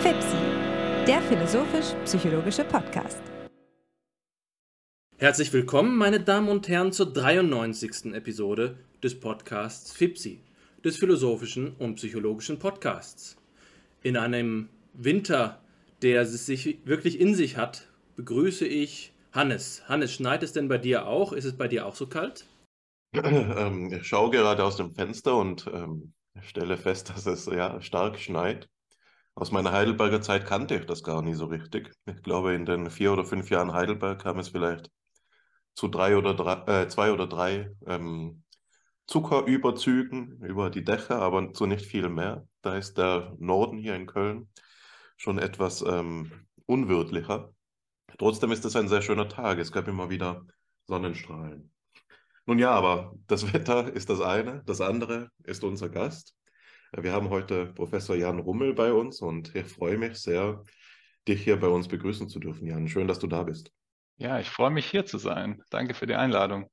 FIPSI, der philosophisch-psychologische Podcast. Herzlich willkommen, meine Damen und Herren, zur 93. Episode des Podcasts FIPSI, des philosophischen und psychologischen Podcasts. In einem Winter, der es sich wirklich in sich hat, begrüße ich Hannes. Hannes, schneit es denn bei dir auch? Ist es bei dir auch so kalt? Ähm, ich schaue gerade aus dem Fenster und ähm, stelle fest, dass es ja stark schneit. Aus meiner Heidelberger Zeit kannte ich das gar nie so richtig. Ich glaube, in den vier oder fünf Jahren Heidelberg kam es vielleicht zu drei oder drei, äh, zwei oder drei ähm, Zuckerüberzügen über die Dächer, aber zu nicht viel mehr. Da ist der Norden hier in Köln schon etwas ähm, unwirtlicher. Trotzdem ist es ein sehr schöner Tag. Es gab immer wieder Sonnenstrahlen. Nun ja, aber das Wetter ist das eine. Das andere ist unser Gast. Wir haben heute Professor Jan Rummel bei uns und ich freue mich sehr, dich hier bei uns begrüßen zu dürfen, Jan. Schön, dass du da bist. Ja, ich freue mich hier zu sein. Danke für die Einladung.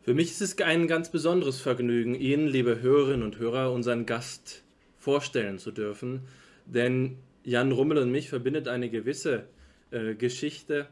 Für mich ist es ein ganz besonderes Vergnügen, Ihnen, liebe Hörerinnen und Hörer, unseren Gast vorstellen zu dürfen. Denn Jan Rummel und mich verbindet eine gewisse äh, Geschichte,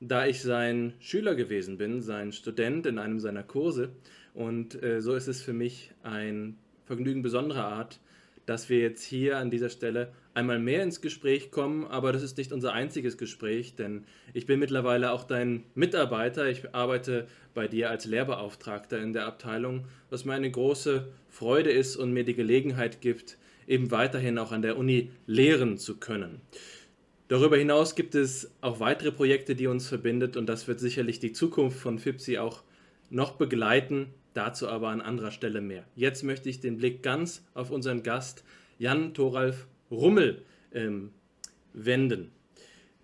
da ich sein Schüler gewesen bin, sein Student in einem seiner Kurse. Und äh, so ist es für mich ein Vergnügen besonderer Art, dass wir jetzt hier an dieser Stelle einmal mehr ins Gespräch kommen, aber das ist nicht unser einziges Gespräch, denn ich bin mittlerweile auch dein Mitarbeiter. Ich arbeite bei dir als Lehrbeauftragter in der Abteilung, was mir eine große Freude ist und mir die Gelegenheit gibt, eben weiterhin auch an der Uni lehren zu können. Darüber hinaus gibt es auch weitere Projekte, die uns verbindet und das wird sicherlich die Zukunft von FIPSI auch noch begleiten. Dazu aber an anderer Stelle mehr. Jetzt möchte ich den Blick ganz auf unseren Gast Jan Thoralf Rummel ähm, wenden.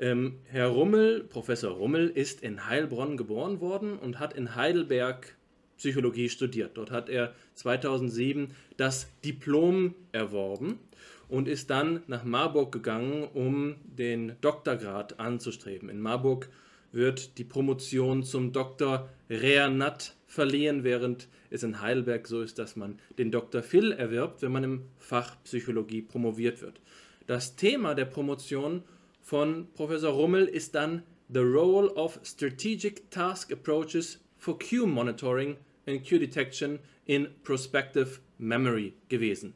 Ähm, Herr Rummel, Professor Rummel, ist in Heilbronn geboren worden und hat in Heidelberg Psychologie studiert. Dort hat er 2007 das Diplom erworben und ist dann nach Marburg gegangen, um den Doktorgrad anzustreben. In Marburg wird die Promotion zum Dr. Rea Nat verliehen, während es in Heidelberg so ist, dass man den Dr. Phil erwirbt, wenn man im Fach Psychologie promoviert wird. Das Thema der Promotion von Professor Rummel ist dann The Role of Strategic Task Approaches for Cue Monitoring and Cue Detection in Prospective Memory gewesen.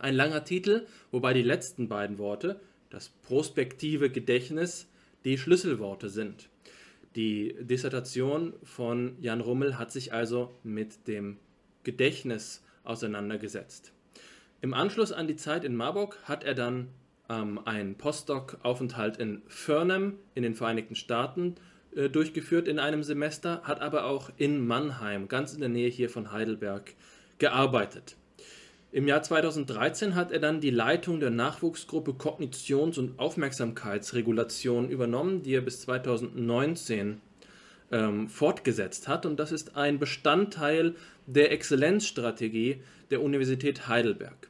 Ein langer Titel, wobei die letzten beiden Worte, das prospektive Gedächtnis, die Schlüsselworte sind. Die Dissertation von Jan Rummel hat sich also mit dem Gedächtnis auseinandergesetzt. Im Anschluss an die Zeit in Marburg hat er dann ähm, einen Postdoc-Aufenthalt in Furnham in den Vereinigten Staaten äh, durchgeführt in einem Semester, hat aber auch in Mannheim, ganz in der Nähe hier von Heidelberg, gearbeitet. Im Jahr 2013 hat er dann die Leitung der Nachwuchsgruppe Kognitions- und Aufmerksamkeitsregulation übernommen, die er bis 2019 ähm, fortgesetzt hat. Und das ist ein Bestandteil der Exzellenzstrategie der Universität Heidelberg.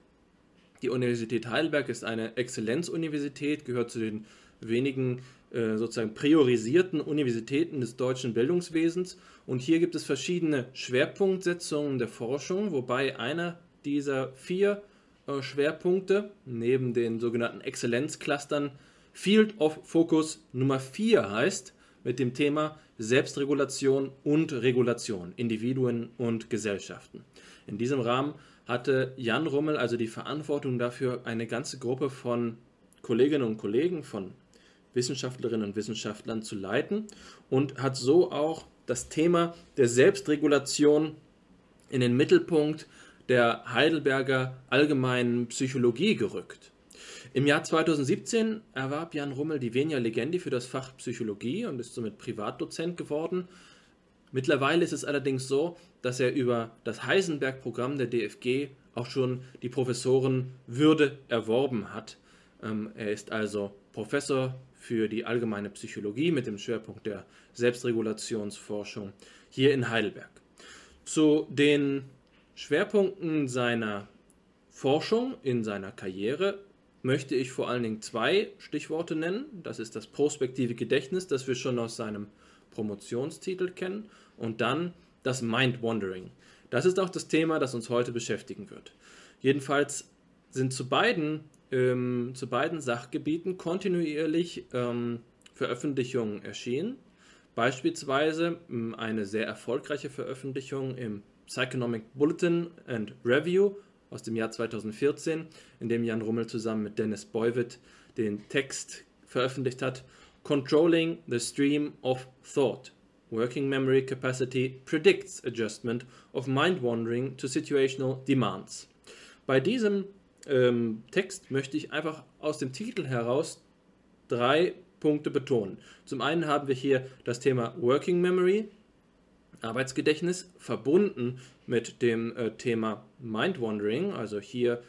Die Universität Heidelberg ist eine Exzellenzuniversität, gehört zu den wenigen äh, sozusagen priorisierten Universitäten des deutschen Bildungswesens. Und hier gibt es verschiedene Schwerpunktsetzungen der Forschung, wobei einer dieser vier äh, Schwerpunkte neben den sogenannten Exzellenzclustern Field of Focus Nummer 4 heißt, mit dem Thema Selbstregulation und Regulation, Individuen und Gesellschaften. In diesem Rahmen hatte Jan Rummel also die Verantwortung dafür, eine ganze Gruppe von Kolleginnen und Kollegen, von Wissenschaftlerinnen und Wissenschaftlern zu leiten und hat so auch das Thema der Selbstregulation in den Mittelpunkt der Heidelberger allgemeinen Psychologie gerückt. Im Jahr 2017 erwarb Jan Rummel die Venia Legendi für das Fach Psychologie und ist somit Privatdozent geworden. Mittlerweile ist es allerdings so, dass er über das Heisenberg-Programm der DFG auch schon die Professorenwürde erworben hat. Ähm, er ist also Professor für die allgemeine Psychologie mit dem Schwerpunkt der Selbstregulationsforschung hier in Heidelberg. Zu den Schwerpunkten seiner Forschung in seiner Karriere möchte ich vor allen Dingen zwei Stichworte nennen. Das ist das prospektive Gedächtnis, das wir schon aus seinem Promotionstitel kennen, und dann das Mind Wandering. Das ist auch das Thema, das uns heute beschäftigen wird. Jedenfalls sind zu beiden, ähm, zu beiden Sachgebieten kontinuierlich ähm, Veröffentlichungen erschienen. Beispielsweise ähm, eine sehr erfolgreiche Veröffentlichung im Psychonomic Bulletin and Review aus dem Jahr 2014, in dem Jan Rummel zusammen mit Dennis Boywitt den Text veröffentlicht hat. Controlling the Stream of Thought. Working Memory Capacity predicts adjustment of mind wandering to situational demands. Bei diesem ähm, Text möchte ich einfach aus dem Titel heraus drei Punkte betonen. Zum einen haben wir hier das Thema Working Memory, Arbeitsgedächtnis, verbunden mit dem äh, Thema Mind Wandering. Also hier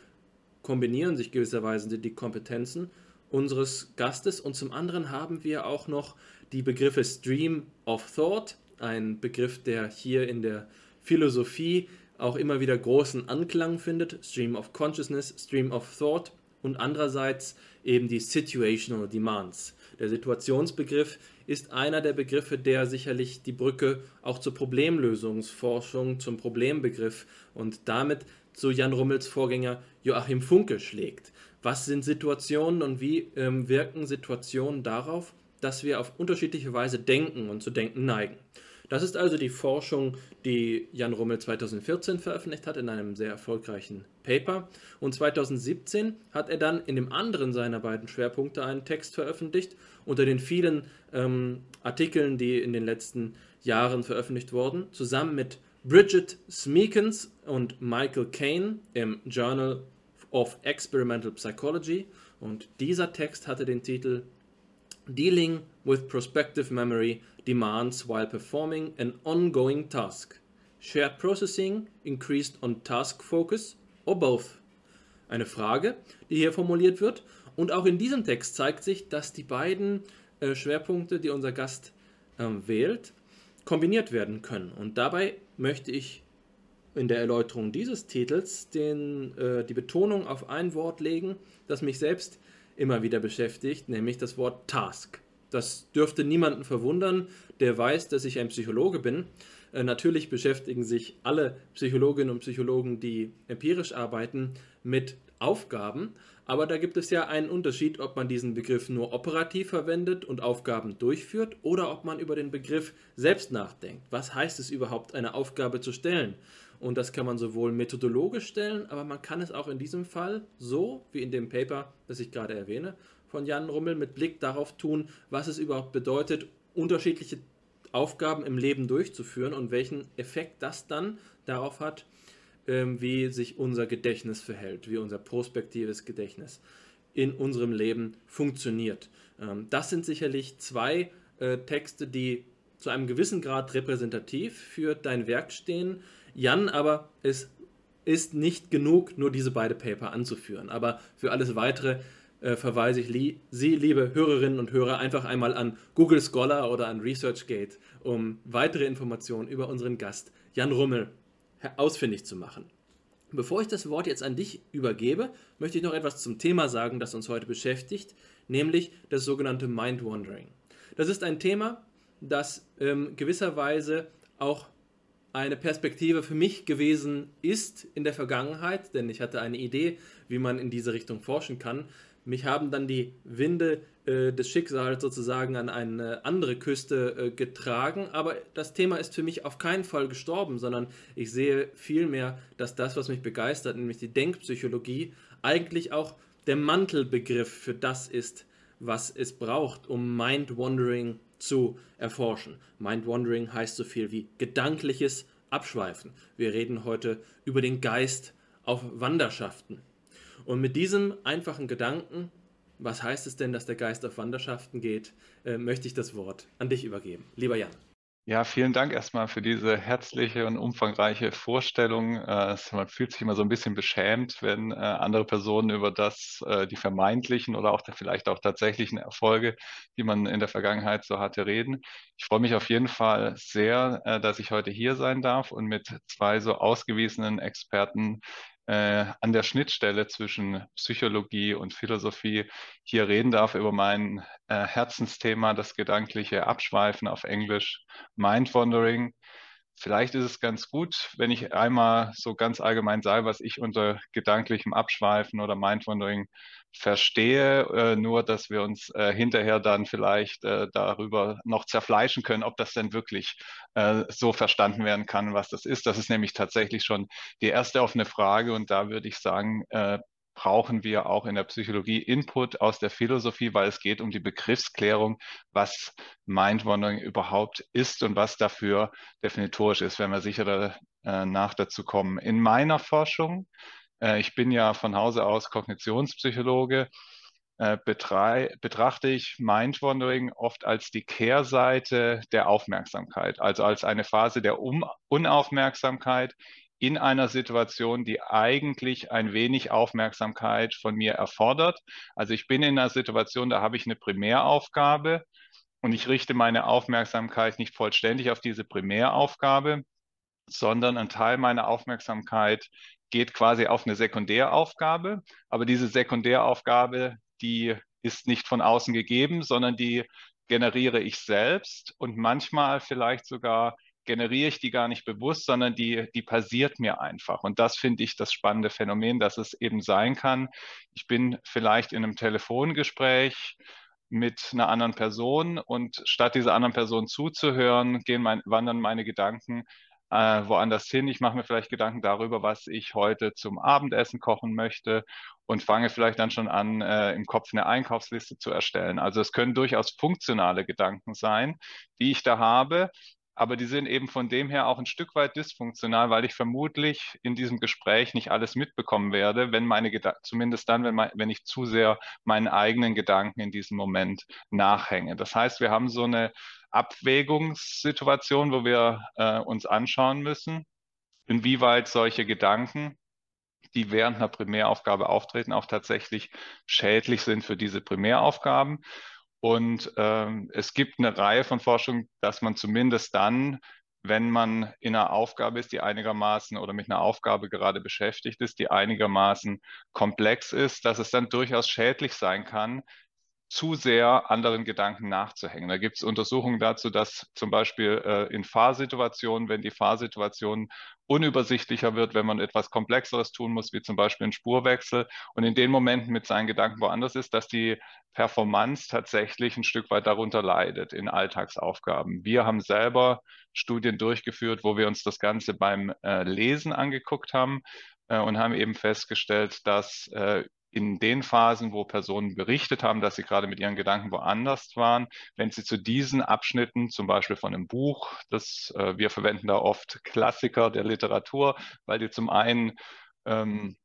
kombinieren sich gewisserweise die Kompetenzen unseres Gastes und zum anderen haben wir auch noch die Begriffe Stream of Thought, ein Begriff, der hier in der Philosophie auch immer wieder großen Anklang findet, Stream of Consciousness, Stream of Thought und andererseits eben die Situational Demands. Der Situationsbegriff ist einer der Begriffe, der sicherlich die Brücke auch zur Problemlösungsforschung, zum Problembegriff und damit zu Jan Rummels Vorgänger Joachim Funke schlägt. Was sind Situationen und wie ähm, wirken Situationen darauf, dass wir auf unterschiedliche Weise denken und zu denken neigen? Das ist also die Forschung, die Jan Rummel 2014 veröffentlicht hat in einem sehr erfolgreichen Paper. Und 2017 hat er dann in dem anderen seiner beiden Schwerpunkte einen Text veröffentlicht, unter den vielen ähm, Artikeln, die in den letzten Jahren veröffentlicht wurden, zusammen mit Bridget Smeekens und Michael Kane im Journal of Experimental Psychology. Und dieser Text hatte den Titel Dealing with Prospective Memory Demands while performing an ongoing task. Shared Processing, Increased on Task Focus or both? Eine Frage, die hier formuliert wird. Und auch in diesem Text zeigt sich, dass die beiden äh, Schwerpunkte, die unser Gast äh, wählt, kombiniert werden können. Und dabei möchte ich in der Erläuterung dieses Titels den, äh, die Betonung auf ein Wort legen, das mich selbst immer wieder beschäftigt, nämlich das Wort Task. Das dürfte niemanden verwundern, der weiß, dass ich ein Psychologe bin. Äh, natürlich beschäftigen sich alle Psychologinnen und Psychologen, die empirisch arbeiten, mit Aufgaben, aber da gibt es ja einen Unterschied, ob man diesen Begriff nur operativ verwendet und Aufgaben durchführt oder ob man über den Begriff selbst nachdenkt. Was heißt es überhaupt, eine Aufgabe zu stellen? Und das kann man sowohl methodologisch stellen, aber man kann es auch in diesem Fall so, wie in dem Paper, das ich gerade erwähne, von Jan Rummel mit Blick darauf tun, was es überhaupt bedeutet, unterschiedliche Aufgaben im Leben durchzuführen und welchen Effekt das dann darauf hat, ähm, wie sich unser Gedächtnis verhält, wie unser prospektives Gedächtnis in unserem Leben funktioniert. Ähm, das sind sicherlich zwei äh, Texte, die zu einem gewissen Grad repräsentativ für dein Werk stehen. Jan, aber es ist nicht genug, nur diese beiden Paper anzuführen. Aber für alles Weitere äh, verweise ich li Sie, liebe Hörerinnen und Hörer, einfach einmal an Google Scholar oder an ResearchGate, um weitere Informationen über unseren Gast Jan Rummel ausfindig zu machen. Bevor ich das Wort jetzt an dich übergebe, möchte ich noch etwas zum Thema sagen, das uns heute beschäftigt, nämlich das sogenannte Mind Wandering. Das ist ein Thema, das ähm, gewisserweise auch eine Perspektive für mich gewesen ist in der Vergangenheit, denn ich hatte eine Idee, wie man in diese Richtung forschen kann. Mich haben dann die Winde äh, des Schicksals sozusagen an eine andere Küste äh, getragen, aber das Thema ist für mich auf keinen Fall gestorben, sondern ich sehe vielmehr, dass das, was mich begeistert, nämlich die Denkpsychologie, eigentlich auch der Mantelbegriff für das ist, was es braucht, um Mind-Wandering zu erforschen. Mind-Wandering heißt so viel wie gedankliches Abschweifen. Wir reden heute über den Geist auf Wanderschaften. Und mit diesem einfachen Gedanken, was heißt es denn, dass der Geist auf Wanderschaften geht, äh, möchte ich das Wort an dich übergeben. Lieber Jan. Ja, vielen Dank erstmal für diese herzliche und umfangreiche Vorstellung. Äh, man fühlt sich immer so ein bisschen beschämt, wenn äh, andere Personen über das, äh, die vermeintlichen oder auch vielleicht auch tatsächlichen Erfolge, die man in der Vergangenheit so hatte, reden. Ich freue mich auf jeden Fall sehr, dass ich heute hier sein darf und mit zwei so ausgewiesenen Experten äh, an der Schnittstelle zwischen Psychologie und Philosophie hier reden darf über mein äh, Herzensthema, das gedankliche Abschweifen auf Englisch, Mind Wandering. Vielleicht ist es ganz gut, wenn ich einmal so ganz allgemein sage, was ich unter gedanklichem Abschweifen oder Mindwandering verstehe, äh, nur dass wir uns äh, hinterher dann vielleicht äh, darüber noch zerfleischen können, ob das denn wirklich äh, so verstanden werden kann, was das ist. Das ist nämlich tatsächlich schon die erste offene Frage und da würde ich sagen, äh, brauchen wir auch in der Psychologie Input aus der Philosophie, weil es geht um die Begriffsklärung, was Mindwandering überhaupt ist und was dafür definitorisch ist, wenn wir sicher danach dazu kommen. In meiner Forschung, äh, ich bin ja von Hause aus Kognitionspsychologe, äh, betrachte ich Mindwandering oft als die Kehrseite der Aufmerksamkeit, also als eine Phase der Unaufmerksamkeit, in einer Situation, die eigentlich ein wenig Aufmerksamkeit von mir erfordert. Also ich bin in einer Situation, da habe ich eine Primäraufgabe und ich richte meine Aufmerksamkeit nicht vollständig auf diese Primäraufgabe, sondern ein Teil meiner Aufmerksamkeit geht quasi auf eine Sekundäraufgabe. Aber diese Sekundäraufgabe, die ist nicht von außen gegeben, sondern die generiere ich selbst und manchmal vielleicht sogar generiere ich die gar nicht bewusst, sondern die, die passiert mir einfach. Und das finde ich das spannende Phänomen, dass es eben sein kann. Ich bin vielleicht in einem Telefongespräch mit einer anderen Person und statt dieser anderen Person zuzuhören, gehen mein, wandern meine Gedanken äh, woanders hin. Ich mache mir vielleicht Gedanken darüber, was ich heute zum Abendessen kochen möchte und fange vielleicht dann schon an, äh, im Kopf eine Einkaufsliste zu erstellen. Also es können durchaus funktionale Gedanken sein, die ich da habe, aber die sind eben von dem her auch ein Stück weit dysfunktional, weil ich vermutlich in diesem Gespräch nicht alles mitbekommen werde, wenn meine Gedanken, zumindest dann, wenn, mein, wenn ich zu sehr meinen eigenen Gedanken in diesem Moment nachhänge. Das heißt, wir haben so eine Abwägungssituation, wo wir äh, uns anschauen müssen, inwieweit solche Gedanken die während einer Primäraufgabe auftreten, auch tatsächlich schädlich sind für diese Primäraufgaben. Und ähm, es gibt eine Reihe von Forschungen, dass man zumindest dann, wenn man in einer Aufgabe ist, die einigermaßen oder mit einer Aufgabe gerade beschäftigt ist, die einigermaßen komplex ist, dass es dann durchaus schädlich sein kann, zu sehr anderen Gedanken nachzuhängen. Da gibt es Untersuchungen dazu, dass zum Beispiel äh, in Fahrsituationen, wenn die Fahrsituation unübersichtlicher wird, wenn man etwas Komplexeres tun muss, wie zum Beispiel ein Spurwechsel und in den Momenten mit seinen Gedanken woanders ist, dass die Performance tatsächlich ein Stück weit darunter leidet in Alltagsaufgaben. Wir haben selber Studien durchgeführt, wo wir uns das Ganze beim äh, Lesen angeguckt haben äh, und haben eben festgestellt, dass äh, in den Phasen, wo Personen berichtet haben, dass sie gerade mit ihren Gedanken woanders waren, wenn sie zu diesen Abschnitten, zum Beispiel von einem Buch, das äh, wir verwenden da oft Klassiker der Literatur, weil die zum einen ähm,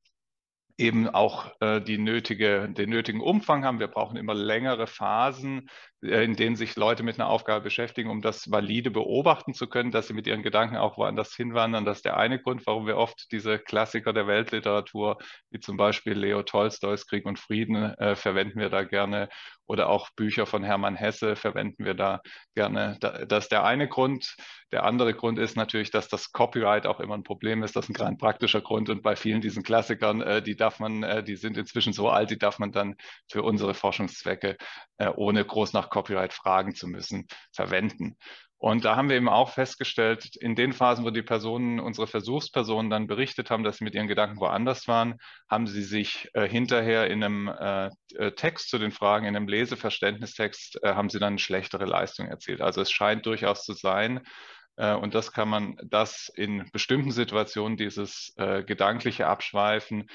eben auch äh, die nötige, den nötigen Umfang haben. Wir brauchen immer längere Phasen, äh, in denen sich Leute mit einer Aufgabe beschäftigen, um das valide beobachten zu können, dass sie mit ihren Gedanken auch woanders hinwandern. Das ist der eine Grund, warum wir oft diese Klassiker der Weltliteratur, wie zum Beispiel Leo Tolstoys Krieg und Frieden, äh, verwenden wir da gerne oder auch Bücher von Hermann Hesse verwenden wir da gerne. Das ist der eine Grund. Der andere Grund ist natürlich, dass das Copyright auch immer ein Problem ist. Das ist ein ganz praktischer Grund und bei vielen diesen Klassikern, äh, die darf man, äh, die sind inzwischen so alt, die darf man dann für unsere Forschungszwecke äh, ohne groß nach Copyright fragen zu müssen, verwenden. Und da haben wir eben auch festgestellt, in den Phasen, wo die Personen, unsere Versuchspersonen dann berichtet haben, dass sie mit ihren Gedanken woanders waren, haben sie sich äh, hinterher in einem äh, äh Text zu den Fragen, in einem Leseverständnistext, äh, haben sie dann eine schlechtere Leistung erzielt. Also es scheint durchaus zu sein, äh, und das kann man, das in bestimmten Situationen, dieses äh, gedankliche Abschweifen,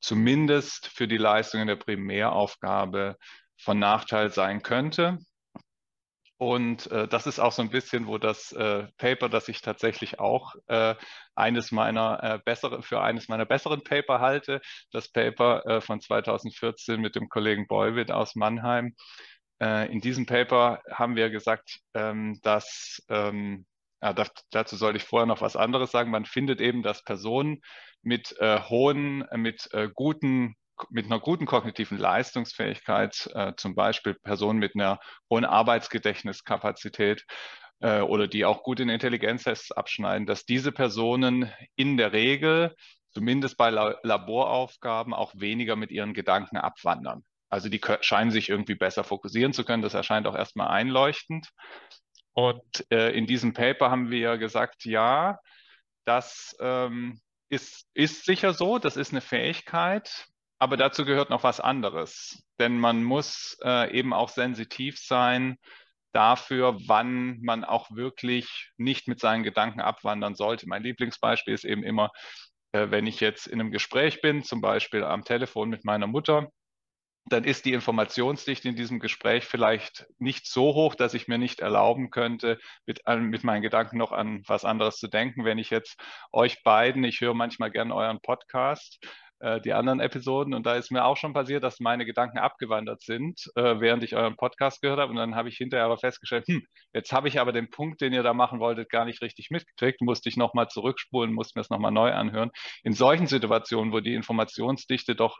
zumindest für die Leistung in der Primäraufgabe von Nachteil sein könnte. Und äh, das ist auch so ein bisschen, wo das äh, Paper, das ich tatsächlich auch äh, eines meiner äh, besseren, für eines meiner besseren Paper halte, das Paper äh, von 2014 mit dem Kollegen Beuwit aus Mannheim. Äh, in diesem Paper haben wir gesagt, ähm, dass ähm, ja, das, dazu sollte ich vorher noch was anderes sagen. Man findet eben, dass Personen mit äh, hohen, mit äh, guten mit einer guten kognitiven Leistungsfähigkeit, äh, zum Beispiel Personen mit einer hohen Arbeitsgedächtniskapazität äh, oder die auch gut in Intelligenztests abschneiden, dass diese Personen in der Regel, zumindest bei La Laboraufgaben, auch weniger mit ihren Gedanken abwandern. Also die scheinen sich irgendwie besser fokussieren zu können. Das erscheint auch erstmal einleuchtend. Und äh, in diesem Paper haben wir gesagt, ja, das ähm, ist, ist sicher so, das ist eine Fähigkeit, aber dazu gehört noch was anderes. Denn man muss äh, eben auch sensitiv sein dafür, wann man auch wirklich nicht mit seinen Gedanken abwandern sollte. Mein Lieblingsbeispiel ist eben immer, äh, wenn ich jetzt in einem Gespräch bin, zum Beispiel am Telefon mit meiner Mutter, dann ist die Informationsdichte in diesem Gespräch vielleicht nicht so hoch, dass ich mir nicht erlauben könnte, mit, mit meinen Gedanken noch an was anderes zu denken. Wenn ich jetzt euch beiden, ich höre manchmal gern euren Podcast, äh, die anderen Episoden. Und da ist mir auch schon passiert, dass meine Gedanken abgewandert sind, äh, während ich euren Podcast gehört habe. Und dann habe ich hinterher aber festgestellt, hm, jetzt habe ich aber den Punkt, den ihr da machen wolltet, gar nicht richtig mitgekriegt, musste ich nochmal zurückspulen, musste mir das nochmal neu anhören. In solchen Situationen, wo die Informationsdichte doch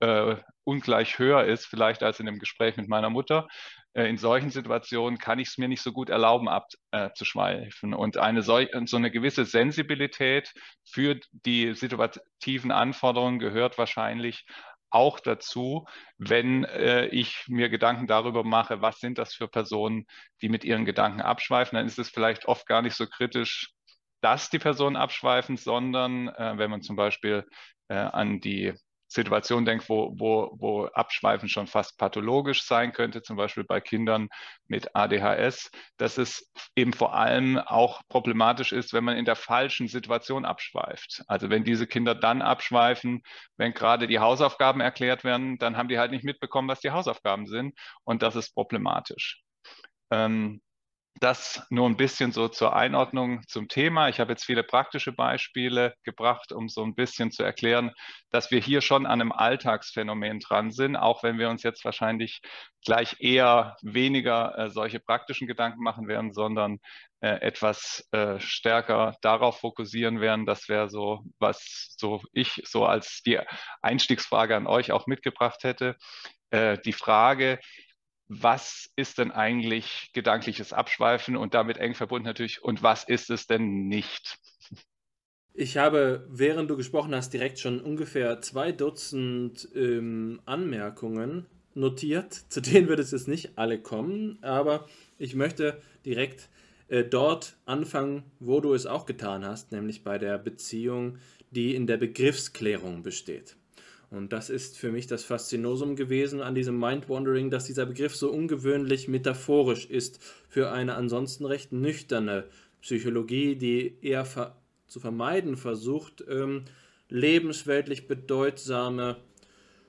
äh, ungleich höher ist, vielleicht als in dem Gespräch mit meiner Mutter, äh, in solchen Situationen kann ich es mir nicht so gut erlauben, abzuschweifen. Äh, und eine solch, so eine gewisse Sensibilität für die situativen Anforderungen gehört wahrscheinlich auch dazu, wenn äh, ich mir Gedanken darüber mache, was sind das für Personen, die mit ihren Gedanken abschweifen, dann ist es vielleicht oft gar nicht so kritisch, dass die Personen abschweifen, sondern äh, wenn man zum Beispiel äh, an die Situation denkt, wo, wo, wo Abschweifen schon fast pathologisch sein könnte, zum Beispiel bei Kindern mit ADHS, dass es eben vor allem auch problematisch ist, wenn man in der falschen Situation abschweift. Also wenn diese Kinder dann abschweifen, wenn gerade die Hausaufgaben erklärt werden, dann haben die halt nicht mitbekommen, was die Hausaufgaben sind und das ist problematisch. Ähm, das nur ein bisschen so zur Einordnung zum Thema. Ich habe jetzt viele praktische Beispiele gebracht, um so ein bisschen zu erklären, dass wir hier schon an einem Alltagsphänomen dran sind, auch wenn wir uns jetzt wahrscheinlich gleich eher weniger äh, solche praktischen Gedanken machen werden, sondern äh, etwas äh, stärker darauf fokussieren werden. Das wäre so, was so ich so als die Einstiegsfrage an euch auch mitgebracht hätte. Äh, die Frage, was ist denn eigentlich gedankliches Abschweifen und damit eng verbunden natürlich, und was ist es denn nicht? Ich habe, während du gesprochen hast, direkt schon ungefähr zwei Dutzend ähm, Anmerkungen notiert. Zu denen wird es jetzt nicht alle kommen, aber ich möchte direkt äh, dort anfangen, wo du es auch getan hast, nämlich bei der Beziehung, die in der Begriffsklärung besteht. Und das ist für mich das Faszinosum gewesen an diesem Mind-Wandering, dass dieser Begriff so ungewöhnlich metaphorisch ist für eine ansonsten recht nüchterne Psychologie, die eher ver zu vermeiden versucht, ähm, lebensweltlich bedeutsame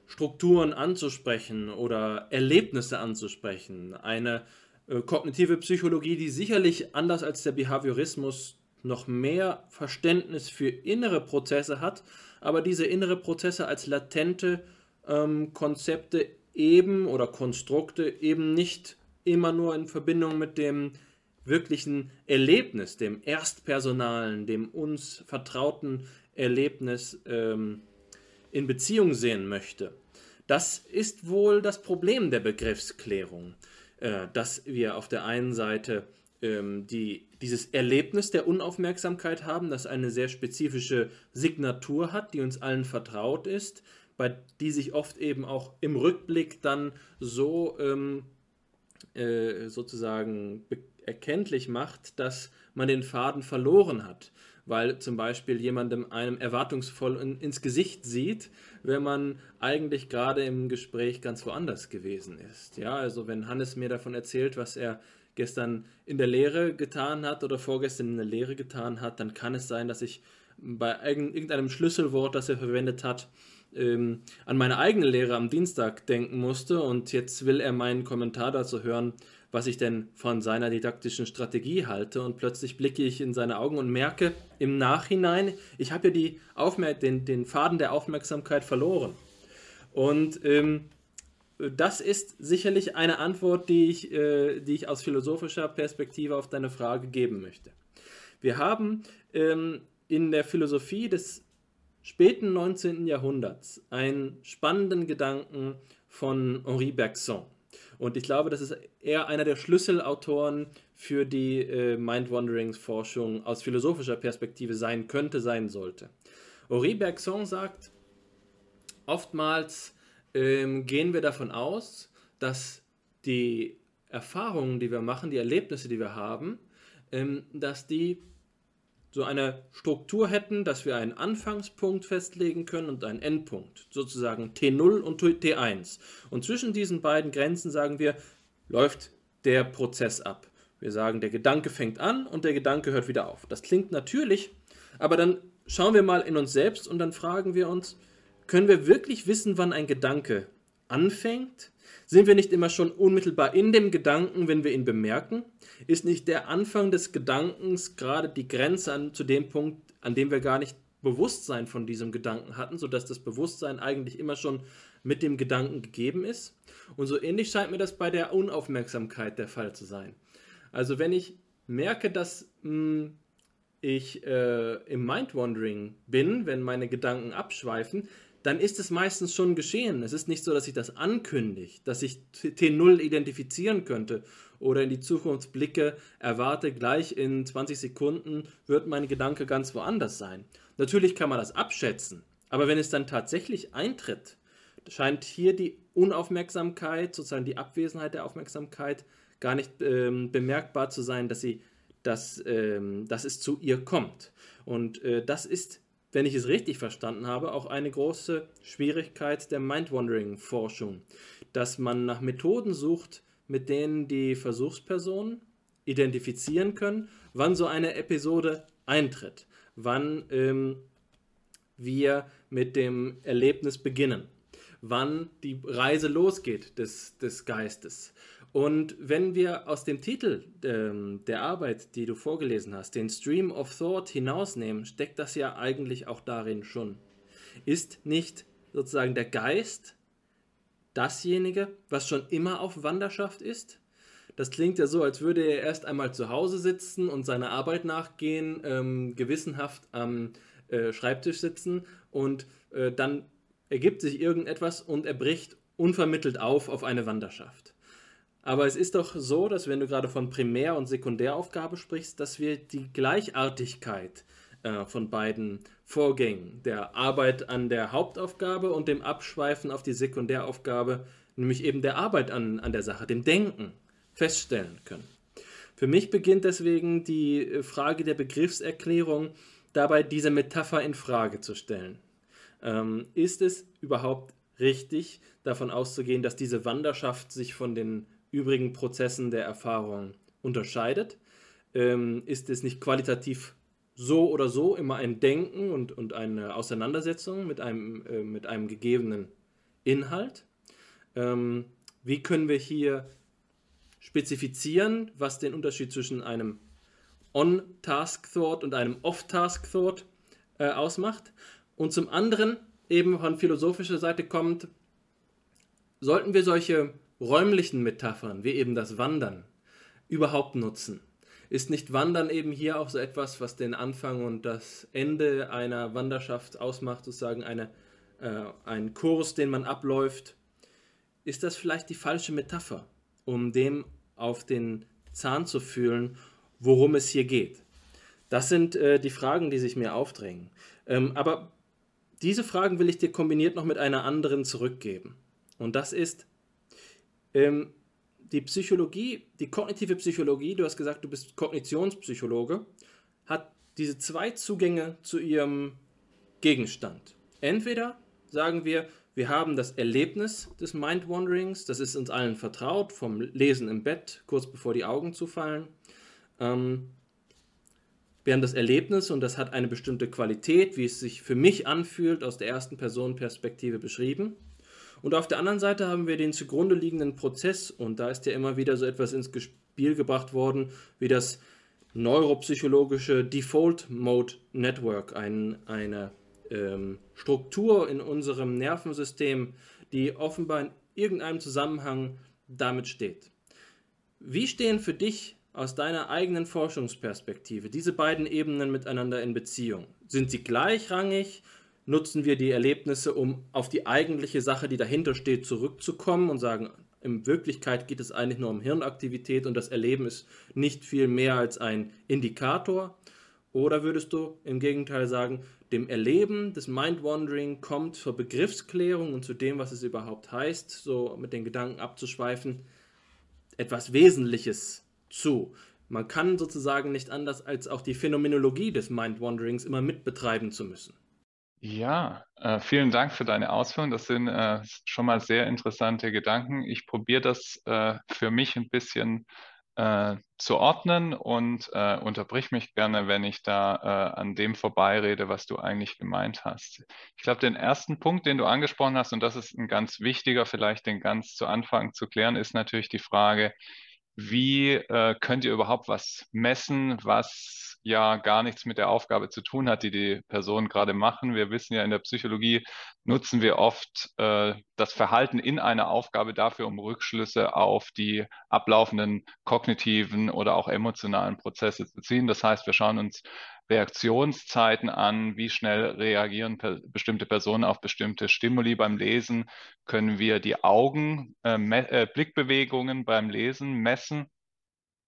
Strukturen anzusprechen oder Erlebnisse anzusprechen. Eine äh, kognitive Psychologie, die sicherlich anders als der Behaviorismus noch mehr Verständnis für innere Prozesse hat, aber diese innere Prozesse als latente ähm, Konzepte eben oder Konstrukte eben nicht immer nur in Verbindung mit dem wirklichen Erlebnis, dem erstpersonalen, dem uns vertrauten Erlebnis ähm, in Beziehung sehen möchte. Das ist wohl das Problem der Begriffsklärung, äh, dass wir auf der einen Seite ähm, die, dieses Erlebnis der Unaufmerksamkeit haben, das eine sehr spezifische Signatur hat, die uns allen vertraut ist, bei die sich oft eben auch im Rückblick dann so ähm, äh, sozusagen erkenntlich macht, dass man den Faden verloren hat, weil zum Beispiel jemandem einem erwartungsvoll in, ins Gesicht sieht, wenn man eigentlich gerade im Gespräch ganz woanders gewesen ist. Ja, also wenn Hannes mir davon erzählt, was er gestern in der Lehre getan hat oder vorgestern in der Lehre getan hat, dann kann es sein, dass ich bei irgendeinem Schlüsselwort, das er verwendet hat, ähm, an meine eigene Lehre am Dienstag denken musste und jetzt will er meinen Kommentar dazu hören, was ich denn von seiner didaktischen Strategie halte und plötzlich blicke ich in seine Augen und merke im Nachhinein, ich habe ja die Aufmer den, den Faden der Aufmerksamkeit verloren. Und ähm, das ist sicherlich eine Antwort, die ich, äh, die ich aus philosophischer Perspektive auf deine Frage geben möchte. Wir haben ähm, in der Philosophie des späten 19. Jahrhunderts einen spannenden Gedanken von Henri Bergson. Und ich glaube, das ist eher einer der Schlüsselautoren für die äh, Mind-Wanderings-Forschung aus philosophischer Perspektive sein könnte, sein sollte. Henri Bergson sagt, oftmals ähm, gehen wir davon aus, dass die Erfahrungen, die wir machen, die Erlebnisse, die wir haben, ähm, dass die so eine Struktur hätten, dass wir einen Anfangspunkt festlegen können und einen Endpunkt, sozusagen T0 und T1. Und zwischen diesen beiden Grenzen sagen wir, läuft der Prozess ab. Wir sagen, der Gedanke fängt an und der Gedanke hört wieder auf. Das klingt natürlich, aber dann schauen wir mal in uns selbst und dann fragen wir uns, können wir wirklich wissen, wann ein Gedanke anfängt? Sind wir nicht immer schon unmittelbar in dem Gedanken, wenn wir ihn bemerken? Ist nicht der Anfang des Gedankens gerade die Grenze an, zu dem Punkt, an dem wir gar nicht Bewusstsein von diesem Gedanken hatten, sodass das Bewusstsein eigentlich immer schon mit dem Gedanken gegeben ist? Und so ähnlich scheint mir das bei der Unaufmerksamkeit der Fall zu sein. Also wenn ich merke, dass mh, hm, ich äh, im Mind-Wandering bin, wenn meine Gedanken abschweifen, dann ist es meistens schon geschehen. Es ist nicht so, dass ich das ankündige, dass ich T0 identifizieren könnte oder in die Zukunft blicke, erwarte, gleich in 20 Sekunden wird mein Gedanke ganz woanders sein. Natürlich kann man das abschätzen, aber wenn es dann tatsächlich eintritt, scheint hier die Unaufmerksamkeit, sozusagen die Abwesenheit der Aufmerksamkeit, gar nicht ähm, bemerkbar zu sein, dass, sie, dass, ähm, dass es zu ihr kommt. Und äh, das ist wenn ich es richtig verstanden habe, auch eine große Schwierigkeit der Mind-Wandering-Forschung, dass man nach Methoden sucht, mit denen die Versuchspersonen identifizieren können, wann so eine Episode eintritt, wann ähm, wir mit dem Erlebnis beginnen, wann die Reise losgeht des, des Geistes. Und wenn wir aus dem Titel ähm, der Arbeit, die du vorgelesen hast, den Stream of Thought hinausnehmen, steckt das ja eigentlich auch darin schon. Ist nicht sozusagen der Geist dasjenige, was schon immer auf Wanderschaft ist? Das klingt ja so, als würde er erst einmal zu Hause sitzen und seiner Arbeit nachgehen, ähm, gewissenhaft am äh, Schreibtisch sitzen und äh, dann ergibt sich irgendetwas und er bricht unvermittelt auf auf eine Wanderschaft. Aber es ist doch so, dass wenn du gerade von Primär- und Sekundäraufgabe sprichst, dass wir die Gleichartigkeit äh, von beiden Vorgängen, der Arbeit an der Hauptaufgabe und dem Abschweifen auf die Sekundäraufgabe, nämlich eben der Arbeit an, an der Sache, dem Denken, feststellen können. Für mich beginnt deswegen die äh, Frage der Begriffserklärung dabei, diese Metapher in Frage zu stellen. Ähm, ist es überhaupt richtig, davon auszugehen, dass diese Wanderschaft sich von den übrigen Prozessen der Erfahrung unterscheidet? Ähm, ist es nicht qualitativ so oder so immer ein Denken und, und eine Auseinandersetzung mit einem, äh, mit einem gegebenen Inhalt? Ähm, wie können wir hier spezifizieren, was den Unterschied zwischen einem On-Task-Thought und einem Off-Task-Thought äh, ausmacht? Und zum anderen, eben von philosophischer Seite kommt, sollten wir solche räumlichen Metaphern, wie eben das Wandern, überhaupt nutzen? Ist nicht Wandern eben hier auch so etwas, was den Anfang und das Ende einer Wanderschaft ausmacht, sozusagen eine, äh, ein Kurs, den man abläuft? Ist das vielleicht die falsche Metapher, um dem auf den Zahn zu fühlen, worum es hier geht? Das sind äh, die Fragen, die sich mir aufdrängen. Ähm, aber diese Fragen will ich dir kombiniert noch mit einer anderen zurückgeben. Und das ist, ähm, die Psychologie, die kognitive Psychologie, du hast gesagt, du bist Kognitionspsychologe, hat diese zwei Zugänge zu ihrem Gegenstand. Entweder sagen wir, wir haben das Erlebnis des Mind-Wanderings, das ist uns allen vertraut, vom Lesen im Bett, kurz bevor die Augen zufallen. Ähm, wir haben das Erlebnis und das hat eine bestimmte Qualität, wie es sich für mich anfühlt, aus der ersten Person Perspektive beschrieben. Und auf der anderen Seite haben wir den zugrunde liegenden Prozess und da ist ja immer wieder so etwas ins Spiel gebracht worden, wie das neuropsychologische Default Mode Network, ein, eine ähm, Struktur in unserem Nervensystem, die offenbar in irgendeinem Zusammenhang damit steht. Wie stehen für dich aus deiner eigenen Forschungsperspektive diese beiden Ebenen miteinander in Beziehung? Sind sie gleichrangig? Nutzen wir die Erlebnisse, um auf die eigentliche Sache, die dahinter steht, zurückzukommen und sagen, in Wirklichkeit geht es eigentlich nur um Hirnaktivität und das Erleben ist nicht viel mehr als ein Indikator? Oder würdest du im Gegenteil sagen, dem Erleben des Mind-Wandering kommt zur Begriffsklärung und zu dem, was es überhaupt heißt, so mit den Gedanken abzuschweifen, etwas Wesentliches zu. Man kann sozusagen nicht anders, als auch die Phänomenologie des Mind-Wanderings immer mitbetreiben zu müssen. Ja, äh, vielen Dank für deine Ausführungen. Das sind äh, schon mal sehr interessante Gedanken. Ich probiere das äh, für mich ein bisschen äh, zu ordnen und äh, unterbrich mich gerne, wenn ich da äh, an dem vorbeirede, was du eigentlich gemeint hast. Ich glaube, den ersten Punkt, den du angesprochen hast, und das ist ein ganz wichtiger, vielleicht den ganz zu Anfang zu klären, ist natürlich die Frage, wie könnt ihr überhaupt was messen, was ja gar nichts mit der Aufgabe zu tun hat, die die Personen gerade machen. Wir wissen ja, in der Psychologie nutzen wir oft äh, das Verhalten in einer Aufgabe dafür, um Rückschlüsse auf die ablaufenden kognitiven oder auch emotionalen Prozesse zu ziehen. Das heißt, wir schauen uns Reaktionszeiten an, wie schnell reagieren per bestimmte Personen auf bestimmte Stimuli beim Lesen, können wir die Augen, äh, äh, Blickbewegungen beim Lesen messen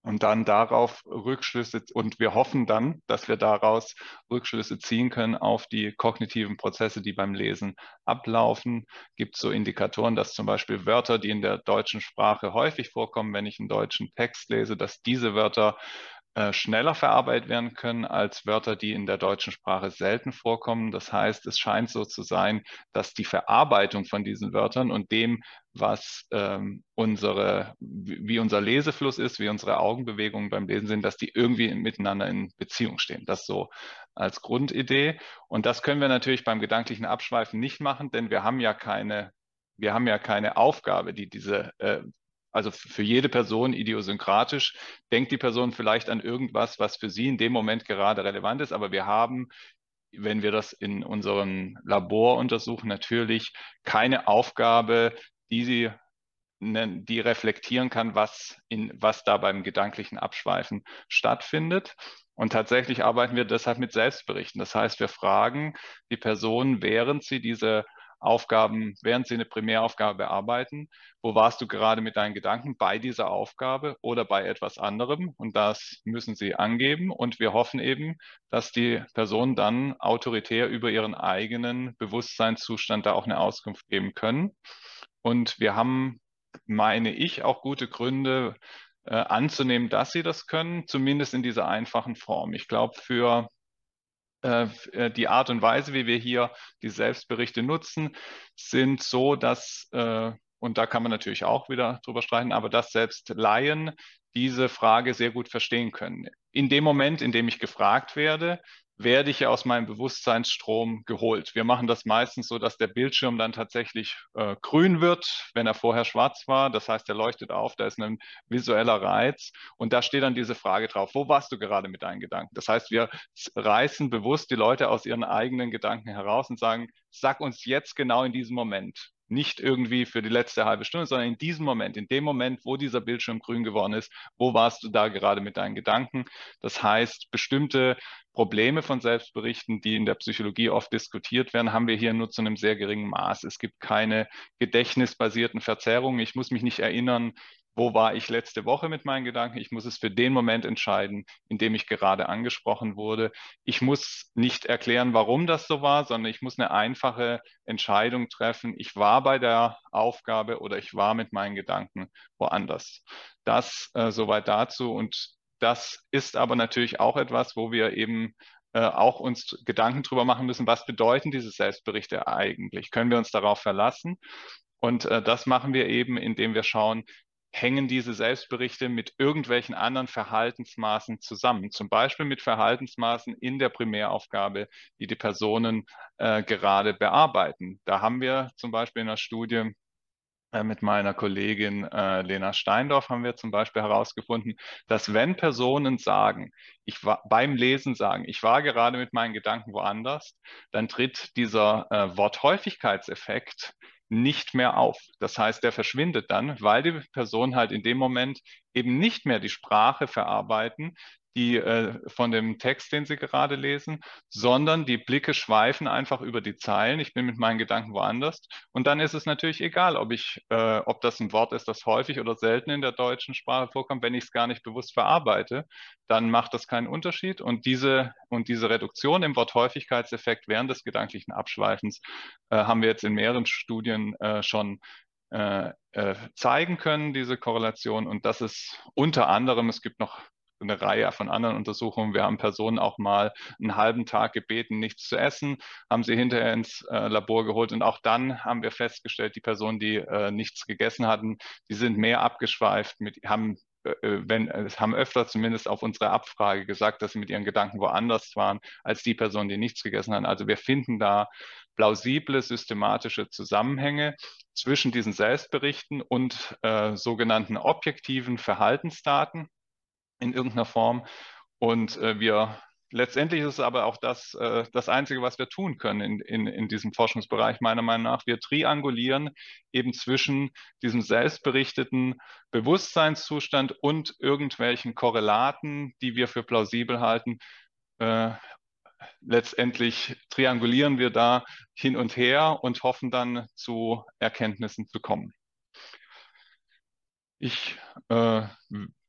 und dann darauf Rückschlüsse und wir hoffen dann, dass wir daraus Rückschlüsse ziehen können auf die kognitiven Prozesse, die beim Lesen ablaufen. Gibt so Indikatoren, dass zum Beispiel Wörter, die in der deutschen Sprache häufig vorkommen, wenn ich einen deutschen Text lese, dass diese Wörter äh, schneller verarbeitet werden können als Wörter, die in der deutschen Sprache selten vorkommen. Das heißt, es scheint so zu sein, dass die Verarbeitung von diesen Wörtern und dem, was ähm, unsere, wie unser Lesefluss ist, wie unsere Augenbewegungen beim Lesen sind, dass die irgendwie miteinander in Beziehung stehen. Das so als Grundidee. Und das können wir natürlich beim gedanklichen Abschweifen nicht machen, denn wir haben ja keine wir haben ja keine Aufgabe, die diese äh, also für jede Person idiosynkratisch denkt die Person vielleicht an irgendwas, was für sie in dem Moment gerade relevant ist, aber wir haben wenn wir das in unserem Labor untersuchen, natürlich keine Aufgabe, die sie die reflektieren kann, was, in, was da beim gedanklichen Abschweifen stattfindet. Und tatsächlich arbeiten wir deshalb mit Selbstberichten. Das heißt, wir fragen die Person, während sie diese Aufgaben, während Sie eine Primäraufgabe bearbeiten, wo warst du gerade mit deinen Gedanken bei dieser Aufgabe oder bei etwas anderem? Und das müssen Sie angeben. Und wir hoffen eben, dass die Personen dann autoritär über ihren eigenen Bewusstseinszustand da auch eine Auskunft geben können. Und wir haben, meine ich, auch gute Gründe, äh, anzunehmen, dass sie das können, zumindest in dieser einfachen Form. Ich glaube, für die Art und Weise, wie wir hier die Selbstberichte nutzen, sind so, dass, äh, und da kann man natürlich auch wieder drüber streiten, aber dass selbst Laien diese Frage sehr gut verstehen können. In dem Moment, in dem ich gefragt werde, werde ich aus meinem Bewusstseinsstrom geholt. Wir machen das meistens so, dass der Bildschirm dann tatsächlich äh, grün wird, wenn er vorher schwarz war. Das heißt, er leuchtet auf, da ist ein visueller Reiz und da steht dann diese Frage drauf, wo warst du gerade mit deinen Gedanken? Das heißt, wir reißen bewusst die Leute aus ihren eigenen Gedanken heraus und sagen, sag uns jetzt genau in diesem Moment, nicht irgendwie für die letzte halbe Stunde, sondern in diesem Moment, in dem Moment, wo dieser Bildschirm grün geworden ist, wo warst du da gerade mit deinen Gedanken? Das heißt, bestimmte Probleme von Selbstberichten, die in der Psychologie oft diskutiert werden, haben wir hier nur zu einem sehr geringen Maß. Es gibt keine gedächtnisbasierten Verzerrungen. Ich muss mich nicht erinnern, wo war ich letzte Woche mit meinen Gedanken? Ich muss es für den Moment entscheiden, in dem ich gerade angesprochen wurde. Ich muss nicht erklären, warum das so war, sondern ich muss eine einfache Entscheidung treffen. Ich war bei der Aufgabe oder ich war mit meinen Gedanken woanders. Das äh, soweit dazu. Und das ist aber natürlich auch etwas, wo wir eben äh, auch uns Gedanken drüber machen müssen, was bedeuten diese Selbstberichte eigentlich? Können wir uns darauf verlassen? Und äh, das machen wir eben, indem wir schauen, hängen diese Selbstberichte mit irgendwelchen anderen Verhaltensmaßen zusammen, zum Beispiel mit Verhaltensmaßen in der Primäraufgabe, die die Personen äh, gerade bearbeiten. Da haben wir zum Beispiel in der Studie äh, mit meiner Kollegin äh, Lena Steindorf haben wir zum Beispiel herausgefunden, dass wenn Personen sagen, ich war beim Lesen sagen, ich war gerade mit meinen Gedanken woanders, dann tritt dieser äh, Worthäufigkeitseffekt nicht mehr auf. Das heißt, der verschwindet dann, weil die Person halt in dem Moment eben nicht mehr die Sprache verarbeiten, die äh, von dem Text, den Sie gerade lesen, sondern die Blicke schweifen einfach über die Zeilen. Ich bin mit meinen Gedanken woanders. Und dann ist es natürlich egal, ob ich, äh, ob das ein Wort ist, das häufig oder selten in der deutschen Sprache vorkommt. Wenn ich es gar nicht bewusst verarbeite, dann macht das keinen Unterschied. Und diese, und diese Reduktion im Worthäufigkeitseffekt während des gedanklichen Abschweifens äh, haben wir jetzt in mehreren Studien äh, schon äh, äh, zeigen können, diese Korrelation. Und das ist unter anderem, es gibt noch eine Reihe von anderen Untersuchungen. Wir haben Personen auch mal einen halben Tag gebeten, nichts zu essen, haben sie hinterher ins äh, Labor geholt und auch dann haben wir festgestellt, die Personen, die äh, nichts gegessen hatten, die sind mehr abgeschweift, mit, haben äh, äh, wenn, es haben öfter zumindest auf unsere Abfrage gesagt, dass sie mit ihren Gedanken woanders waren, als die Personen, die nichts gegessen haben. Also wir finden da plausible systematische Zusammenhänge zwischen diesen Selbstberichten und äh, sogenannten objektiven Verhaltensdaten in irgendeiner Form. Und äh, wir letztendlich ist es aber auch das, äh, das Einzige, was wir tun können in, in, in diesem Forschungsbereich, meiner Meinung nach. Wir triangulieren eben zwischen diesem selbstberichteten Bewusstseinszustand und irgendwelchen Korrelaten, die wir für plausibel halten. Äh, letztendlich triangulieren wir da hin und her und hoffen dann zu Erkenntnissen zu kommen. Ich äh,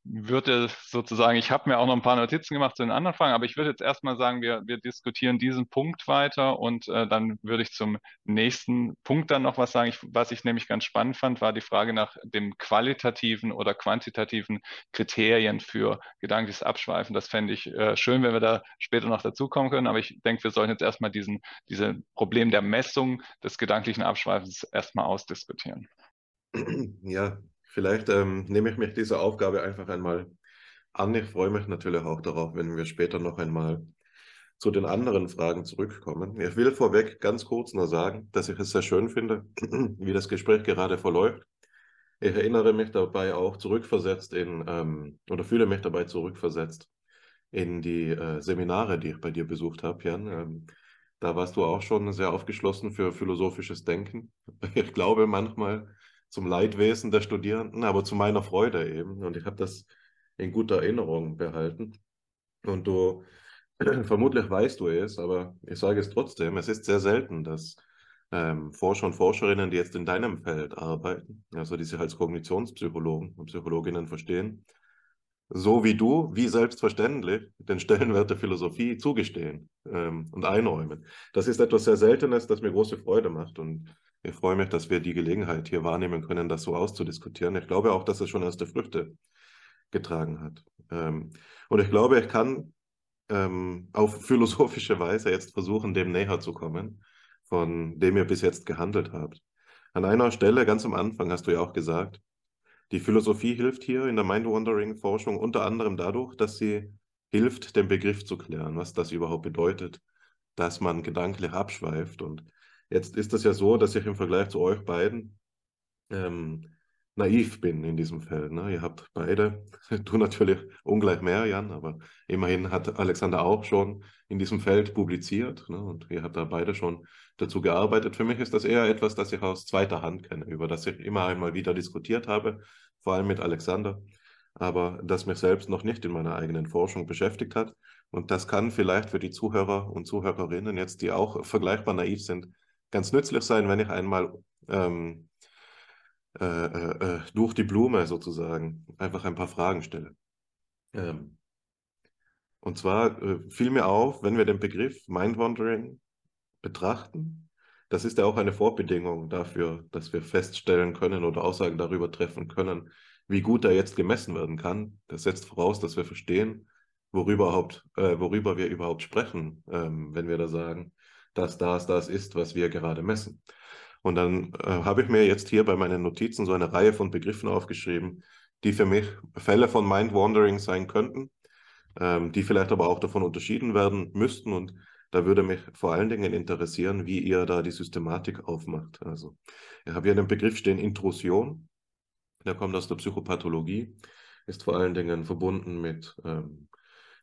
würde sozusagen, ich habe mir auch noch ein paar Notizen gemacht zu den anderen Fragen, aber ich würde jetzt erstmal sagen, wir, wir diskutieren diesen Punkt weiter und äh, dann würde ich zum nächsten Punkt dann noch was sagen. Ich, was ich nämlich ganz spannend fand, war die Frage nach dem qualitativen oder quantitativen Kriterien für gedankliches Abschweifen. Das fände ich äh, schön, wenn wir da später noch dazukommen können, aber ich denke, wir sollten jetzt erstmal diesen, diese Problem der Messung des gedanklichen Abschweifens erstmal ausdiskutieren. Ja, Vielleicht ähm, nehme ich mich dieser Aufgabe einfach einmal an. Ich freue mich natürlich auch darauf, wenn wir später noch einmal zu den anderen Fragen zurückkommen. Ich will vorweg ganz kurz nur sagen, dass ich es sehr schön finde, wie das Gespräch gerade verläuft. Ich erinnere mich dabei auch zurückversetzt in, ähm, oder fühle mich dabei zurückversetzt in die äh, Seminare, die ich bei dir besucht habe, Jan. Ähm, da warst du auch schon sehr aufgeschlossen für philosophisches Denken. Ich glaube manchmal, zum Leidwesen der Studierenden, aber zu meiner Freude eben. Und ich habe das in guter Erinnerung behalten. Und du, vermutlich weißt du es, aber ich sage es trotzdem, es ist sehr selten, dass ähm, Forscher und Forscherinnen, die jetzt in deinem Feld arbeiten, also die sich als Kognitionspsychologen und Psychologinnen verstehen, so wie du, wie selbstverständlich, den Stellenwert der Philosophie zugestehen ähm, und einräumen. Das ist etwas sehr Seltenes, das mir große Freude macht. Und ich freue mich, dass wir die Gelegenheit hier wahrnehmen können, das so auszudiskutieren. Ich glaube auch, dass es schon erste Früchte getragen hat. Ähm, und ich glaube, ich kann ähm, auf philosophische Weise jetzt versuchen, dem näher zu kommen, von dem ihr bis jetzt gehandelt habt. An einer Stelle, ganz am Anfang, hast du ja auch gesagt, die Philosophie hilft hier in der Mind-Wandering-Forschung unter anderem dadurch, dass sie hilft, den Begriff zu klären, was das überhaupt bedeutet, dass man gedanklich abschweift und Jetzt ist das ja so, dass ich im Vergleich zu euch beiden ähm, naiv bin in diesem Feld. Ne? Ihr habt beide, du natürlich ungleich mehr, Jan, aber immerhin hat Alexander auch schon in diesem Feld publiziert ne? und ihr habt da beide schon dazu gearbeitet. Für mich ist das eher etwas, das ich aus zweiter Hand kenne, über das ich immer einmal wieder diskutiert habe, vor allem mit Alexander, aber das mich selbst noch nicht in meiner eigenen Forschung beschäftigt hat. Und das kann vielleicht für die Zuhörer und Zuhörerinnen jetzt, die auch vergleichbar naiv sind, ganz nützlich sein, wenn ich einmal ähm, äh, äh, äh, durch die Blume sozusagen einfach ein paar Fragen stelle. Ähm, und zwar äh, fiel mir auf, wenn wir den Begriff Mind-Wandering betrachten, das ist ja auch eine Vorbedingung dafür, dass wir feststellen können oder Aussagen darüber treffen können, wie gut er jetzt gemessen werden kann. Das setzt voraus, dass wir verstehen, worüber, überhaupt, äh, worüber wir überhaupt sprechen, ähm, wenn wir da sagen, dass das das ist, was wir gerade messen. Und dann äh, habe ich mir jetzt hier bei meinen Notizen so eine Reihe von Begriffen aufgeschrieben, die für mich Fälle von Mind-Wandering sein könnten, ähm, die vielleicht aber auch davon unterschieden werden müssten. Und da würde mich vor allen Dingen interessieren, wie ihr da die Systematik aufmacht. Also, ich habe hier den Begriff stehen Intrusion. Der kommt aus der Psychopathologie, ist vor allen Dingen verbunden mit ähm,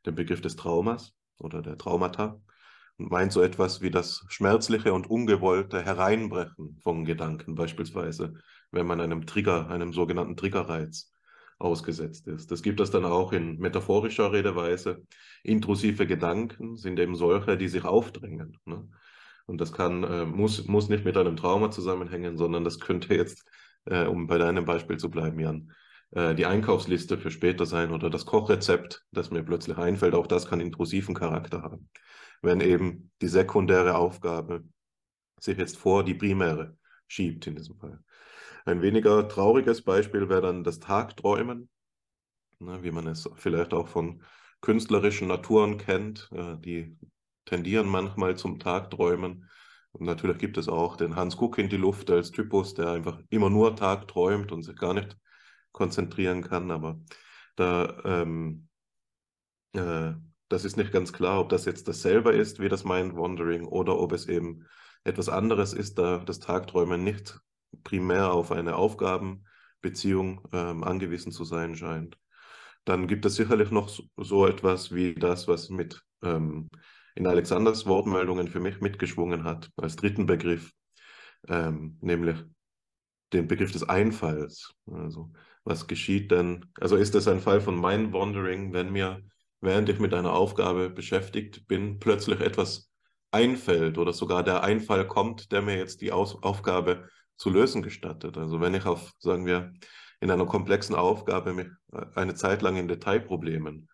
dem Begriff des Traumas oder der Traumata und meint so etwas wie das schmerzliche und ungewollte Hereinbrechen von Gedanken, beispielsweise, wenn man einem Trigger, einem sogenannten Triggerreiz ausgesetzt ist. Das gibt es dann auch in metaphorischer Redeweise. Intrusive Gedanken sind eben solche, die sich aufdrängen. Ne? Und das kann, äh, muss, muss nicht mit einem Trauma zusammenhängen, sondern das könnte jetzt, äh, um bei deinem Beispiel zu bleiben, Jan, äh, die Einkaufsliste für später sein oder das Kochrezept, das mir plötzlich einfällt. Auch das kann intrusiven Charakter haben wenn eben die sekundäre Aufgabe sich jetzt vor die primäre schiebt in diesem Fall. Ein weniger trauriges Beispiel wäre dann das Tagträumen, ne, wie man es vielleicht auch von künstlerischen Naturen kennt. Äh, die tendieren manchmal zum Tagträumen. Und natürlich gibt es auch den Hans Guck in die Luft als Typus, der einfach immer nur Tag träumt und sich gar nicht konzentrieren kann. Aber da, ähm, äh, das ist nicht ganz klar, ob das jetzt dasselbe ist wie das Mind Wandering oder ob es eben etwas anderes ist, da das Tagträumen nicht primär auf eine Aufgabenbeziehung ähm, angewiesen zu sein scheint. Dann gibt es sicherlich noch so, etwas wie das, was mit ähm, in Alexanders Wortmeldungen für mich mitgeschwungen hat, als dritten Begriff, ähm, nämlich den Begriff des Einfalls. Also, was geschieht denn? Also, ist das ein Fall von Mind Wandering, wenn mir, während ich mit einer Aufgabe beschäftigt bin, plötzlich etwas einfällt oder sogar der Einfall kommt, der mir jetzt die Aus Aufgabe zu lösen gestattet? Also, wenn ich auf, sagen wir, in einer komplexen Aufgabe mich äh, eine Zeit lang in Detailproblemen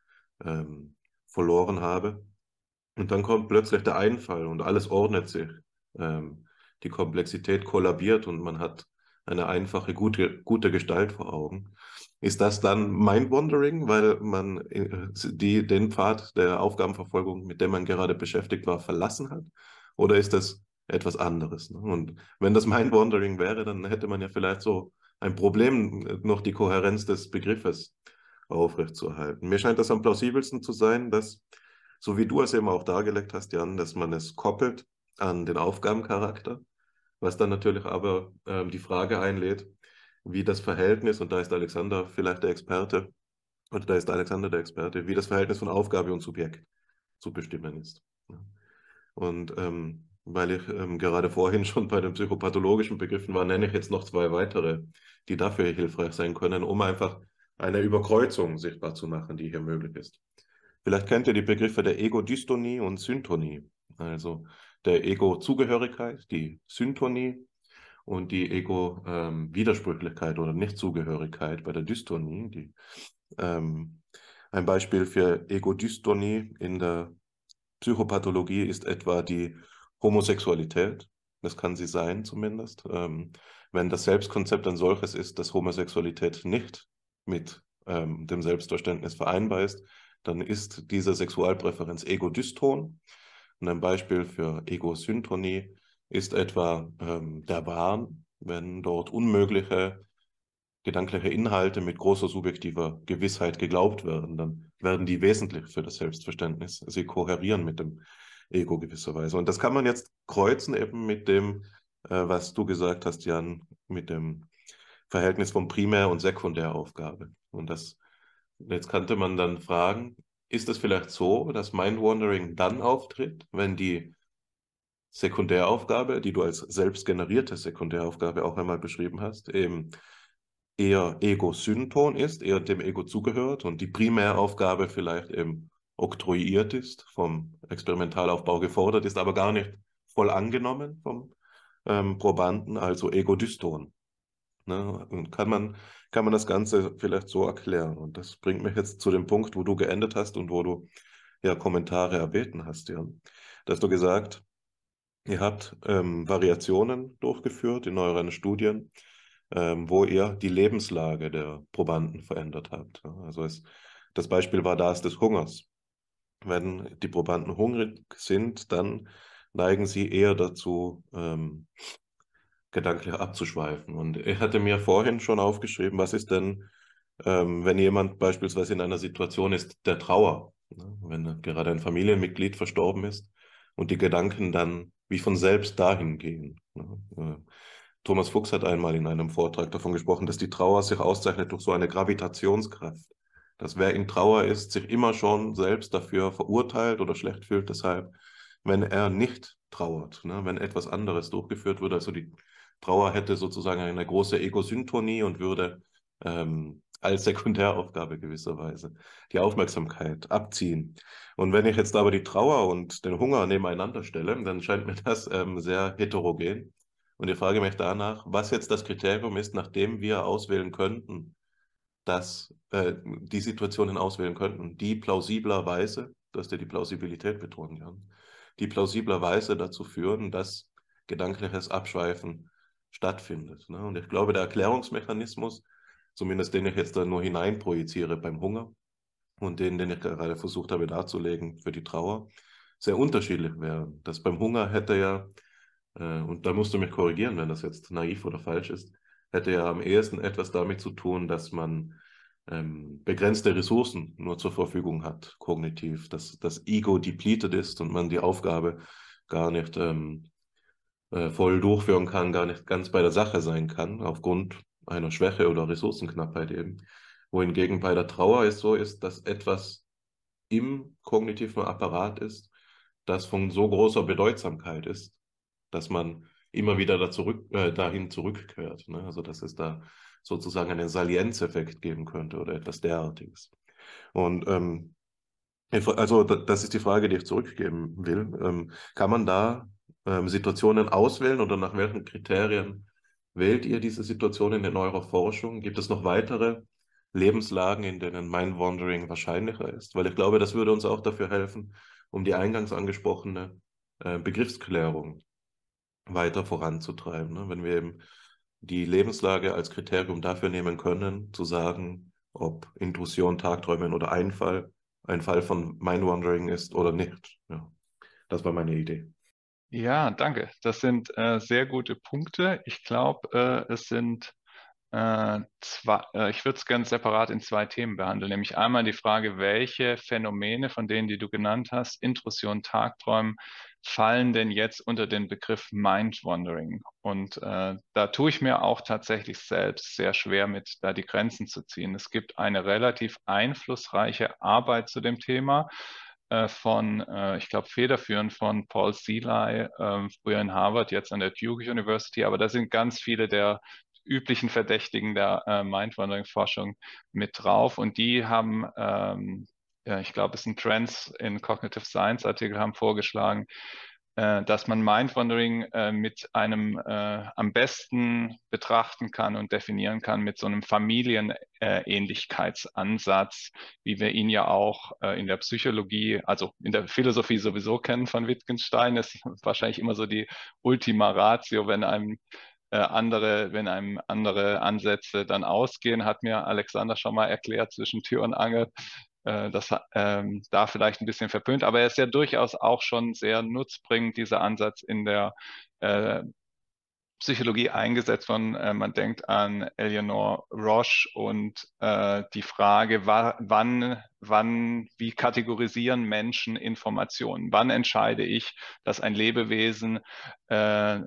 ähm, verloren habe, und dann kommt plötzlich der Einfall und alles ordnet sich. Ähm, die Komplexität kollabiert und man hat eine einfache, gute, gute Gestalt vor Augen. Ist das dann Mind-Wandering, weil man äh, die, den Pfad der Aufgabenverfolgung, mit dem man gerade beschäftigt war, verlassen hat? Oder ist das etwas anderes? Ne? Und wenn das Mind-Wandering wäre, dann hätte man ja vielleicht so ein Problem, noch die Kohärenz des Begriffes aufrechtzuerhalten. Mir scheint das am plausibelsten zu sein, dass so wie du es eben auch dargelegt hast, Jan, dass man es koppelt an den Aufgabencharakter, was dann natürlich aber ähm, die Frage einlädt, wie das Verhältnis, und da ist Alexander vielleicht der Experte, oder da ist Alexander der Experte, wie das Verhältnis von Aufgabe und Subjekt zu bestimmen ist. Und ähm, weil ich ähm, gerade vorhin schon bei den psychopathologischen Begriffen war, nenne ich jetzt noch zwei weitere, die dafür hilfreich sein können, um einfach eine Überkreuzung sichtbar zu machen, die hier möglich ist. Vielleicht kennt ihr die Begriffe der Ego-Dystonie und Syntonie. Also der Ego-Zugehörigkeit, die Syntonie und die Ego-Widersprüchlichkeit oder Nichtzugehörigkeit bei der Dystonie. Die, ähm, ein Beispiel für Ego-Dystonie in der Psychopathologie ist etwa die Homosexualität. Das kann sie sein zumindest. Ähm, wenn das Selbstkonzept ein solches ist, dass Homosexualität nicht mit ähm, dem Selbstverständnis vereinbar ist, dann ist diese Sexualpräferenz egodyston. Und ein Beispiel für Egosyntonie ist etwa ähm, der Wahn, wenn dort unmögliche gedankliche Inhalte mit großer subjektiver Gewissheit geglaubt werden, dann werden die wesentlich für das Selbstverständnis. Sie kohärieren mit dem Ego gewisserweise. Und das kann man jetzt kreuzen eben mit dem, äh, was du gesagt hast, Jan, mit dem Verhältnis von Primär- und Sekundäraufgabe. Und das Jetzt könnte man dann fragen, ist es vielleicht so, dass Mind-Wandering dann auftritt, wenn die Sekundäraufgabe, die du als selbstgenerierte Sekundäraufgabe auch einmal beschrieben hast, eben eher ego-synton ist, eher dem Ego zugehört und die Primäraufgabe vielleicht eben oktroyiert ist, vom Experimentalaufbau gefordert ist, aber gar nicht voll angenommen vom ähm, Probanden, also ego-dyston. Ne? Und kann man, kann man das Ganze vielleicht so erklären. Und das bringt mich jetzt zu dem Punkt, wo du geendet hast und wo du ja Kommentare erbeten hast, ja. Da du gesagt, ihr habt ähm, Variationen durchgeführt in euren Studien, ähm, wo ihr die Lebenslage der Probanden verändert habt. Also es, das Beispiel war das des Hungers. Wenn die Probanden hungrig sind, dann neigen sie eher dazu, ähm, gedanklich abzuschweifen. Und ich hatte mir vorhin schon aufgeschrieben, was ist denn, ähm, wenn jemand beispielsweise in einer Situation ist der Trauer, ne? wenn gerade ein Familienmitglied verstorben ist und die Gedanken dann wie von selbst dahin gehen. Ne? Äh, Thomas Fuchs hat einmal in einem Vortrag davon gesprochen, dass die Trauer sich auszeichnet durch so eine Gravitationskraft. Dass wer in Trauer ist, sich immer schon selbst dafür verurteilt oder schlecht fühlt, deshalb, wenn er nicht trauert, ne? wenn etwas anderes durchgeführt wird, also die Trauer hätte sozusagen eine große Ego-Syntonie und würde ähm, als Sekundäraufgabe gewisserweise die Aufmerksamkeit abziehen. Und wenn ich jetzt aber die Trauer und den Hunger nebeneinander stelle, dann scheint mir das ähm, sehr heterogen. Und ich frage mich danach, was jetzt das Kriterium ist, nachdem wir auswählen könnten, dass äh, die Situationen auswählen könnten, die plausiblerweise, hast ja die Plausibilität betont, Jan, die plausiblerweise dazu führen, dass gedankliches Abschweifen stattfindet. Ne? Und ich glaube, der Erklärungsmechanismus, zumindest den ich jetzt da nur hineinprojiziere beim Hunger und den, den ich gerade versucht habe darzulegen für die Trauer, sehr unterschiedlich wäre. Das beim Hunger hätte ja, äh, und da musst du mich korrigieren, wenn das jetzt naiv oder falsch ist, hätte ja am ehesten etwas damit zu tun, dass man ähm, begrenzte Ressourcen nur zur Verfügung hat, kognitiv, dass das Ego depleted ist und man die Aufgabe gar nicht ähm, äh, voll durchführen kann, gar nicht ganz bei der Sache sein kann, aufgrund einer Schwäche oder Ressourcenknappheit eben. Wohingegen bei der Trauer es so ist, dass etwas im kognitiven Apparat ist, das von so großer Bedeutsamkeit ist, dass man immer wieder da zurück, äh, dahin zurückkehrt. Ne? Also dass es da sozusagen einen Salienzeffekt geben könnte oder etwas derartiges. Und ähm, also das ist die Frage, die ich zurückgeben will. Ähm, kann man da ähm, Situationen auswählen oder nach welchen Kriterien wählt ihr diese Situationen in eurer Forschung? Gibt es noch weitere Lebenslagen, in denen Mind-Wandering wahrscheinlicher ist? Weil ich glaube, das würde uns auch dafür helfen, um die eingangs angesprochene äh, Begriffsklärung weiter voranzutreiben. Ne? Wenn wir eben die Lebenslage als Kriterium dafür nehmen können, zu sagen, ob Intrusion, Tagträumen oder Einfall ein Fall von Mind-Wandering ist oder nicht. Ja, das war meine Idee. Ja, danke. Das sind äh, sehr gute Punkte. Ich glaube, äh, es sind äh, zwei, äh, ich würde es gerne separat in zwei Themen behandeln, nämlich einmal die Frage, welche Phänomene von denen, die du genannt hast, Intrusion, Tagträumen, fallen denn jetzt unter den Begriff Mind Wandering? Und äh, da tue ich mir auch tatsächlich selbst sehr schwer mit, da die Grenzen zu ziehen. Es gibt eine relativ einflussreiche Arbeit zu dem Thema äh, von, äh, ich glaube, federführend von Paul Seeley, äh, früher in Harvard, jetzt an der Duke University, aber da sind ganz viele der üblichen Verdächtigen der äh, Mindwandering-Forschung mit drauf. Und die haben, ähm, ja, ich glaube, es ist ein Trends in Cognitive Science Artikel, haben vorgeschlagen, äh, dass man Mindwandering äh, mit einem äh, am besten betrachten kann und definieren kann mit so einem Familienähnlichkeitsansatz, wie wir ihn ja auch äh, in der Psychologie, also in der Philosophie sowieso kennen von Wittgenstein. Das ist wahrscheinlich immer so die Ultima Ratio, wenn einem äh, andere, wenn einem andere Ansätze dann ausgehen, hat mir Alexander schon mal erklärt zwischen Tür und Angel, das ähm, da vielleicht ein bisschen verpönt, aber er ist ja durchaus auch schon sehr nutzbringend, dieser Ansatz in der äh, Psychologie eingesetzt worden. Äh, man denkt an Eleanor Roche und äh, die Frage, wann, wann, wie kategorisieren Menschen Informationen? Wann entscheide ich, dass ein Lebewesen äh,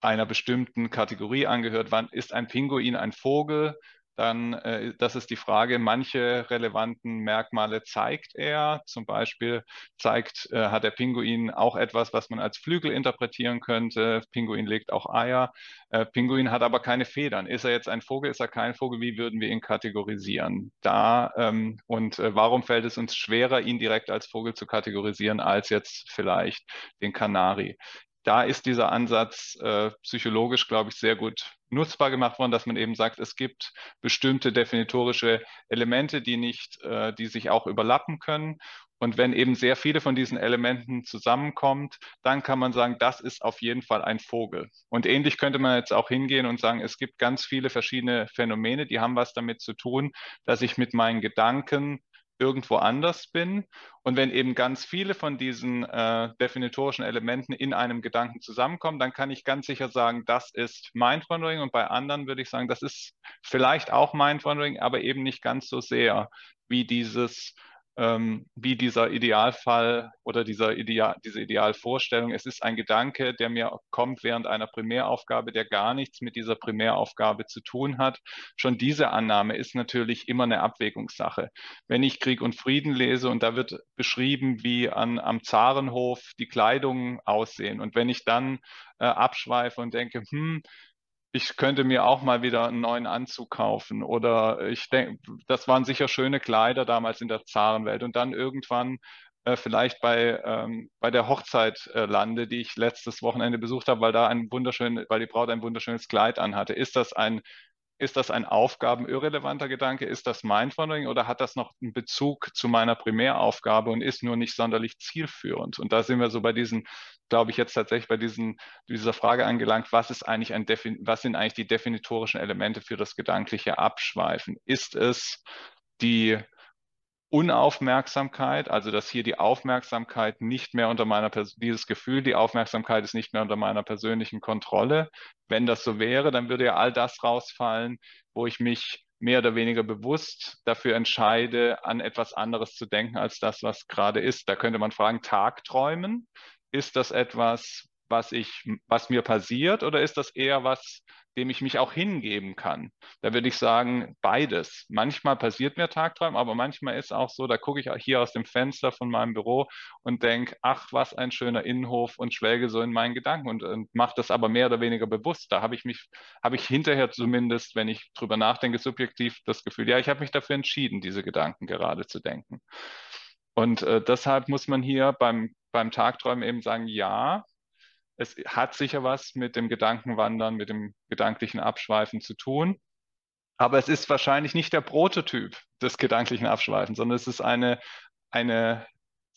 einer bestimmten Kategorie angehört? Wann ist ein Pinguin ein Vogel? Dann äh, das ist die Frage, manche relevanten Merkmale zeigt er. Zum Beispiel zeigt, äh, hat der Pinguin auch etwas, was man als Flügel interpretieren könnte. Pinguin legt auch Eier. Äh, Pinguin hat aber keine Federn. Ist er jetzt ein Vogel, ist er kein Vogel? Wie würden wir ihn kategorisieren? Da ähm, und äh, warum fällt es uns schwerer, ihn direkt als Vogel zu kategorisieren, als jetzt vielleicht den Kanari? Da ist dieser Ansatz äh, psychologisch, glaube ich, sehr gut nutzbar gemacht worden, dass man eben sagt, es gibt bestimmte definitorische Elemente, die nicht, äh, die sich auch überlappen können. Und wenn eben sehr viele von diesen Elementen zusammenkommt, dann kann man sagen, das ist auf jeden Fall ein Vogel. Und ähnlich könnte man jetzt auch hingehen und sagen, es gibt ganz viele verschiedene Phänomene, die haben was damit zu tun, dass ich mit meinen Gedanken irgendwo anders bin. Und wenn eben ganz viele von diesen äh, definitorischen Elementen in einem Gedanken zusammenkommen, dann kann ich ganz sicher sagen, das ist Mindwandering. Und bei anderen würde ich sagen, das ist vielleicht auch Mindwandering, aber eben nicht ganz so sehr wie dieses ähm, wie dieser Idealfall oder dieser Ideal, diese Idealvorstellung. Es ist ein Gedanke, der mir kommt während einer Primäraufgabe, der gar nichts mit dieser Primäraufgabe zu tun hat. Schon diese Annahme ist natürlich immer eine Abwägungssache. Wenn ich Krieg und Frieden lese und da wird beschrieben, wie an, am Zarenhof die Kleidungen aussehen und wenn ich dann äh, abschweife und denke, hm, ich könnte mir auch mal wieder einen neuen Anzug kaufen. Oder ich denke, das waren sicher schöne Kleider damals in der Zarenwelt. Und dann irgendwann äh, vielleicht bei, ähm, bei der Hochzeit äh, lande, die ich letztes Wochenende besucht habe, weil da ein wunderschön, weil die Braut ein wunderschönes Kleid anhatte. Ist das ein ist das ein aufgabenirrelevanter Gedanke? Ist das Mindwandering oder hat das noch einen Bezug zu meiner Primäraufgabe und ist nur nicht sonderlich zielführend? Und da sind wir so bei diesen, glaube ich, jetzt tatsächlich bei diesen, dieser Frage angelangt, was ist eigentlich ein was sind eigentlich die definitorischen Elemente für das gedankliche Abschweifen? Ist es die Unaufmerksamkeit, also dass hier die Aufmerksamkeit nicht mehr unter meiner, dieses Gefühl, die Aufmerksamkeit ist nicht mehr unter meiner persönlichen Kontrolle. Wenn das so wäre, dann würde ja all das rausfallen, wo ich mich mehr oder weniger bewusst dafür entscheide, an etwas anderes zu denken als das, was gerade ist. Da könnte man fragen, Tagträumen, ist das etwas, was ich, was mir passiert oder ist das eher was, dem ich mich auch hingeben kann. Da würde ich sagen, beides. Manchmal passiert mir Tagträumen, aber manchmal ist auch so, da gucke ich hier aus dem Fenster von meinem Büro und denke, ach, was ein schöner Innenhof und schwelge so in meinen Gedanken und, und mache das aber mehr oder weniger bewusst. Da habe ich mich, habe ich hinterher zumindest, wenn ich drüber nachdenke, subjektiv das Gefühl, ja, ich habe mich dafür entschieden, diese Gedanken gerade zu denken. Und äh, deshalb muss man hier beim, beim Tagträumen eben sagen, ja, es hat sicher was mit dem Gedankenwandern, mit dem gedanklichen Abschweifen zu tun. Aber es ist wahrscheinlich nicht der Prototyp des gedanklichen Abschweifens, sondern es ist eine, eine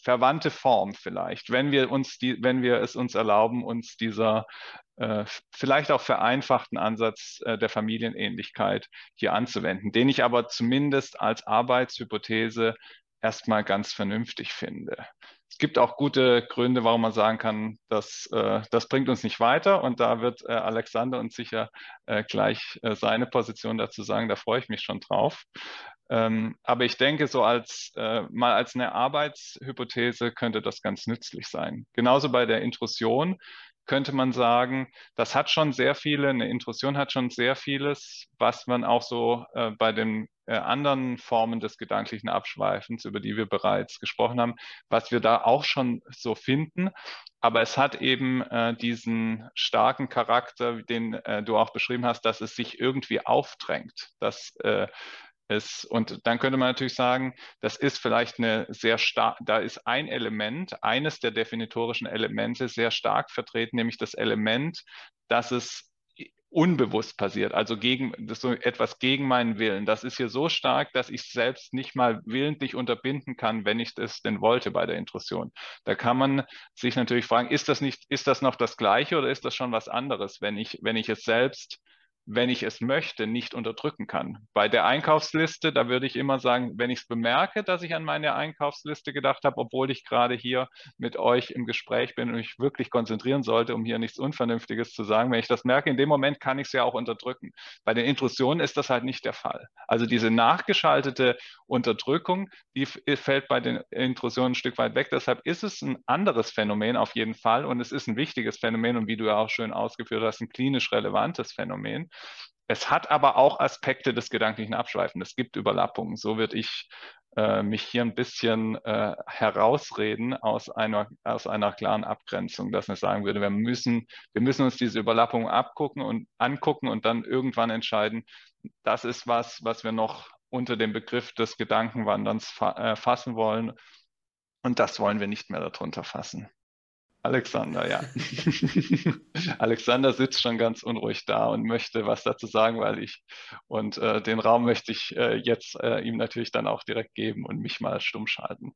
verwandte Form vielleicht, wenn wir uns die, wenn wir es uns erlauben, uns dieser äh, vielleicht auch vereinfachten Ansatz äh, der Familienähnlichkeit hier anzuwenden, den ich aber zumindest als Arbeitshypothese erstmal ganz vernünftig finde es gibt auch gute Gründe, warum man sagen kann, dass äh, das bringt uns nicht weiter. Und da wird äh, Alexander uns sicher äh, gleich äh, seine Position dazu sagen. Da freue ich mich schon drauf. Ähm, aber ich denke, so als äh, mal als eine Arbeitshypothese könnte das ganz nützlich sein. Genauso bei der Intrusion könnte man sagen, das hat schon sehr viele, eine Intrusion hat schon sehr vieles, was man auch so äh, bei den äh, anderen Formen des gedanklichen Abschweifens, über die wir bereits gesprochen haben, was wir da auch schon so finden. Aber es hat eben äh, diesen starken Charakter, den äh, du auch beschrieben hast, dass es sich irgendwie aufdrängt, dass äh, ist. Und dann könnte man natürlich sagen, das ist vielleicht eine sehr stark, da ist ein Element, eines der definitorischen Elemente sehr stark vertreten, nämlich das Element, dass es unbewusst passiert, also gegen das so etwas gegen meinen Willen. Das ist hier so stark, dass ich selbst nicht mal willentlich unterbinden kann, wenn ich das denn wollte bei der Intrusion. Da kann man sich natürlich fragen, ist das nicht, ist das noch das Gleiche oder ist das schon was anderes, wenn ich, wenn ich es selbst wenn ich es möchte, nicht unterdrücken kann. Bei der Einkaufsliste, da würde ich immer sagen, wenn ich es bemerke, dass ich an meine Einkaufsliste gedacht habe, obwohl ich gerade hier mit euch im Gespräch bin und mich wirklich konzentrieren sollte, um hier nichts Unvernünftiges zu sagen, wenn ich das merke, in dem Moment kann ich es ja auch unterdrücken. Bei den Intrusionen ist das halt nicht der Fall. Also diese nachgeschaltete Unterdrückung, die fällt bei den Intrusionen ein Stück weit weg. Deshalb ist es ein anderes Phänomen auf jeden Fall und es ist ein wichtiges Phänomen und wie du ja auch schön ausgeführt hast, ein klinisch relevantes Phänomen. Es hat aber auch Aspekte des gedanklichen Abschweifens. Es gibt Überlappungen. So würde ich äh, mich hier ein bisschen äh, herausreden aus einer, aus einer klaren Abgrenzung, dass ich sagen würde, wir müssen, wir müssen uns diese Überlappungen abgucken und angucken und dann irgendwann entscheiden, das ist was, was wir noch unter dem Begriff des Gedankenwanderns fa äh, fassen wollen. Und das wollen wir nicht mehr darunter fassen. Alexander, ja. Alexander sitzt schon ganz unruhig da und möchte was dazu sagen, weil ich und äh, den Raum möchte ich äh, jetzt äh, ihm natürlich dann auch direkt geben und mich mal stumm schalten.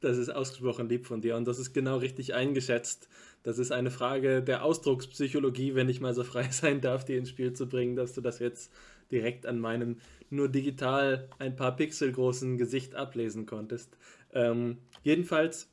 Das ist ausgesprochen lieb von dir und das ist genau richtig eingeschätzt. Das ist eine Frage der Ausdruckspsychologie, wenn ich mal so frei sein darf, die ins Spiel zu bringen, dass du das jetzt direkt an meinem nur digital ein paar Pixel großen Gesicht ablesen konntest. Ähm, jedenfalls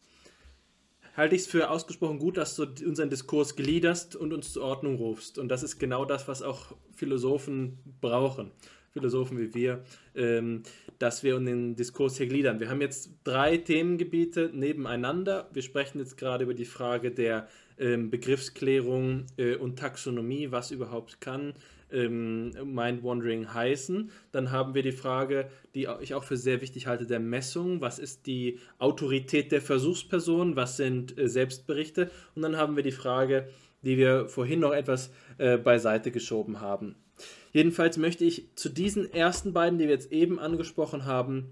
halte ich es für ausgesprochen gut, dass du unseren Diskurs gliederst und uns zur Ordnung rufst. Und das ist genau das, was auch Philosophen brauchen. Philosophen wie wir, ähm, dass wir den Diskurs hier gliedern. Wir haben jetzt drei Themengebiete nebeneinander. Wir sprechen jetzt gerade über die Frage der ähm, Begriffsklärung äh, und Taxonomie, was überhaupt kann ähm, Mind-Wandering heißen. Dann haben wir die Frage, die ich auch für sehr wichtig halte, der Messung. Was ist die Autorität der Versuchsperson? Was sind äh, Selbstberichte? Und dann haben wir die Frage, die wir vorhin noch etwas äh, beiseite geschoben haben. Jedenfalls möchte ich zu diesen ersten beiden, die wir jetzt eben angesprochen haben,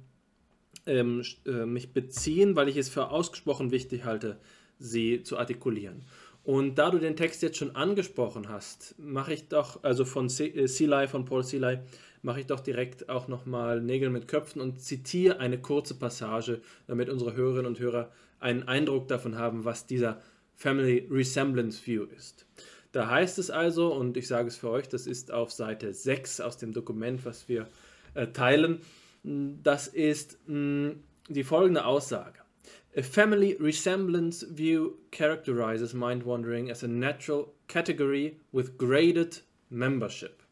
ähm, äh, mich beziehen, weil ich es für ausgesprochen wichtig halte, sie zu artikulieren. Und da du den Text jetzt schon angesprochen hast, mache ich doch, also von Seeley, von Paul Seeley, mache ich doch direkt auch nochmal Nägel mit Köpfen und zitiere eine kurze Passage, damit unsere Hörerinnen und Hörer einen Eindruck davon haben, was dieser Family Resemblance View ist. Da heißt es also, und ich sage es für euch, das ist auf Seite 6 aus dem Dokument, was wir äh, teilen, das ist mh, die folgende Aussage. A family resemblance view characterizes mind wandering as a natural category with graded membership.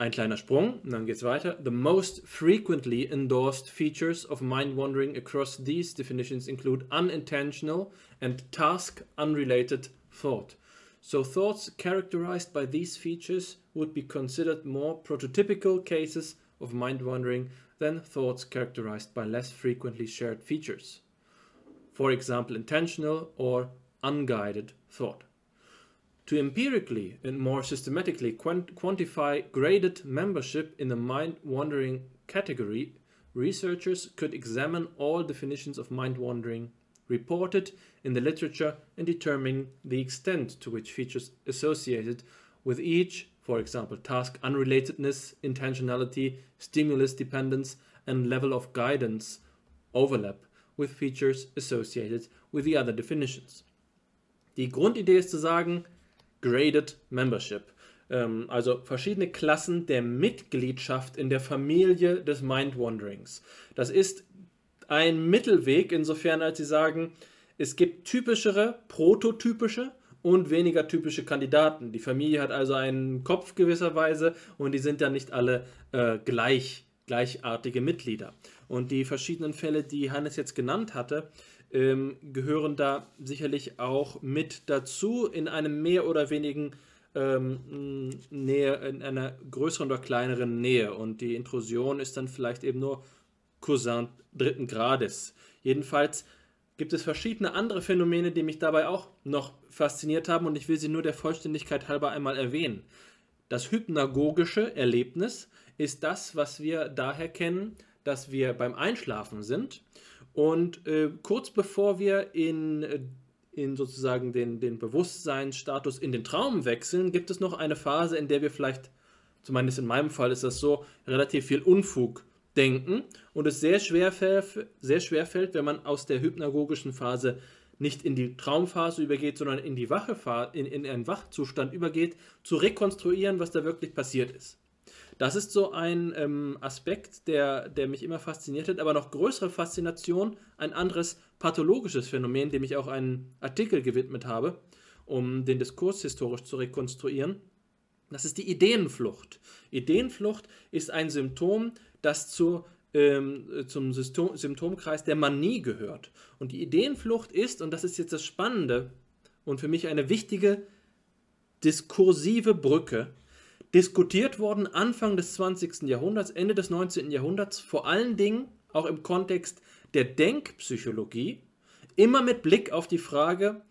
Ein kleiner Sprung, dann geht's weiter. The most frequently endorsed features of mind wandering across these definitions include unintentional and task unrelated thought. So thoughts characterized by these features would be considered more prototypical cases of mind wandering than thoughts characterized by less frequently shared features. For example, intentional or unguided thought. To empirically and more systematically quant quantify graded membership in the mind wandering category, researchers could examine all definitions of mind wandering reported in the literature and determine the extent to which features associated with each, for example, task unrelatedness, intentionality, stimulus dependence, and level of guidance, overlap with features associated with the other definitions. Die Grundidee ist zu sagen, Graded Membership. Ähm, also verschiedene Klassen der Mitgliedschaft in der Familie des Mind-Wanderings. Das ist ein Mittelweg, insofern als sie sagen, es gibt typischere, prototypische und weniger typische Kandidaten. Die Familie hat also einen Kopf gewisserweise und die sind ja nicht alle äh, gleich, gleichartige Mitglieder. Und die verschiedenen Fälle, die Hannes jetzt genannt hatte, ähm, gehören da sicherlich auch mit dazu in einem mehr oder wenigen ähm, Nähe, in einer größeren oder kleineren Nähe. Und die Intrusion ist dann vielleicht eben nur Cousin dritten Grades. Jedenfalls gibt es verschiedene andere Phänomene, die mich dabei auch noch fasziniert haben und ich will sie nur der Vollständigkeit halber einmal erwähnen. Das hypnagogische Erlebnis ist das, was wir daher kennen, dass wir beim Einschlafen sind und äh, kurz bevor wir in, äh, in sozusagen den, den Bewusstseinsstatus in den Traum wechseln, gibt es noch eine Phase, in der wir vielleicht, zumindest in meinem Fall ist das so, relativ viel Unfug denken und es sehr schwer, sehr schwer fällt, wenn man aus der hypnagogischen Phase nicht in die Traumphase übergeht, sondern in die wache in, in einen Wachzustand übergeht, zu rekonstruieren, was da wirklich passiert ist. Das ist so ein ähm, Aspekt, der, der mich immer fasziniert hat, aber noch größere Faszination, ein anderes pathologisches Phänomen, dem ich auch einen Artikel gewidmet habe, um den Diskurs historisch zu rekonstruieren. Das ist die Ideenflucht. Ideenflucht ist ein Symptom, das zu, ähm, zum System, Symptomkreis der Manie gehört. Und die Ideenflucht ist, und das ist jetzt das Spannende und für mich eine wichtige diskursive Brücke, diskutiert worden Anfang des 20. Jahrhunderts, Ende des 19. Jahrhunderts, vor allen Dingen auch im Kontext der Denkpsychologie, immer mit Blick auf die Frage,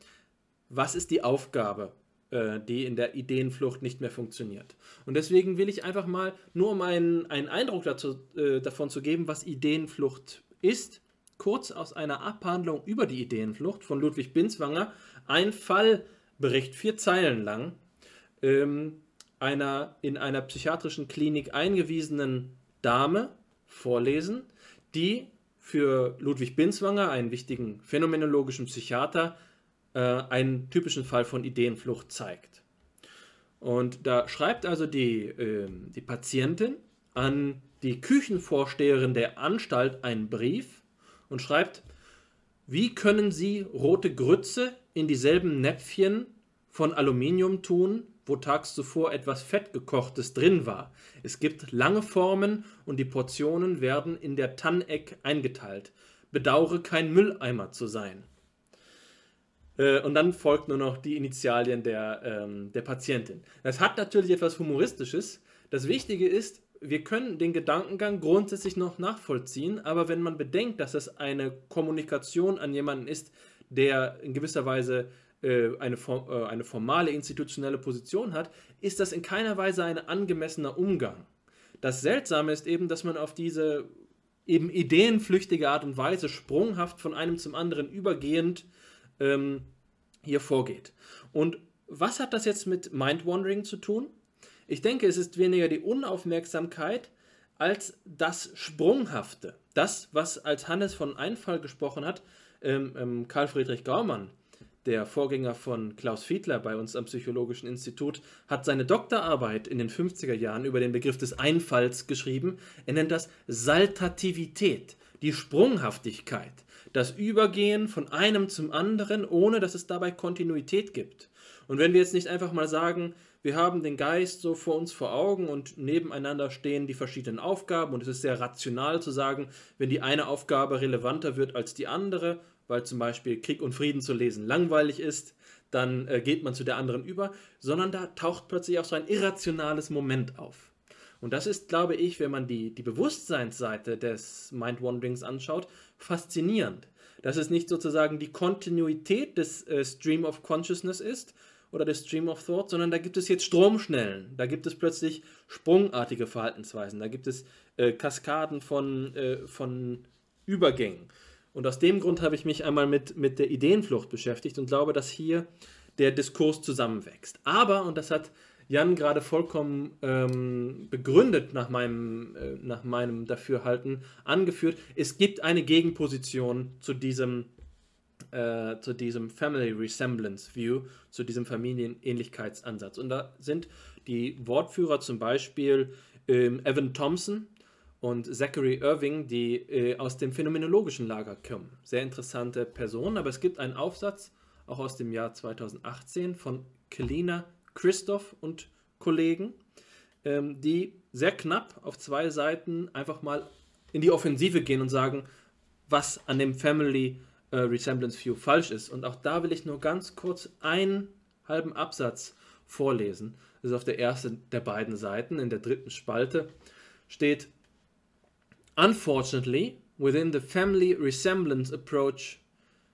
was ist die Aufgabe, äh, die in der Ideenflucht nicht mehr funktioniert. Und deswegen will ich einfach mal, nur um einen, einen Eindruck dazu, äh, davon zu geben, was Ideenflucht ist, kurz aus einer Abhandlung über die Ideenflucht von Ludwig Binswanger ein Fallbericht, vier Zeilen lang, ähm, einer in einer psychiatrischen Klinik eingewiesenen Dame vorlesen, die für Ludwig Binswanger, einen wichtigen phänomenologischen Psychiater, äh, einen typischen Fall von Ideenflucht zeigt. Und da schreibt also die, äh, die Patientin an die Küchenvorsteherin der Anstalt einen Brief und schreibt, wie können Sie rote Grütze in dieselben Näpfchen von Aluminium tun, wo tags zuvor etwas Fettgekochtes drin war. Es gibt lange Formen und die Portionen werden in der Tanneck eingeteilt. Bedauere kein Mülleimer zu sein. Äh, und dann folgt nur noch die Initialien der, ähm, der Patientin. Das hat natürlich etwas Humoristisches. Das Wichtige ist, wir können den Gedankengang grundsätzlich noch nachvollziehen, aber wenn man bedenkt, dass es eine Kommunikation an jemanden ist, der in gewisser Weise äh, eine, äh, eine formale institutionelle Position hat, ist das in keiner Weise ein angemessener Umgang. Das Seltsame ist eben, dass man auf diese eben ideenflüchtige Art und Weise sprunghaft von einem zum anderen übergehend ähm, hier vorgeht. Und was hat das jetzt mit Mind-Wandering zu tun? Ich denke, es ist weniger die Unaufmerksamkeit als das Sprunghafte. Das, was als Hannes von Einfall gesprochen hat, ähm, ähm, Karl Friedrich Gaumann, der Vorgänger von Klaus Fiedler bei uns am Psychologischen Institut, hat seine Doktorarbeit in den 50er Jahren über den Begriff des Einfalls geschrieben. Er nennt das Saltativität, die Sprunghaftigkeit, das Übergehen von einem zum anderen, ohne dass es dabei Kontinuität gibt. Und wenn wir jetzt nicht einfach mal sagen, wir haben den Geist so vor uns vor Augen und nebeneinander stehen die verschiedenen Aufgaben und es ist sehr rational zu sagen, wenn die eine Aufgabe relevanter wird als die andere, weil zum Beispiel Krieg und Frieden zu lesen langweilig ist, dann äh, geht man zu der anderen über, sondern da taucht plötzlich auch so ein irrationales Moment auf. Und das ist, glaube ich, wenn man die, die Bewusstseinsseite des Mind-Wanderings anschaut, faszinierend. Dass es nicht sozusagen die Kontinuität des äh, Stream of Consciousness ist oder des Stream of Thought, sondern da gibt es jetzt Stromschnellen, da gibt es plötzlich sprungartige Verhaltensweisen, da gibt es äh, Kaskaden von, äh, von Übergängen. Und aus dem Grund habe ich mich einmal mit, mit der Ideenflucht beschäftigt und glaube, dass hier der Diskurs zusammenwächst. Aber, und das hat Jan gerade vollkommen ähm, begründet nach meinem, äh, nach meinem Dafürhalten angeführt, es gibt eine Gegenposition zu diesem, äh, zu diesem Family Resemblance View, zu diesem Familienähnlichkeitsansatz. Und da sind die Wortführer zum Beispiel ähm, Evan Thompson, und Zachary Irving, die äh, aus dem phänomenologischen Lager kommen. Sehr interessante Personen, aber es gibt einen Aufsatz, auch aus dem Jahr 2018, von Kelina Christoph und Kollegen, ähm, die sehr knapp auf zwei Seiten einfach mal in die Offensive gehen und sagen, was an dem Family äh, Resemblance View falsch ist. Und auch da will ich nur ganz kurz einen halben Absatz vorlesen. Das ist auf der ersten der beiden Seiten, in der dritten Spalte steht, Unfortunately, within the family resemblance approach,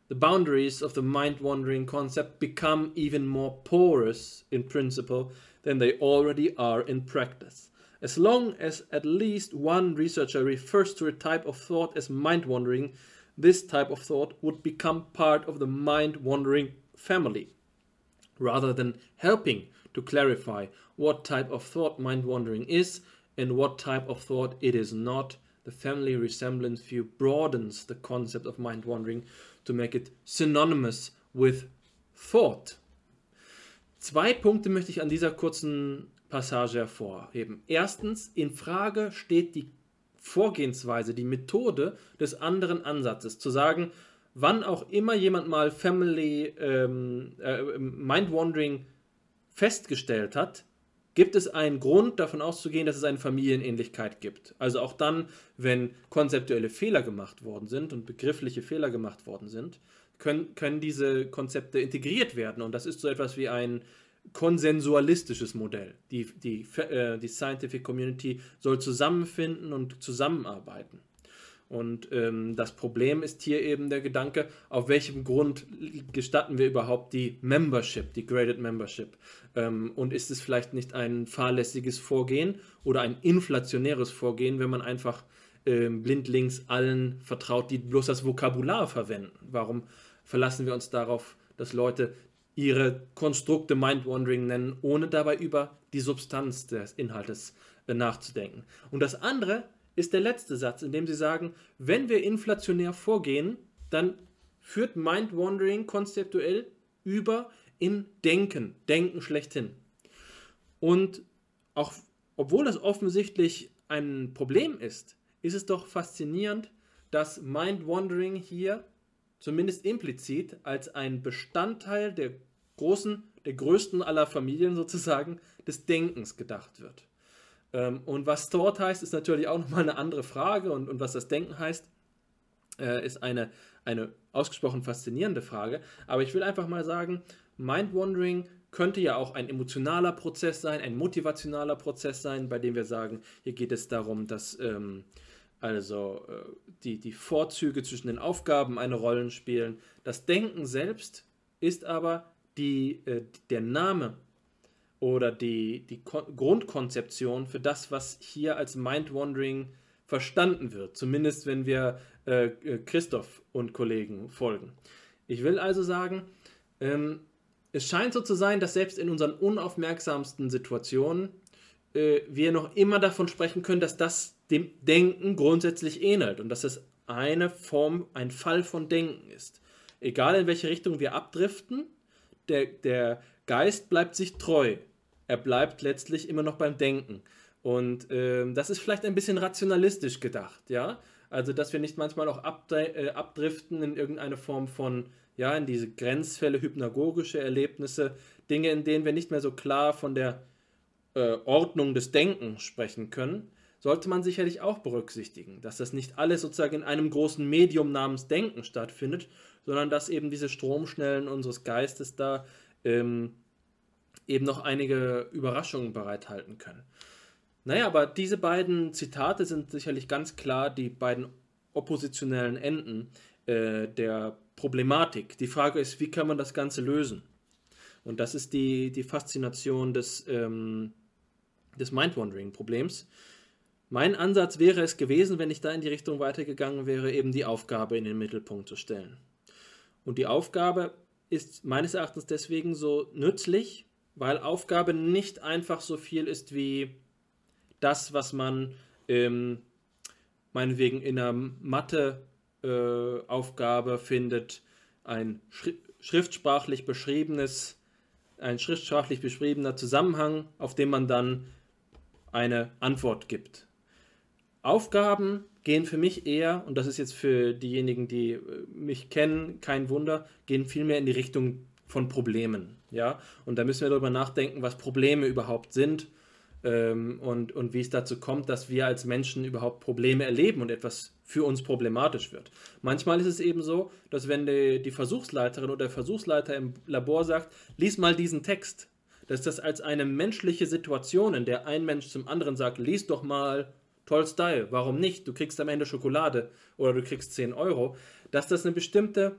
the boundaries of the mind wandering concept become even more porous in principle than they already are in practice. As long as at least one researcher refers to a type of thought as mind wandering, this type of thought would become part of the mind wandering family. Rather than helping to clarify what type of thought mind wandering is and what type of thought it is not, the family resemblance view broadens the concept of mind wandering to make it synonymous with thought. Zwei Punkte möchte ich an dieser kurzen Passage hervorheben. Erstens, in Frage steht die Vorgehensweise, die Methode des anderen Ansatzes, zu sagen, wann auch immer jemand mal Family ähm, äh, Mind Wandering festgestellt hat, gibt es einen Grund davon auszugehen, dass es eine Familienähnlichkeit gibt. Also auch dann, wenn konzeptuelle Fehler gemacht worden sind und begriffliche Fehler gemacht worden sind, können, können diese Konzepte integriert werden. Und das ist so etwas wie ein konsensualistisches Modell. Die, die, äh, die Scientific Community soll zusammenfinden und zusammenarbeiten. Und ähm, das Problem ist hier eben der Gedanke, auf welchem Grund gestatten wir überhaupt die Membership, die Graded Membership? Ähm, und ist es vielleicht nicht ein fahrlässiges Vorgehen oder ein inflationäres Vorgehen, wenn man einfach ähm, blindlings allen vertraut, die bloß das Vokabular verwenden? Warum verlassen wir uns darauf, dass Leute ihre Konstrukte Mind-Wandering nennen, ohne dabei über die Substanz des Inhaltes äh, nachzudenken? Und das andere ist der letzte Satz, in dem sie sagen, wenn wir inflationär vorgehen, dann führt Mind-Wandering konzeptuell über in Denken, Denken schlechthin. Und auch obwohl das offensichtlich ein Problem ist, ist es doch faszinierend, dass Mind-Wandering hier zumindest implizit als ein Bestandteil der großen, der größten aller Familien sozusagen des Denkens gedacht wird. Ähm, und was Thought heißt, ist natürlich auch nochmal eine andere Frage. Und, und was das Denken heißt, äh, ist eine, eine ausgesprochen faszinierende Frage. Aber ich will einfach mal sagen, Mind-Wandering könnte ja auch ein emotionaler Prozess sein, ein motivationaler Prozess sein, bei dem wir sagen, hier geht es darum, dass ähm, also äh, die, die Vorzüge zwischen den Aufgaben eine Rolle spielen. Das Denken selbst ist aber die, äh, der Name oder die, die Grundkonzeption für das, was hier als Mind-Wandering verstanden wird. Zumindest wenn wir äh, äh, Christoph und Kollegen folgen. Ich will also sagen, Ähm, es scheint so zu sein, dass selbst in unseren unaufmerksamsten Situationen äh, wir noch immer davon sprechen können, dass das dem Denken grundsätzlich ähnelt und dass es eine Form, ein Fall von Denken ist. Egal in welche Richtung wir abdriften, der, der Geist bleibt sich treu. Er bleibt letztlich immer noch beim Denken. Und ähm, das ist vielleicht ein bisschen rationalistisch gedacht, ja. Also, dass wir nicht manchmal auch äh, abdriften in irgendeine Form von, ja, in diese Grenzfälle, hypnagogische Erlebnisse, Dinge, in denen wir nicht mehr so klar von der äh, Ordnung des Denkens sprechen können, sollte man sicherlich auch berücksichtigen, dass das nicht alles sozusagen in einem großen Medium namens Denken stattfindet, sondern dass eben diese Stromschnellen unseres Geistes da ähm, eben noch einige Überraschungen bereithalten können. Naja, aber diese beiden Zitate sind sicherlich ganz klar die beiden oppositionellen Enden äh, der Problematik. Die Frage ist, wie kann man das Ganze lösen? Und das ist die, die Faszination des, ähm, des Mind-Wandering-Problems. Mein Ansatz wäre es gewesen, wenn ich da in die Richtung weitergegangen wäre, eben die Aufgabe in den Mittelpunkt zu stellen. Und die Aufgabe ist meines Erachtens deswegen so nützlich, weil Aufgabe nicht einfach so viel ist wie das, was man ähm, meinetwegen in einer Mathe-Aufgabe äh, findet, ein schri schriftsprachlich beschriebenes, ein schriftsprachlich beschriebener Zusammenhang, auf den man dann eine Antwort gibt. Aufgaben gehen für mich eher, und das ist jetzt für diejenigen, die äh, mich kennen, kein Wunder, gehen vielmehr in die Richtung von Problemen. Ja? Und da müssen wir darüber nachdenken, was Probleme überhaupt sind ähm, und, und wie es dazu kommt, dass wir als Menschen überhaupt Probleme erleben und etwas für uns problematisch wird. Manchmal ist es eben so, dass wenn die, die Versuchsleiterin oder der Versuchsleiter im Labor sagt, lies mal diesen Text, dass das als eine menschliche Situation, in der ein Mensch zum anderen sagt, lies doch mal Tolstoi, warum nicht? Du kriegst am Ende Schokolade oder du kriegst 10 Euro, dass das eine bestimmte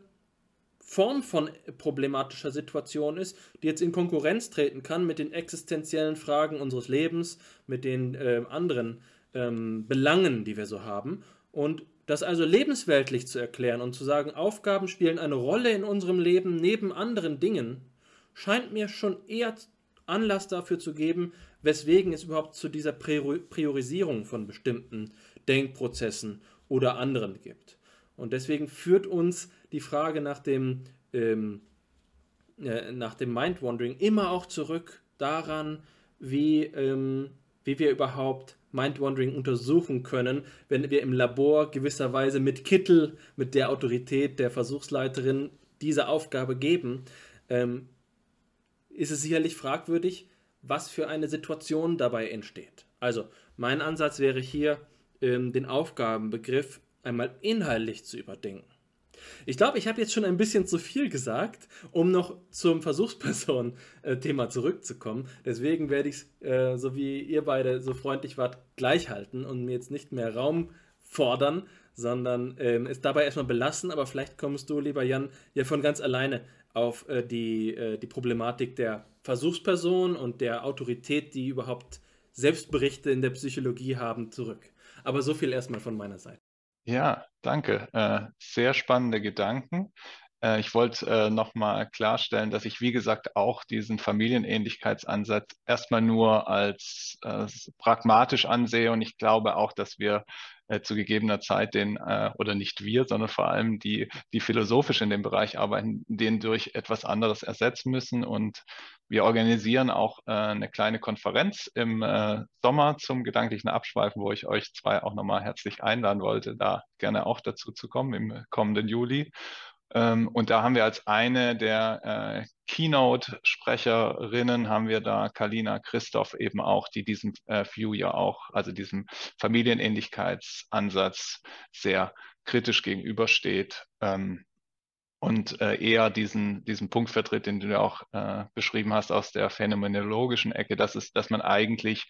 Form von problematischer Situation ist, die jetzt in Konkurrenz treten kann mit den existenziellen Fragen unseres Lebens, mit den äh, anderen ähm, Belangen, die wir so haben. Und das also lebensweltlich zu erklären und zu sagen, Aufgaben spielen eine Rolle in unserem Leben neben anderen Dingen, scheint mir schon eher Anlass dafür zu geben, weswegen es überhaupt zu dieser Priorisierung von bestimmten Denkprozessen oder anderen gibt. Und deswegen führt uns die Frage nach dem, ähm, äh, nach dem Mind-Wandering immer auch zurück daran, wie, ähm, wie wir überhaupt Mind-Wandering untersuchen können, wenn wir im Labor gewisserweise mit Kittel, mit der Autorität der Versuchsleiterin diese Aufgabe geben, ähm, ist es sicherlich fragwürdig, was für eine Situation dabei entsteht. Also mein Ansatz wäre hier, ähm, den Aufgabenbegriff einmal inhaltlich zu überdenken. Ich glaube, ich habe jetzt schon ein bisschen zu viel gesagt, um noch zum Versuchsperson-Thema zurückzukommen. Deswegen werde ich es, äh, so wie ihr beide so freundlich wart, gleich halten und mir jetzt nicht mehr Raum fordern, sondern ähm, es dabei erstmal belassen. Aber vielleicht kommst du, lieber Jan, ja von ganz alleine auf äh, die, äh, die Problematik der Versuchsperson und der Autorität, die überhaupt Selbstberichte in der Psychologie haben, zurück. Aber so viel erstmal von meiner Seite. Ja, danke. Äh, sehr spannende Gedanken. Äh, ich wollte äh, nochmal klarstellen, dass ich, wie gesagt, auch diesen Familienähnlichkeitsansatz erstmal nur als äh, pragmatisch ansehe und ich glaube auch, dass wir äh, zu gegebener Zeit den, äh, oder nicht wir, sondern vor allem die, die philosophisch in dem Bereich arbeiten, den durch etwas anderes ersetzen müssen. Und wir organisieren auch äh, eine kleine Konferenz im Sommer zum gedanklichen Abschweifen, wo ich euch zwei auch nochmal herzlich einladen wollte, da gerne auch dazu zu kommen im kommenden Juli. Ähm, und da haben wir als eine der äh, Keynote-Sprecherinnen haben wir da Kalina Christoph eben auch, die diesem äh, View ja auch, also diesem Familienähnlichkeitsansatz sehr kritisch gegenübersteht. Ähm, und äh, eher diesen, diesen Punkt vertritt, den du ja auch äh, beschrieben hast aus der phänomenologischen Ecke, dass, es, dass man eigentlich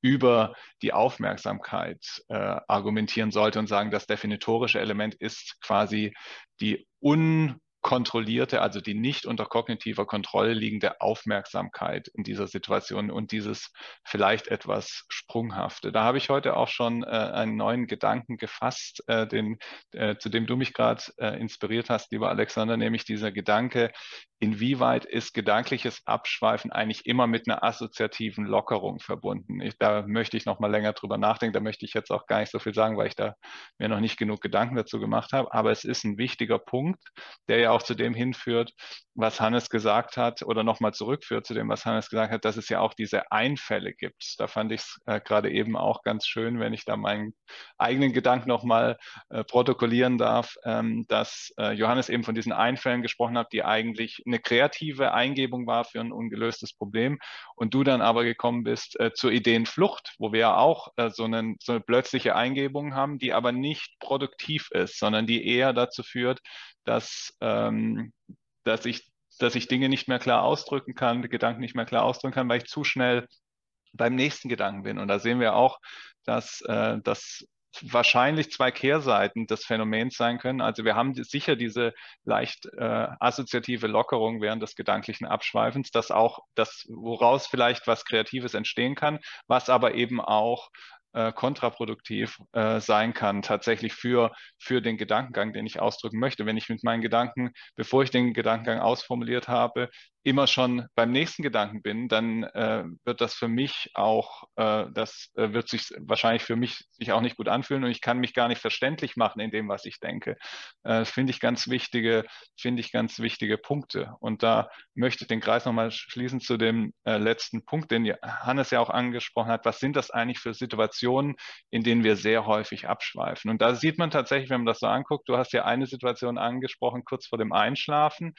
über die Aufmerksamkeit äh, argumentieren sollte und sagen, das definitorische Element ist quasi die un kontrollierte, also die nicht unter kognitiver Kontrolle liegende Aufmerksamkeit in dieser Situation und dieses vielleicht etwas Sprunghafte. Da habe ich heute auch schon äh, einen neuen Gedanken gefasst, äh, den, äh, zu dem du mich gerade äh, inspiriert hast, lieber Alexander, nämlich dieser Gedanke, inwieweit ist gedankliches Abschweifen eigentlich immer mit einer assoziativen Lockerung verbunden? Ich, da möchte ich noch mal länger drüber nachdenken. Da möchte ich jetzt auch gar nicht so viel sagen, weil ich da mir noch nicht genug Gedanken dazu gemacht habe. Aber es ist ein wichtiger Punkt, der ja auch zu dem hinführt, was Hannes gesagt hat oder noch mal zurückführt zu dem, was Hannes gesagt hat, dass es ja auch diese Einfälle gibt. Da fand ich es äh, gerade eben auch ganz schön, wenn ich da meinen eigenen Gedanken noch mal äh, protokollieren darf, ähm, dass äh, Johannes eben von diesen Einfällen gesprochen hat, die eigentlich eine kreative Eingebung war für ein ungelöstes Problem und du dann aber gekommen bist äh, zur Ideenflucht, wo wir ja auch äh, so, einen, so eine plötzliche Eingebung haben, die aber nicht produktiv ist, sondern die eher dazu führt, dass, ähm, dass, ich, dass ich Dinge nicht mehr klar ausdrücken kann, Gedanken nicht mehr klar ausdrücken kann, weil ich zu schnell beim nächsten Gedanken bin. Und da sehen wir auch, dass, äh, dass wahrscheinlich zwei Kehrseiten des Phänomens sein können. Also wir haben sicher diese leicht äh, assoziative Lockerung während des gedanklichen Abschweifens, dass auch das, woraus vielleicht was Kreatives entstehen kann, was aber eben auch äh, kontraproduktiv äh, sein kann, tatsächlich für, für den Gedankengang, den ich ausdrücken möchte. Wenn ich mit meinen Gedanken, bevor ich den Gedankengang ausformuliert habe, immer schon beim nächsten Gedanken bin, dann äh, wird das für mich auch, äh, das äh, wird sich wahrscheinlich für mich sich auch nicht gut anfühlen und ich kann mich gar nicht verständlich machen in dem, was ich denke. Äh, finde ich ganz wichtige, finde ich ganz wichtige Punkte. Und da möchte ich den Kreis nochmal schließen zu dem äh, letzten Punkt, den Hannes ja auch angesprochen hat. Was sind das eigentlich für Situationen, in denen wir sehr häufig abschweifen? Und da sieht man tatsächlich, wenn man das so anguckt, du hast ja eine Situation angesprochen, kurz vor dem Einschlafen.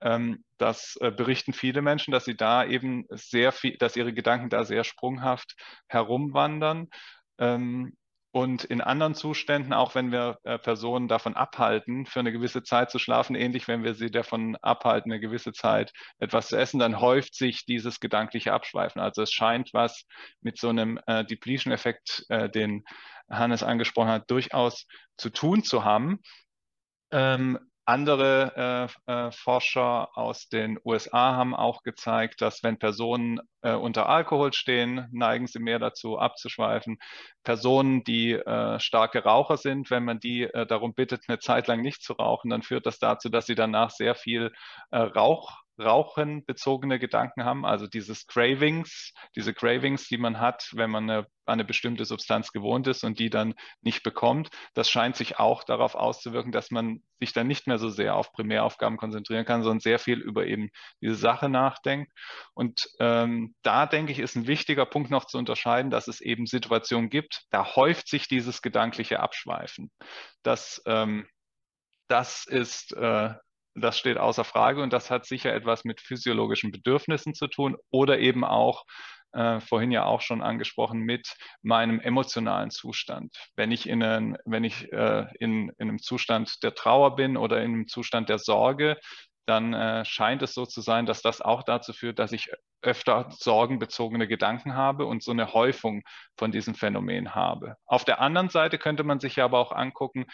Ähm, das äh, berichten viele Menschen, dass sie da eben sehr viel, dass ihre Gedanken da sehr sprunghaft herumwandern. Ähm, und in anderen Zuständen, auch wenn wir äh, Personen davon abhalten, für eine gewisse Zeit zu schlafen, ähnlich wenn wir sie davon abhalten, eine gewisse Zeit etwas zu essen, dann häuft sich dieses gedankliche Abschweifen. Also es scheint was mit so einem äh, Depletion-Effekt, äh, den Hannes angesprochen hat, durchaus zu tun zu haben. Ähm, andere äh, äh, Forscher aus den USA haben auch gezeigt, dass wenn Personen äh, unter Alkohol stehen, neigen sie mehr dazu abzuschweifen. Personen, die äh, starke Raucher sind, wenn man die äh, darum bittet, eine Zeit lang nicht zu rauchen, dann führt das dazu, dass sie danach sehr viel äh, Rauch Rauchen bezogene Gedanken haben, also dieses Cravings, diese Cravings, die man hat, wenn man eine, eine bestimmte Substanz gewohnt ist und die dann nicht bekommt, das scheint sich auch darauf auszuwirken, dass man sich dann nicht mehr so sehr auf Primäraufgaben konzentrieren kann, sondern sehr viel über eben diese Sache nachdenkt. Und ähm, da denke ich, ist ein wichtiger Punkt noch zu unterscheiden, dass es eben Situationen gibt, da häuft sich dieses gedankliche Abschweifen. Das ähm, das ist äh, das steht außer Frage und das hat sicher etwas mit physiologischen Bedürfnissen zu tun oder eben auch, äh, vorhin ja auch schon angesprochen, mit meinem emotionalen Zustand. Wenn ich in, einen, wenn ich, äh, in, in einem Zustand der Trauer bin oder in einem Zustand der Sorge, dann äh, scheint es so zu sein, dass das auch dazu führt, dass ich öfter sorgenbezogene Gedanken habe und so eine Häufung von diesem Phänomen habe. Auf der anderen Seite könnte man sich aber auch angucken,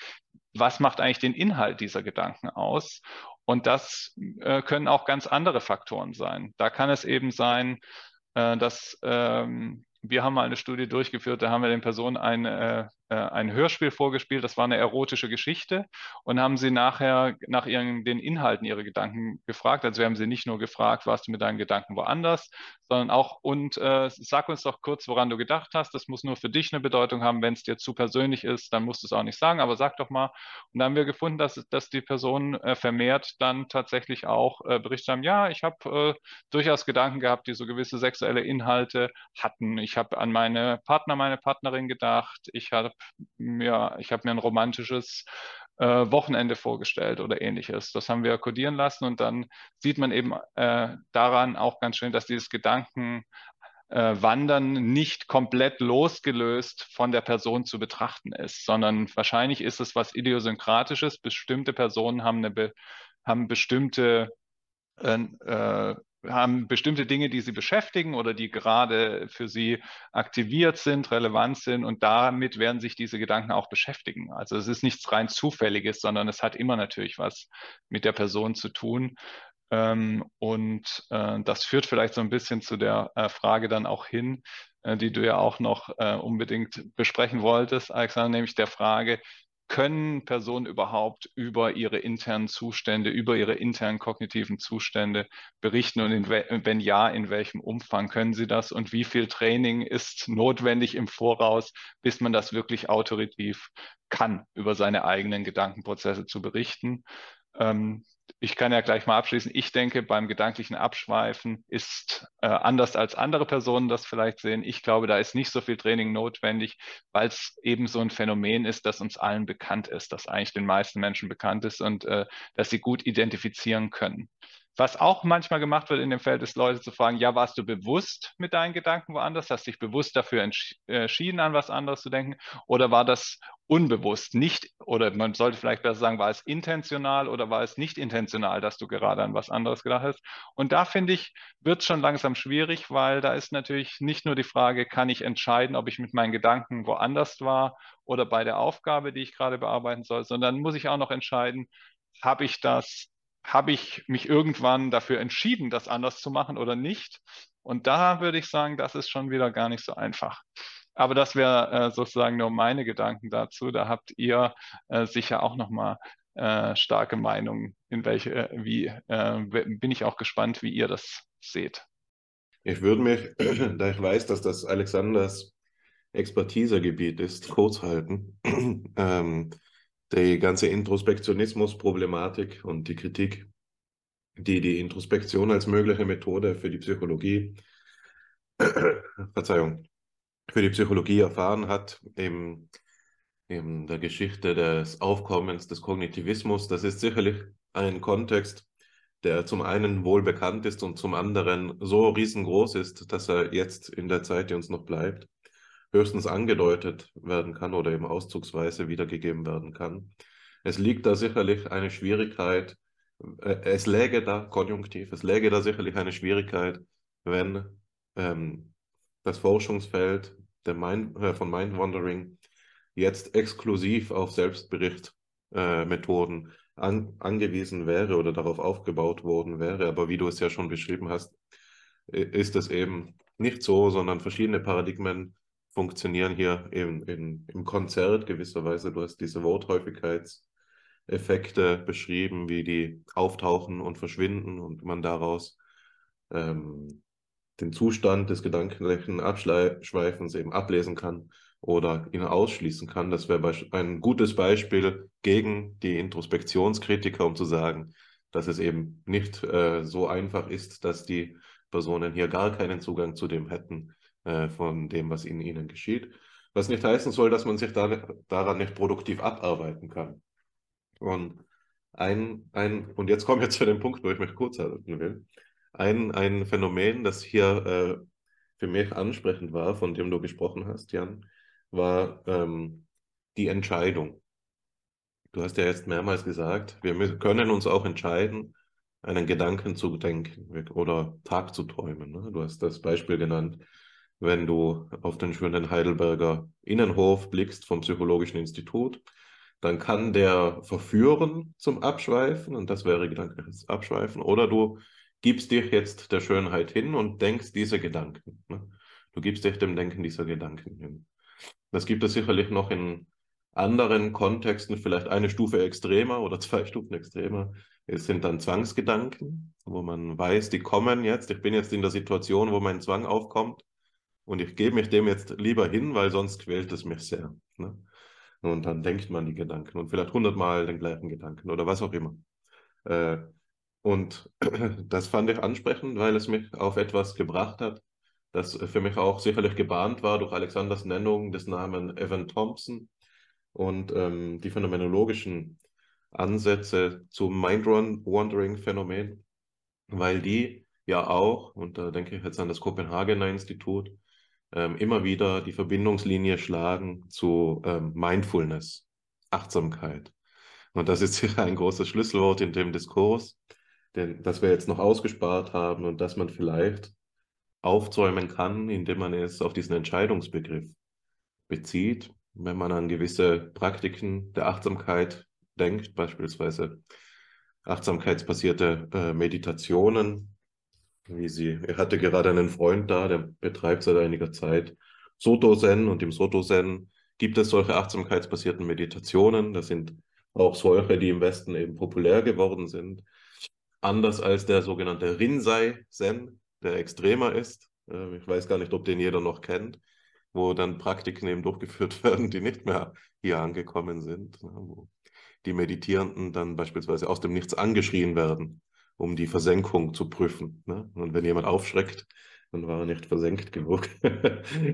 was macht eigentlich den Inhalt dieser Gedanken aus? Und das äh, können auch ganz andere Faktoren sein. Da kann es eben sein, äh, dass ähm, wir haben mal eine Studie durchgeführt, da haben wir den Personen ein, äh, äh, ein Hörspiel vorgespielt, das war eine erotische Geschichte und haben sie nachher nach ihren, den Inhalten ihrer Gedanken gefragt. Also wir haben sie nicht nur gefragt, warst du mit deinen Gedanken woanders, sondern auch, und äh, sag uns doch kurz, woran du gedacht hast. Das muss nur für dich eine Bedeutung haben. Wenn es dir zu persönlich ist, dann musst du es auch nicht sagen, aber sag doch mal. Und dann haben wir gefunden, dass, dass die Personen äh, vermehrt dann tatsächlich auch äh, berichtet haben, ja, ich habe äh, durchaus Gedanken gehabt, die so gewisse sexuelle Inhalte hatten. Ich habe an meine Partner, meine Partnerin gedacht. Ich habe ja, ich habe mir ein romantisches äh, Wochenende vorgestellt oder ähnliches. Das haben wir kodieren lassen und dann sieht man eben äh, daran auch ganz schön, dass dieses Gedanken äh, Wandern nicht komplett losgelöst von der Person zu betrachten ist, sondern wahrscheinlich ist es was Idiosynkratisches. Bestimmte Personen haben, eine, haben bestimmte äh, äh, haben bestimmte Dinge, die sie beschäftigen oder die gerade für sie aktiviert sind, relevant sind und damit werden sich diese Gedanken auch beschäftigen. Also es ist nichts rein Zufälliges, sondern es hat immer natürlich was mit der Person zu tun. Ähm, und äh, das führt vielleicht so ein bisschen zu der äh, Frage dann auch hin, äh, die du ja auch noch unbedingt besprechen wolltest, Alexander, nämlich der Frage, können Personen überhaupt über ihre internen Zustände, über ihre internen kognitiven Zustände berichten und wenn ja, in welchem Umfang können sie das und wie viel Training ist notwendig im Voraus, bis man das wirklich autoritiv kann, über seine eigenen Gedankenprozesse zu berichten. Ähm, ich kann ja gleich mal abschließen. Ich denke, beim gedanklichen Abschweifen ist äh, anders als andere Personen das vielleicht sehen. Ich glaube, da ist nicht so viel Training notwendig, weil es eben so ein Phänomen ist, das uns allen bekannt ist, das eigentlich den meisten Menschen bekannt ist und äh, dass sie gut identifizieren können. Was auch manchmal gemacht wird in dem Feld, ist Leute zu fragen, ja, warst du bewusst mit deinen Gedanken woanders? Hast dich bewusst dafür entschieden, an was anderes zu denken? Oder war das unbewusst, nicht, oder man sollte vielleicht besser sagen, war es intentional oder war es nicht intentional, dass du gerade an was anderes gedacht hast? Und da finde ich, wird es schon langsam schwierig, weil da ist natürlich nicht nur die Frage, kann ich entscheiden, ob ich mit meinen Gedanken woanders war oder bei der Aufgabe, die ich gerade bearbeiten soll, sondern muss ich auch noch entscheiden, habe ich das habe ich mich irgendwann dafür entschieden, das anders zu machen oder nicht? Und da würde ich sagen, das ist schon wieder gar nicht so einfach. Aber das wäre äh, sozusagen nur meine Gedanken dazu. Da habt ihr äh, sicher auch nochmal äh, starke Meinungen, in welche, äh, wie, äh, bin ich auch gespannt, wie ihr das seht. Ich würde mich, da ich weiß, dass das Alexanders Expertisegebiet ist, kurz halten. ähm, die ganze Introspektionismus-Problematik und die Kritik, die die Introspektion als mögliche Methode für die Psychologie, Verzeihung, für die Psychologie erfahren hat, im, in der Geschichte des Aufkommens des Kognitivismus. Das ist sicherlich ein Kontext, der zum einen wohl bekannt ist und zum anderen so riesengroß ist, dass er jetzt in der Zeit, die uns noch bleibt, höchstens angedeutet werden kann oder eben auszugsweise wiedergegeben werden kann. Es liegt da sicherlich eine Schwierigkeit, äh, es läge da, konjunktiv, es läge da sicherlich eine Schwierigkeit, wenn ähm, das Forschungsfeld Mind, äh, von Mind-Wandering jetzt exklusiv auf Selbstberichtmethoden äh, an, angewiesen wäre oder darauf aufgebaut worden wäre. Aber wie du es ja schon beschrieben hast, ist es eben nicht so, sondern verschiedene Paradigmen funktionieren hier im, in, im Konzert gewisserweise. Du hast diese Worthäufigkeitseffekte beschrieben, wie die auftauchen und verschwinden und man daraus ähm, den Zustand des gedanklichen Abschweifens eben ablesen kann oder ihn ausschließen kann. Das wäre ein gutes Beispiel gegen die Introspektionskritiker, um zu sagen, dass es eben nicht äh, so einfach ist, dass die Personen hier gar keinen Zugang zu dem hätten, äh, von dem, was in ihnen geschieht. Was nicht heißen soll, dass man sich da, daran nicht produktiv abarbeiten kann. Und ein, ein, und jetzt kommen wir zu dem Punkt, wo ich mich kurz halten will. Ein, ein Phänomen, das hier äh, für mich ansprechend war, von dem du gesprochen hast, Jan, war ähm, die Entscheidung. Du hast ja jetzt mehrmals gesagt, wir können uns auch entscheiden, einen Gedanken zu denken oder Tag zu träumen. Ne? Du hast das Beispiel genannt, wenn du auf den schönen Heidelberger Innenhof blickst vom Psychologischen Institut, dann kann der verführen zum Abschweifen und das wäre gedankliches Abschweifen. Oder du gibst dich jetzt der Schönheit hin und denkst diese Gedanken. Ne? Du gibst dich dem Denken dieser Gedanken hin. Das gibt es sicherlich noch in anderen Kontexten, vielleicht eine Stufe extremer oder zwei Stufen extremer. Es sind dann Zwangsgedanken, wo man weiß, die kommen jetzt. Ich bin jetzt in der Situation, wo mein Zwang aufkommt. Und ich gebe mich dem jetzt lieber hin, weil sonst quält es mich sehr. Ne? Und dann denkt man die Gedanken und vielleicht hundertmal den gleichen Gedanken oder was auch immer. Äh, und das fand ich ansprechend, weil es mich auf etwas gebracht hat, das für mich auch sicherlich gebahnt war durch Alexanders Nennung des Namen Evan Thompson und ähm, die phänomenologischen Ansätze zum Mind-Wandering-Phänomen, weil die ja auch, und da denke ich jetzt an das Kopenhagener Institut, ähm, immer wieder die Verbindungslinie schlagen zu ähm, Mindfulness, Achtsamkeit. Und das ist sicher ein großes Schlüsselwort in dem Diskurs. den, das wir jetzt noch ausgespart haben und das man vielleicht aufzäumen kann, indem man es auf diesen Entscheidungsbegriff bezieht, wenn man an gewisse Praktiken der Achtsamkeit denkt, beispielsweise achtsamkeitsbasierte äh, Meditationen, sie, er hatte gerade einen Freund da, der betreibt seit einiger Zeit Soto-Zen und im Soto-Zen gibt es solche achtsamkeitsbasierten Meditationen. Das sind auch solche, die im Westen eben populär geworden sind. Anders als der sogenannte Rinzai-Zen, der extremer ist. Äh, ich weiß gar nicht, ob den jeder noch kennt, wo dann Praktiken eben durchgeführt werden, die nicht mehr hier angekommen sind, ne, wo die Meditierenden dann beispielsweise aus dem Nichts angeschrien werden, um die Versenkung zu prüfen. Ne? Und wenn jemand aufschreckt, dann war er nicht versenkt genug.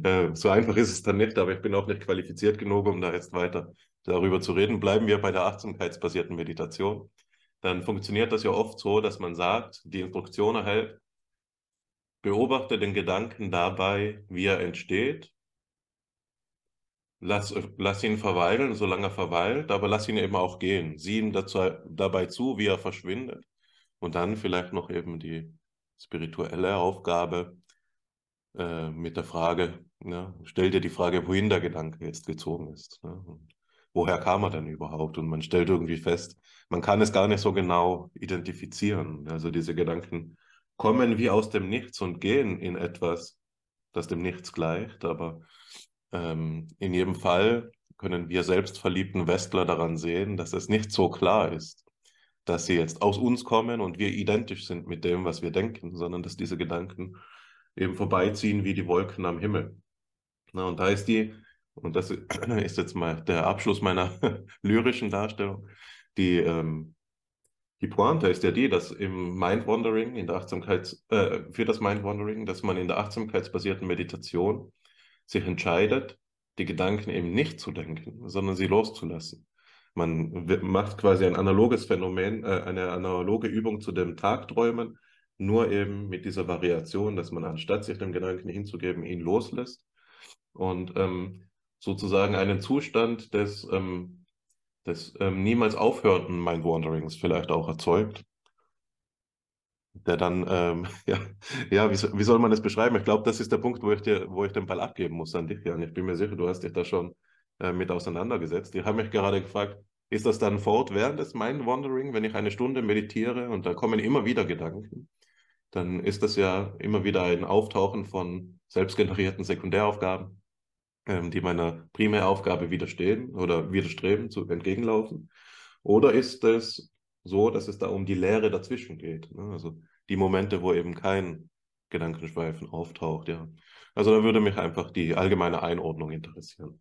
Äh, so einfach ist es dann nicht, aber ich bin auch nicht qualifiziert genug, um da jetzt weiter darüber zu reden. Bleiben wir bei der achtsamkeitsbasierten Meditation. Dann funktioniert das ja oft so, dass man sagt, die Instruktion erhält, beobachte den Gedanken dabei, wie er entsteht Lass, lass ihn verweilen, solange er verweilt, aber lass ihn eben auch gehen. Sieh ihm dazu, dabei zu, wie er verschwindet. Und dann vielleicht noch eben die spirituelle Aufgabe äh, mit der Frage, ne, stell dir die Frage, wohin der Gedanke jetzt gezogen ist. Ne? woher kam er denn überhaupt? Und man stellt irgendwie fest, man kann es gar nicht so genau identifizieren. Also diese Gedanken kommen wie aus dem Nichts und gehen in etwas, das dem Nichts gleicht, aber ähm, in jedem Fall können wir selbstverliebten Westler daran sehen, dass es nicht so klar ist, dass sie jetzt aus uns kommen und wir identisch sind mit dem, was wir denken, sondern dass diese Gedanken eben vorbeiziehen wie die Wolken am Himmel. Na, und da ist die, und das ist jetzt mal der Abschluss meiner lyrischen Darstellung, die, ähm, die Pointe ist ja die, dass im Mind-Wandering, in der Achtsamkeits, äh, für das Mind-Wandering, dass man in der achtsamkeitsbasierten Meditation sich entscheidet, die Gedanken eben nicht zu denken, sondern sie loszulassen. Man macht quasi ein analoges Phänomen, äh, eine analoge Übung zu dem Tagträumen, nur eben mit dieser Variation, dass man anstatt sich dem Gedanken hinzugeben, ihn loslässt und ähm, sozusagen einen Zustand des, ähm, des ähm, niemals aufhörenden Mind-Wanderings vielleicht auch erzeugt, der dann, ähm, ja, ja wie, wie soll man das beschreiben? Ich glaube, das ist der Punkt, wo ich, dir, wo ich den Ball abgeben muss an dich, Jan. Ich bin mir sicher, du hast dich da schon äh, mit auseinandergesetzt. Ich habe mich gerade gefragt, ist das dann fortwährend des Mind-Wandering, wenn ich eine Stunde meditiere und da kommen immer wieder Gedanken? Dann ist das ja immer wieder ein Auftauchen von selbstgenerierten Sekundäraufgaben, ähm, die meiner Primäraufgabe widerstehen oder widerstreben, zu entgegenlaufen. Oder ist es so, dass es da um die Leere dazwischen geht. Ne? Also die Momente, wo eben kein Gedankenschweifen auftaucht, ja. Also da würde mich einfach die allgemeine Einordnung interessieren.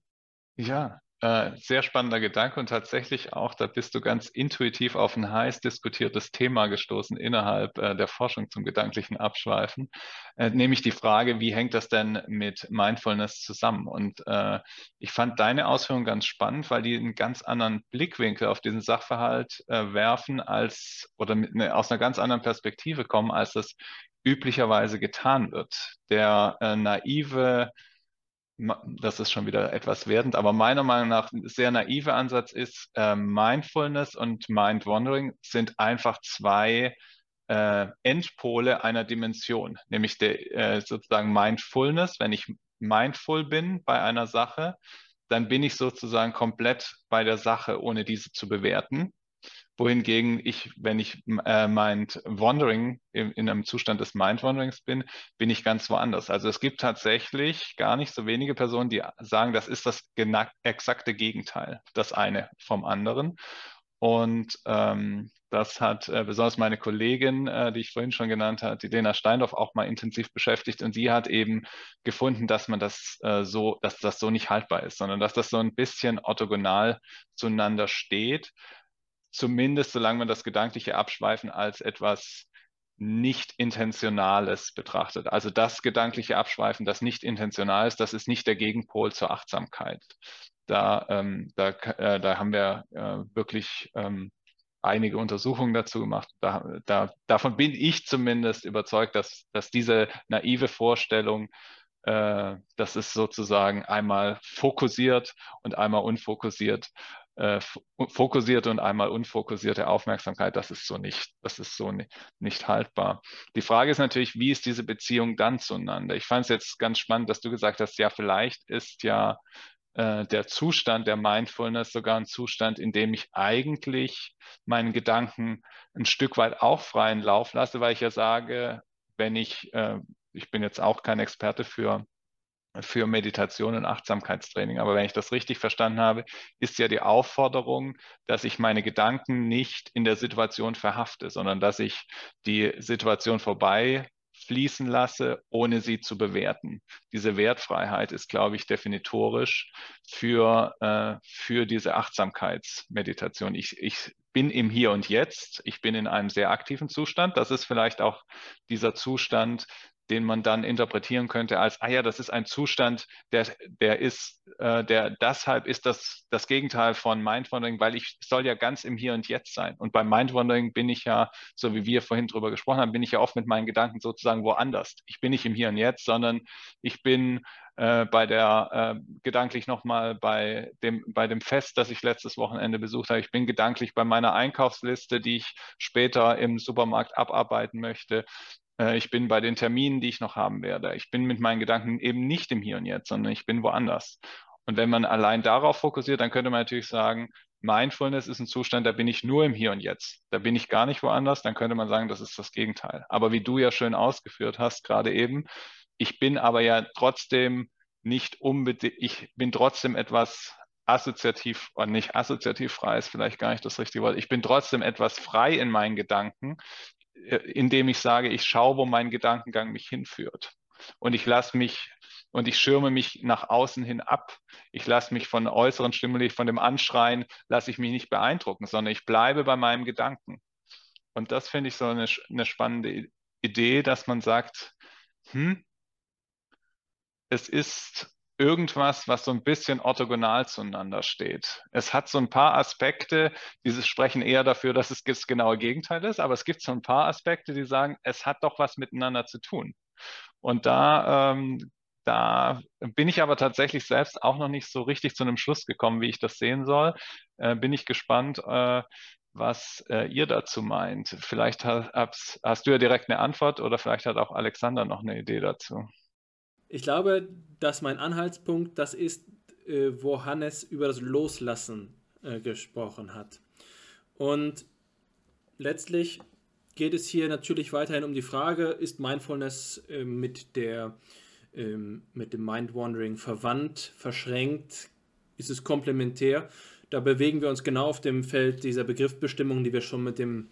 Ja, äh, sehr spannender Gedanke und tatsächlich auch, da bist du ganz intuitiv auf ein heiß diskutiertes Thema gestoßen innerhalb äh, der Forschung zum gedanklichen Abschweifen, äh, nämlich die Frage, wie hängt das denn mit Mindfulness zusammen? Und äh, ich fand deine Ausführungen ganz spannend, weil die einen ganz anderen Blickwinkel auf diesen Sachverhalt äh, werfen als oder mit, ne, aus einer ganz anderen Perspektive kommen, als das üblicherweise getan wird. Der äh, naive das ist schon wieder etwas wertend, aber meiner Meinung nach ein sehr naiver Ansatz ist, äh, Mindfulness und Mind-Wandering sind einfach zwei äh, Endpole einer Dimension, nämlich der, äh, sozusagen Mindfulness, wenn ich mindful bin bei einer Sache, dann bin ich sozusagen komplett bei der Sache, ohne diese zu bewerten wohingegen ich, wenn ich äh, Mind Wandering in, in, einem Zustand des Mind Wanderings bin, bin ich ganz woanders. Also es gibt tatsächlich gar nicht so wenige Personen, die sagen, das ist das exakte Gegenteil, das eine vom anderen. Und ähm, das hat äh, besonders meine Kollegin, äh, die ich vorhin schon genannt habe, die Lena Steindorf, auch mal intensiv beschäftigt. Und sie hat eben gefunden, dass man das äh, so, dass das so nicht haltbar ist, sondern dass das so ein bisschen orthogonal zueinander steht zumindest solange man das gedankliche Abschweifen als etwas nicht Intentionales betrachtet. Also das gedankliche Abschweifen, das nicht intentional ist, das ist nicht der Gegenpol zur Achtsamkeit. Da, ähm, da, äh, da haben wir äh, wirklich ähm, einige Untersuchungen dazu gemacht. Da, da, davon bin ich zumindest überzeugt, dass, dass diese naive Vorstellung, äh, das ist sozusagen einmal fokussiert und einmal unfokussiert, äh, fokussierte und einmal unfokussierte Aufmerksamkeit, das ist so nicht, das ist so nicht, nicht haltbar. Die Frage ist natürlich, wie ist diese Beziehung dann zueinander? Ich fand es jetzt ganz spannend, dass du gesagt hast, ja, vielleicht ist ja äh, der Zustand der Mindfulness sogar ein Zustand, in dem ich eigentlich meinen Gedanken ein Stück weit auch freien Lauf lasse, weil ich ja sage, wenn ich, äh, ich bin jetzt auch kein Experte für für Meditation und Achtsamkeitstraining. Aber wenn ich das richtig verstanden habe, ist ja die Aufforderung, dass ich meine Gedanken nicht in der Situation verhafte, sondern dass ich die Situation vorbei fließen lasse, ohne sie zu bewerten. Diese Wertfreiheit ist, glaube ich, definitorisch für, äh, für diese Achtsamkeitsmeditation. Ich, ich bin im Hier und Jetzt, ich bin in einem sehr aktiven Zustand. Das ist vielleicht auch dieser Zustand, den man dann interpretieren könnte als, ah ja, das ist ein Zustand, der, der ist, äh, der deshalb ist das das Gegenteil von Mindwandering, weil ich soll ja ganz im Hier und Jetzt sein. Und beim Mindwandering bin ich ja, so wie wir vorhin drüber gesprochen haben, bin ich ja oft mit meinen Gedanken sozusagen woanders. Ich bin nicht im Hier und Jetzt, sondern ich bin äh, bei der, äh, gedanklich nochmal bei dem, bei dem Fest, das ich letztes Wochenende besucht habe. Ich bin gedanklich bei meiner Einkaufsliste, die ich später im Supermarkt abarbeiten möchte. Äh, ich bin bei den Terminen, die ich noch haben werde. Ich bin mit meinen Gedanken eben nicht im Hier und Jetzt, sondern ich bin woanders. Und wenn man allein darauf fokussiert, dann könnte man natürlich sagen, Mindfulness ist ein Zustand, da bin ich nur im Hier und Jetzt. Da bin ich gar nicht woanders. Dann könnte man sagen, das ist das Gegenteil. Aber wie du ja schön ausgeführt hast, gerade eben, ich bin aber ja trotzdem nicht unbedingt, ich bin trotzdem etwas assoziativ, oder nicht assoziativ frei ist vielleicht gar nicht das richtige Wort. Ich bin trotzdem etwas frei in meinen Gedanken, äh, indem ich sage, ich schaue, wo mein Gedankengang mich hinführt. Und ich lasse mich und ich schirme mich nach außen hin ab. Ich lasse mich von äußeren Stimuli, von dem Anschreien, lasse ich mich nicht beeindrucken, sondern ich bleibe bei meinem Gedanken. Und das finde ich so eine, eine spannende Idee, dass man sagt, hm, es ist irgendwas, was so ein bisschen orthogonal zueinander steht. Es hat so ein paar Aspekte, die sprechen eher dafür, dass es das genaue Gegenteil ist, aber es gibt so ein paar Aspekte, die sagen, es hat doch was miteinander zu tun. Und da, ähm, da bin ich aber tatsächlich selbst auch noch nicht so richtig zu einem Schluss gekommen, wie ich das sehen soll. Äh, bin ich gespannt, äh, was äh, ihr dazu meint. Vielleicht hast, hast du ja direkt eine Antwort oder vielleicht hat auch Alexander noch eine Idee dazu. Ich glaube, dass mein Anhaltspunkt das ist, äh, wo Hannes über das Loslassen äh, gesprochen hat. Und letztlich geht es hier natürlich weiterhin um die Frage, ist Mindfulness äh, mit, der, ähm, mit dem Mind-Wandering verwandt, verschränkt, ist es komplementär? Da bewegen wir uns genau auf dem Feld dieser Begriffsbestimmung, die wir schon mit dem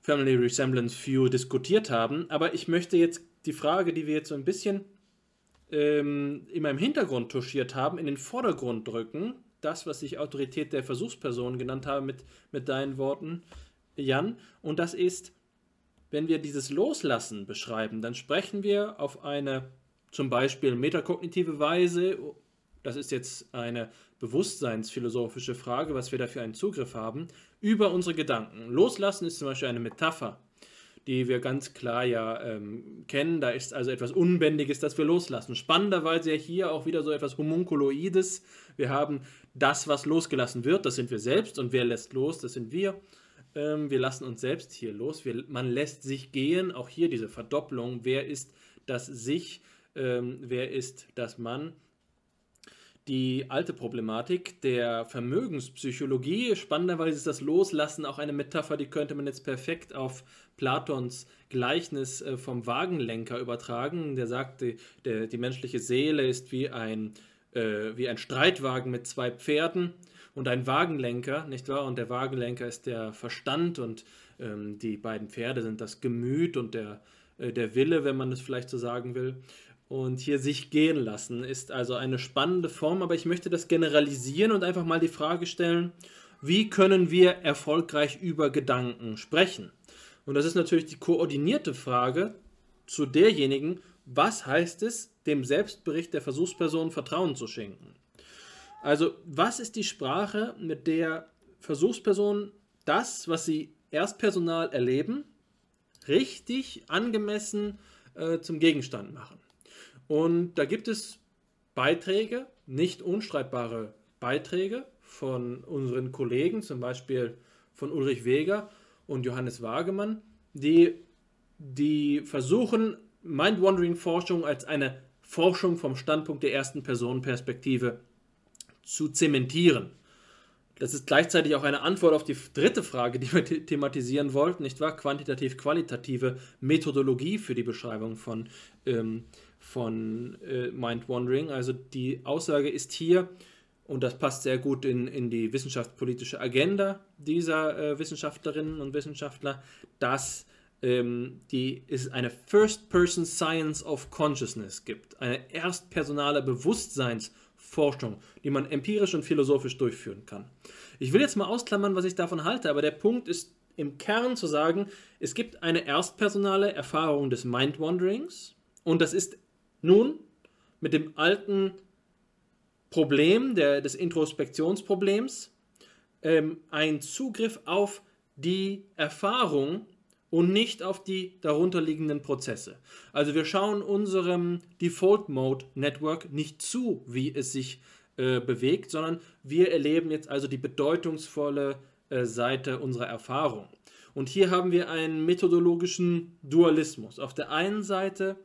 Family Resemblance View diskutiert haben. Aber ich möchte jetzt die Frage, die wir jetzt so ein bisschen ähm, in meinem Hintergrund touchiert haben, in den Vordergrund drücken. Das, was ich Autorität der Versuchsperson genannt habe mit, mit deinen Worten, Jan. Und das ist, wenn wir dieses Loslassen beschreiben, dann sprechen wir auf eine zum Beispiel metakognitive Weise, das ist jetzt eine bewusstseinsphilosophische Frage, was wir dafür einen Zugriff haben, über unsere Gedanken. Loslassen ist zum Beispiel eine Metapher die wir ganz klar ja ähm, kennen. Da ist also etwas Unbändiges, das wir loslassen. Spannenderweise ja hier auch wieder so etwas Homunkuloides. Wir haben das, was losgelassen wird, das sind wir selbst. Und wer lässt los, das sind wir. Ähm, wir lassen uns selbst hier los. Wir, man lässt sich gehen. Auch hier diese Verdopplung. Wer ist das Sich? Ähm, wer ist das Mann? Die alte Problematik der Vermögenspsychologie. Spannenderweise ist das Loslassen auch eine Metapher, die könnte man jetzt perfekt auf Platons Gleichnis äh, vom Wagenlenker übertragen. Der sagt, die, der, die menschliche Seele ist wie ein, äh, wie ein Streitwagen mit zwei Pferden und ein Wagenlenker, nicht wahr? Und der Wagenlenker ist der Verstand und ähm, die beiden Pferde sind das Gemüt und der, äh, der Wille, wenn man es vielleicht so sagen will und hier sich gehen lassen ist also eine spannende Form, aber ich möchte das generalisieren und einfach mal die Frage stellen, wie können wir erfolgreich über Gedanken sprechen? Und das ist natürlich die koordinierte Frage zu derjenigen, was heißt es, dem Selbstbericht der Versuchsperson Vertrauen zu schenken? Also, was ist die Sprache, mit der Versuchspersonen das, was sie erstpersonal erleben, richtig angemessen äh, zum Gegenstand machen? Und da gibt es Beiträge, nicht unstreitbare Beiträge von unseren Kollegen, zum Beispiel von Ulrich Weger und Johannes Wagemann, die, die versuchen, Mind-Wandering-Forschung als eine Forschung vom Standpunkt der ersten Personenperspektive zu zementieren. Das ist gleichzeitig auch eine Antwort auf die dritte Frage, die wir thematisieren wollten, nicht wahr? Quantitativ-qualitative Methodologie für die Beschreibung von, ähm, von äh, Mind-Wandering. Also die Aussage ist hier, und das passt sehr gut in, in die wissenschaftspolitische Agenda dieser äh, Wissenschaftlerinnen und Wissenschaftler, dass ähm, die, es eine First-Person Science of Consciousness gibt, eine erstpersonale Bewusstseinsforschung Forschung, die man empirisch und philosophisch durchführen kann. Ich will jetzt mal ausklammern, was ich davon halte, aber der Punkt ist im Kern zu sagen, es gibt eine erstpersonale Erfahrung des Mind-Wanderings und das ist nun mit dem alten Problem der, des Introspektionsproblems ähm, ein Zugriff auf die Erfahrung und nicht auf die darunterliegenden Prozesse. Also wir schauen unserem Default Mode Network nicht zu, wie es sich äh, bewegt, sondern wir erleben jetzt also die bedeutungsvolle äh, Seite unserer Erfahrung. Und hier haben wir einen methodologischen Dualismus. Auf der einen Seite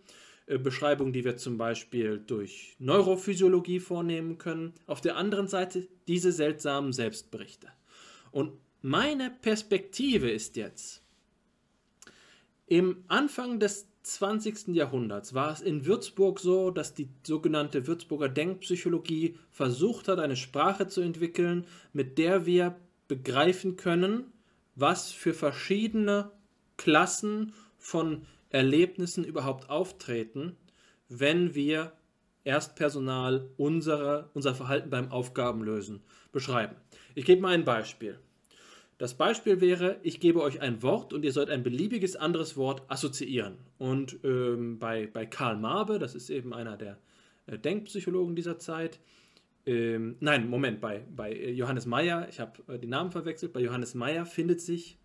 äh, Beschreibungen, die wir zum Beispiel durch Neurophysiologie vornehmen können, auf der anderen Seite diese seltsamen Selbstberichte. Und meine Perspektive ist jetzt, im Anfang des 20. Jahrhunderts war es in Würzburg so, dass die sogenannte Würzburger Denkpsychologie versucht hat, eine Sprache zu entwickeln, mit der wir begreifen können, was für verschiedene Klassen von Erlebnissen überhaupt auftreten, wenn wir Erstpersonal unsere, unser Verhalten beim Aufgabenlösen beschreiben. Ich gebe mal ein Beispiel. Das Beispiel wäre, ich gebe euch ein Wort und ihr sollt ein beliebiges anderes Wort assoziieren. Und ähm, bei, bei Karl Marbe, das ist eben einer der äh, Denkpsychologen dieser Zeit, ähm, nein, Moment, bei, bei Johannes Meyer, ich habe äh, die Namen verwechselt, bei Johannes Meyer findet sich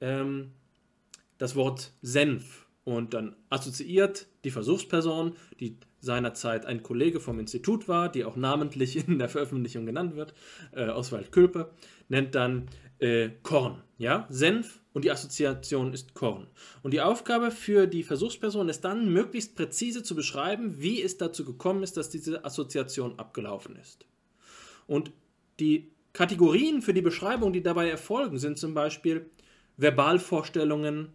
ähm, das Wort Senf und dann assoziiert die Versuchsperson, die seinerzeit ein Kollege vom Institut war, die auch namentlich in der Veröffentlichung genannt wird, äh, Oswald Külpe, nennt dann äh, Korn. Ja? Senf und die Assoziation ist Korn. Und die Aufgabe für die Versuchsperson ist dann, möglichst präzise zu beschreiben, wie es dazu gekommen ist, dass diese Assoziation abgelaufen ist. Und die Kategorien für die Beschreibung, die dabei erfolgen, sind zum Beispiel Verbalvorstellungen,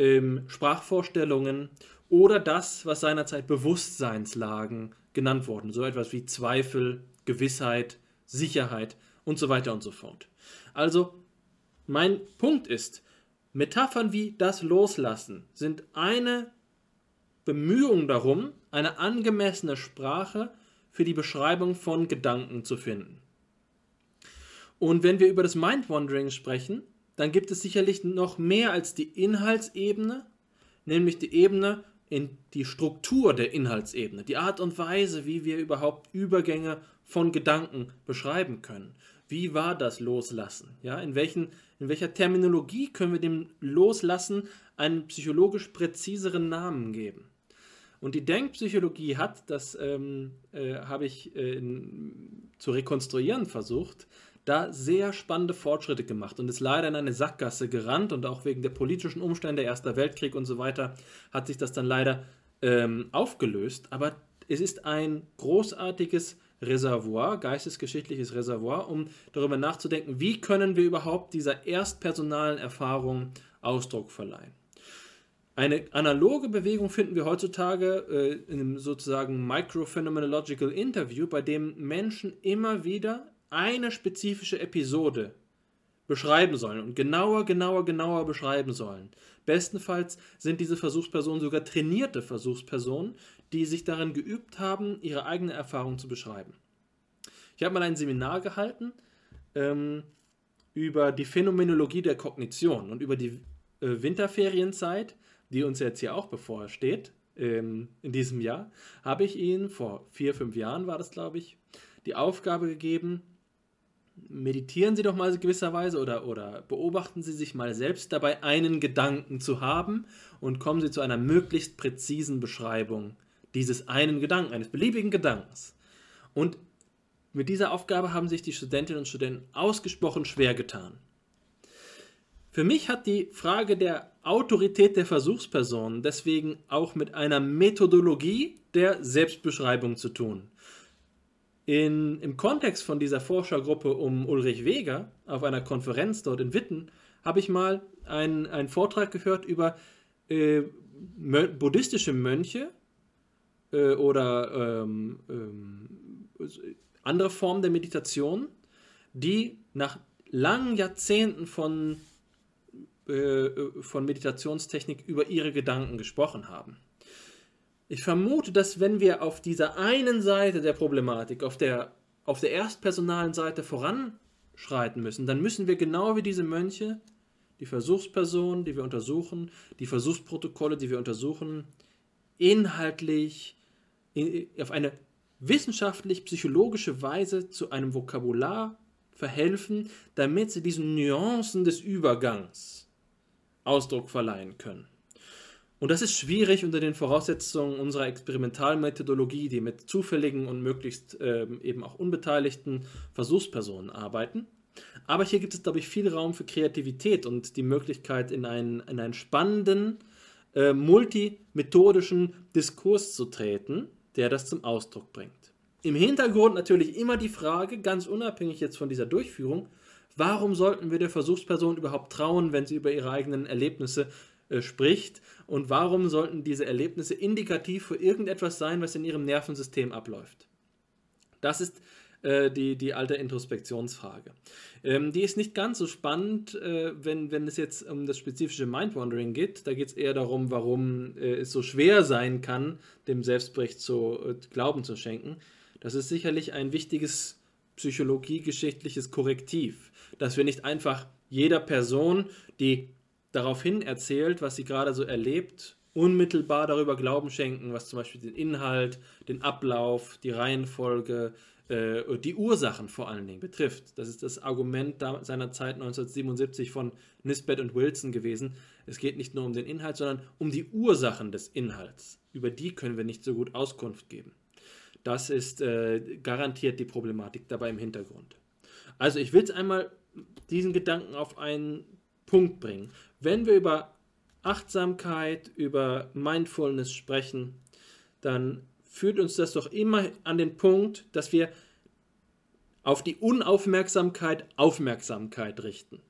ähm, Sprachvorstellungen oder das, was seinerzeit Bewusstseinslagen genannt wurden, so etwas wie Zweifel, Gewissheit, Sicherheit und so weiter und so fort. Also, mein Punkt ist, Metaphern wie das Loslassen sind eine Bemühung darum, eine angemessene Sprache für die Beschreibung von Gedanken zu finden. Und wenn wir über das Mind-Wandering sprechen, dann gibt es sicherlich noch mehr als die Inhaltsebene, nämlich die Ebene in die Struktur der Inhaltsebene, die Art und Weise, wie wir überhaupt Übergänge von Gedanken beschreiben können. Wie war das Loslassen? Ja, in, welchen, in welcher Terminologie können wir dem Loslassen einen psychologisch präziseren Namen geben? Und die Denkpsychologie hat, das ähm, äh, habe ich äh, zu rekonstruieren versucht, da sehr spannende Fortschritte gemacht und ist leider in eine Sackgasse gerannt und auch wegen der politischen Umstände, Erster Weltkrieg und so weiter, hat sich das dann leider ähm, aufgelöst. Aber es ist ein großartiges Reservoir, geistesgeschichtliches Reservoir, um darüber nachzudenken, wie können wir überhaupt dieser erstpersonalen Erfahrung Ausdruck verleihen. Eine analoge Bewegung finden wir heutzutage äh, in einem sozusagen Microphenomenological Interview, bei dem Menschen immer wieder eine spezifische Episode beschreiben sollen und genauer, genauer, genauer beschreiben sollen. Bestenfalls sind diese Versuchspersonen sogar trainierte Versuchspersonen, die sich darin geübt haben, ihre eigene Erfahrung zu beschreiben. Ich habe mal ein Seminar gehalten ähm, über die Phänomenologie der Kognition und über die äh, Winterferienzeit, die uns jetzt hier auch bevorsteht, ähm, in diesem Jahr, habe ich Ihnen, vor vier, fünf Jahren war das, glaube ich, die Aufgabe gegeben, meditieren Sie doch mal gewisserweise oder, oder beobachten Sie sich mal selbst dabei, einen Gedanken zu haben und kommen Sie zu einer möglichst präzisen Beschreibung dieses einen Gedanken, eines beliebigen Gedankens. Und mit dieser Aufgabe haben sich die Studentinnen und Studenten ausgesprochen schwer getan. Für mich hat die Frage der Autorität der Versuchsperson deswegen auch mit einer Methodologie der Selbstbeschreibung zu tun. In, Im Kontext von dieser Forschergruppe um Ulrich Weger auf einer Konferenz dort in Witten habe ich mal einen, einen Vortrag gehört über äh, buddhistische Mönche äh, oder ähm, ähm, andere Formen der Meditation, die nach langen Jahrzehnten von, äh, von Meditationstechnik über ihre Gedanken gesprochen haben. Ich vermute, dass wenn wir auf dieser einen Seite der Problematik, auf der, auf der erstpersonalen Seite voranschreiten müssen, dann müssen wir genau wie diese Mönche die Versuchspersonen, die wir untersuchen, die Versuchsprotokolle, die wir untersuchen, inhaltlich in, auf eine wissenschaftlich-psychologische Weise zu einem Vokabular verhelfen, damit sie diesen Nuancen des Übergangs Ausdruck verleihen können. Und das ist schwierig unter den Voraussetzungen unserer Experimentalmethodologie, die mit zufälligen und möglichst ähm, eben auch unbeteiligten Versuchspersonen arbeiten. Aber hier gibt es, glaube ich, viel Raum für Kreativität und die Möglichkeit, in einen, in einen spannenden, äh, multimethodischen Diskurs zu treten, der das zum Ausdruck bringt. Im Hintergrund natürlich immer die Frage, ganz unabhängig jetzt von dieser Durchführung, warum sollten wir der Versuchsperson überhaupt trauen, wenn sie über ihre eigenen Erlebnisse äh, spricht und warum sollten diese Erlebnisse indikativ für irgendetwas sein, was in ihrem Nervensystem abläuft? Das ist äh, die, die alte Introspektionsfrage. Ähm, die ist nicht ganz so spannend, äh, wenn, wenn es jetzt um das spezifische Mindwandering geht. Da geht es eher darum, warum äh, es so schwer sein kann, dem Selbstbericht zu äh, Glauben zu schenken. Das ist sicherlich ein wichtiges psychologiegeschichtliches Korrektiv, dass wir nicht einfach jeder Person, die daraufhin erzählt, was sie gerade so erlebt, unmittelbar darüber Glauben schenken, was zum Beispiel den Inhalt, den Ablauf, die Reihenfolge, äh, die Ursachen vor allen Dingen betrifft. Das ist das Argument seiner Zeit 1977 von Nisbet und Wilson gewesen. Es geht nicht nur um den Inhalt, sondern um die Ursachen des Inhalts. Über die können wir nicht so gut Auskunft geben. Das ist äh, garantiert die Problematik dabei im Hintergrund. Also ich will jetzt einmal diesen Gedanken auf einen Punkt bringen. Wenn wir über Achtsamkeit, über Mindfulness sprechen, dann führt uns das doch immer an den Punkt, dass wir auf die Unaufmerksamkeit Aufmerksamkeit richten.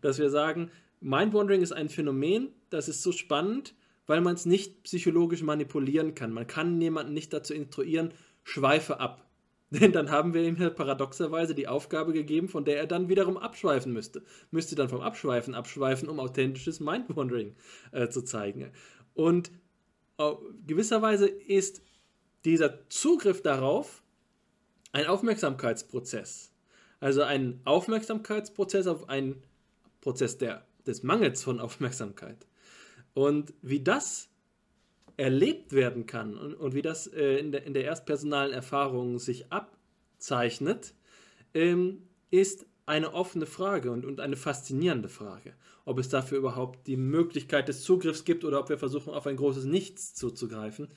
Dass wir sagen, Mindwandering ist ein Phänomen, das ist so spannend, weil man es nicht psychologisch manipulieren kann. Man kann jemanden nicht dazu instruieren, schweife ab. Denn dann haben wir ihm ja paradoxerweise die Aufgabe gegeben, von der er dann wiederum abschweifen müsste. Müsste dann vom Abschweifen abschweifen, um authentisches Mindwandering äh, zu zeigen. Und äh, gewisserweise ist dieser Zugriff darauf ein Aufmerksamkeitsprozess. Also ein Aufmerksamkeitsprozess auf einen Prozess der, des Mangels von Aufmerksamkeit. Und wie das erlebt werden kann und, und wie das äh, in, der, in der erstpersonalen Erfahrung sich abzeichnet, ähm, ist eine offene Frage und, und eine faszinierende Frage. Ob es dafür überhaupt die Möglichkeit des Zugriffs gibt oder ob wir versuchen, auf ein großes Nichts zuzugreifen.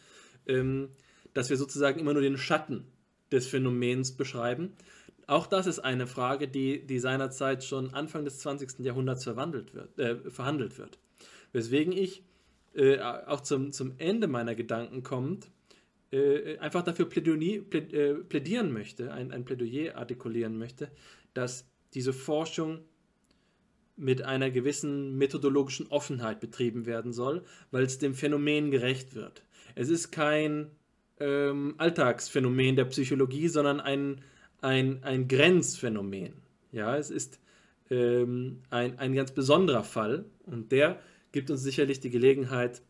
Ähm, dass wir sozusagen immer nur den Schatten des Phänomens beschreiben. Auch das ist eine Frage, die, die seinerzeit schon Anfang des 20. Jahrhunderts verwandelt wird, äh, verhandelt wird. Weswegen ich äh, auch zum, zum Ende meiner Gedanken kommt, äh, einfach dafür plädier, äh, plädieren möchte, ein, ein Plädoyer artikulieren möchte, dass diese Forschung mit einer gewissen methodologischen Offenheit betrieben werden soll, weil es dem Phänomen gerecht wird. Es ist kein ähm, Alltagsphänomen der Psychologie, sondern ein, ein, ein Grenzphänomen. Ja, es ist ähm, ein, ein ganz besonderer Fall und der gibt uns sicherlich die Gelegenheit,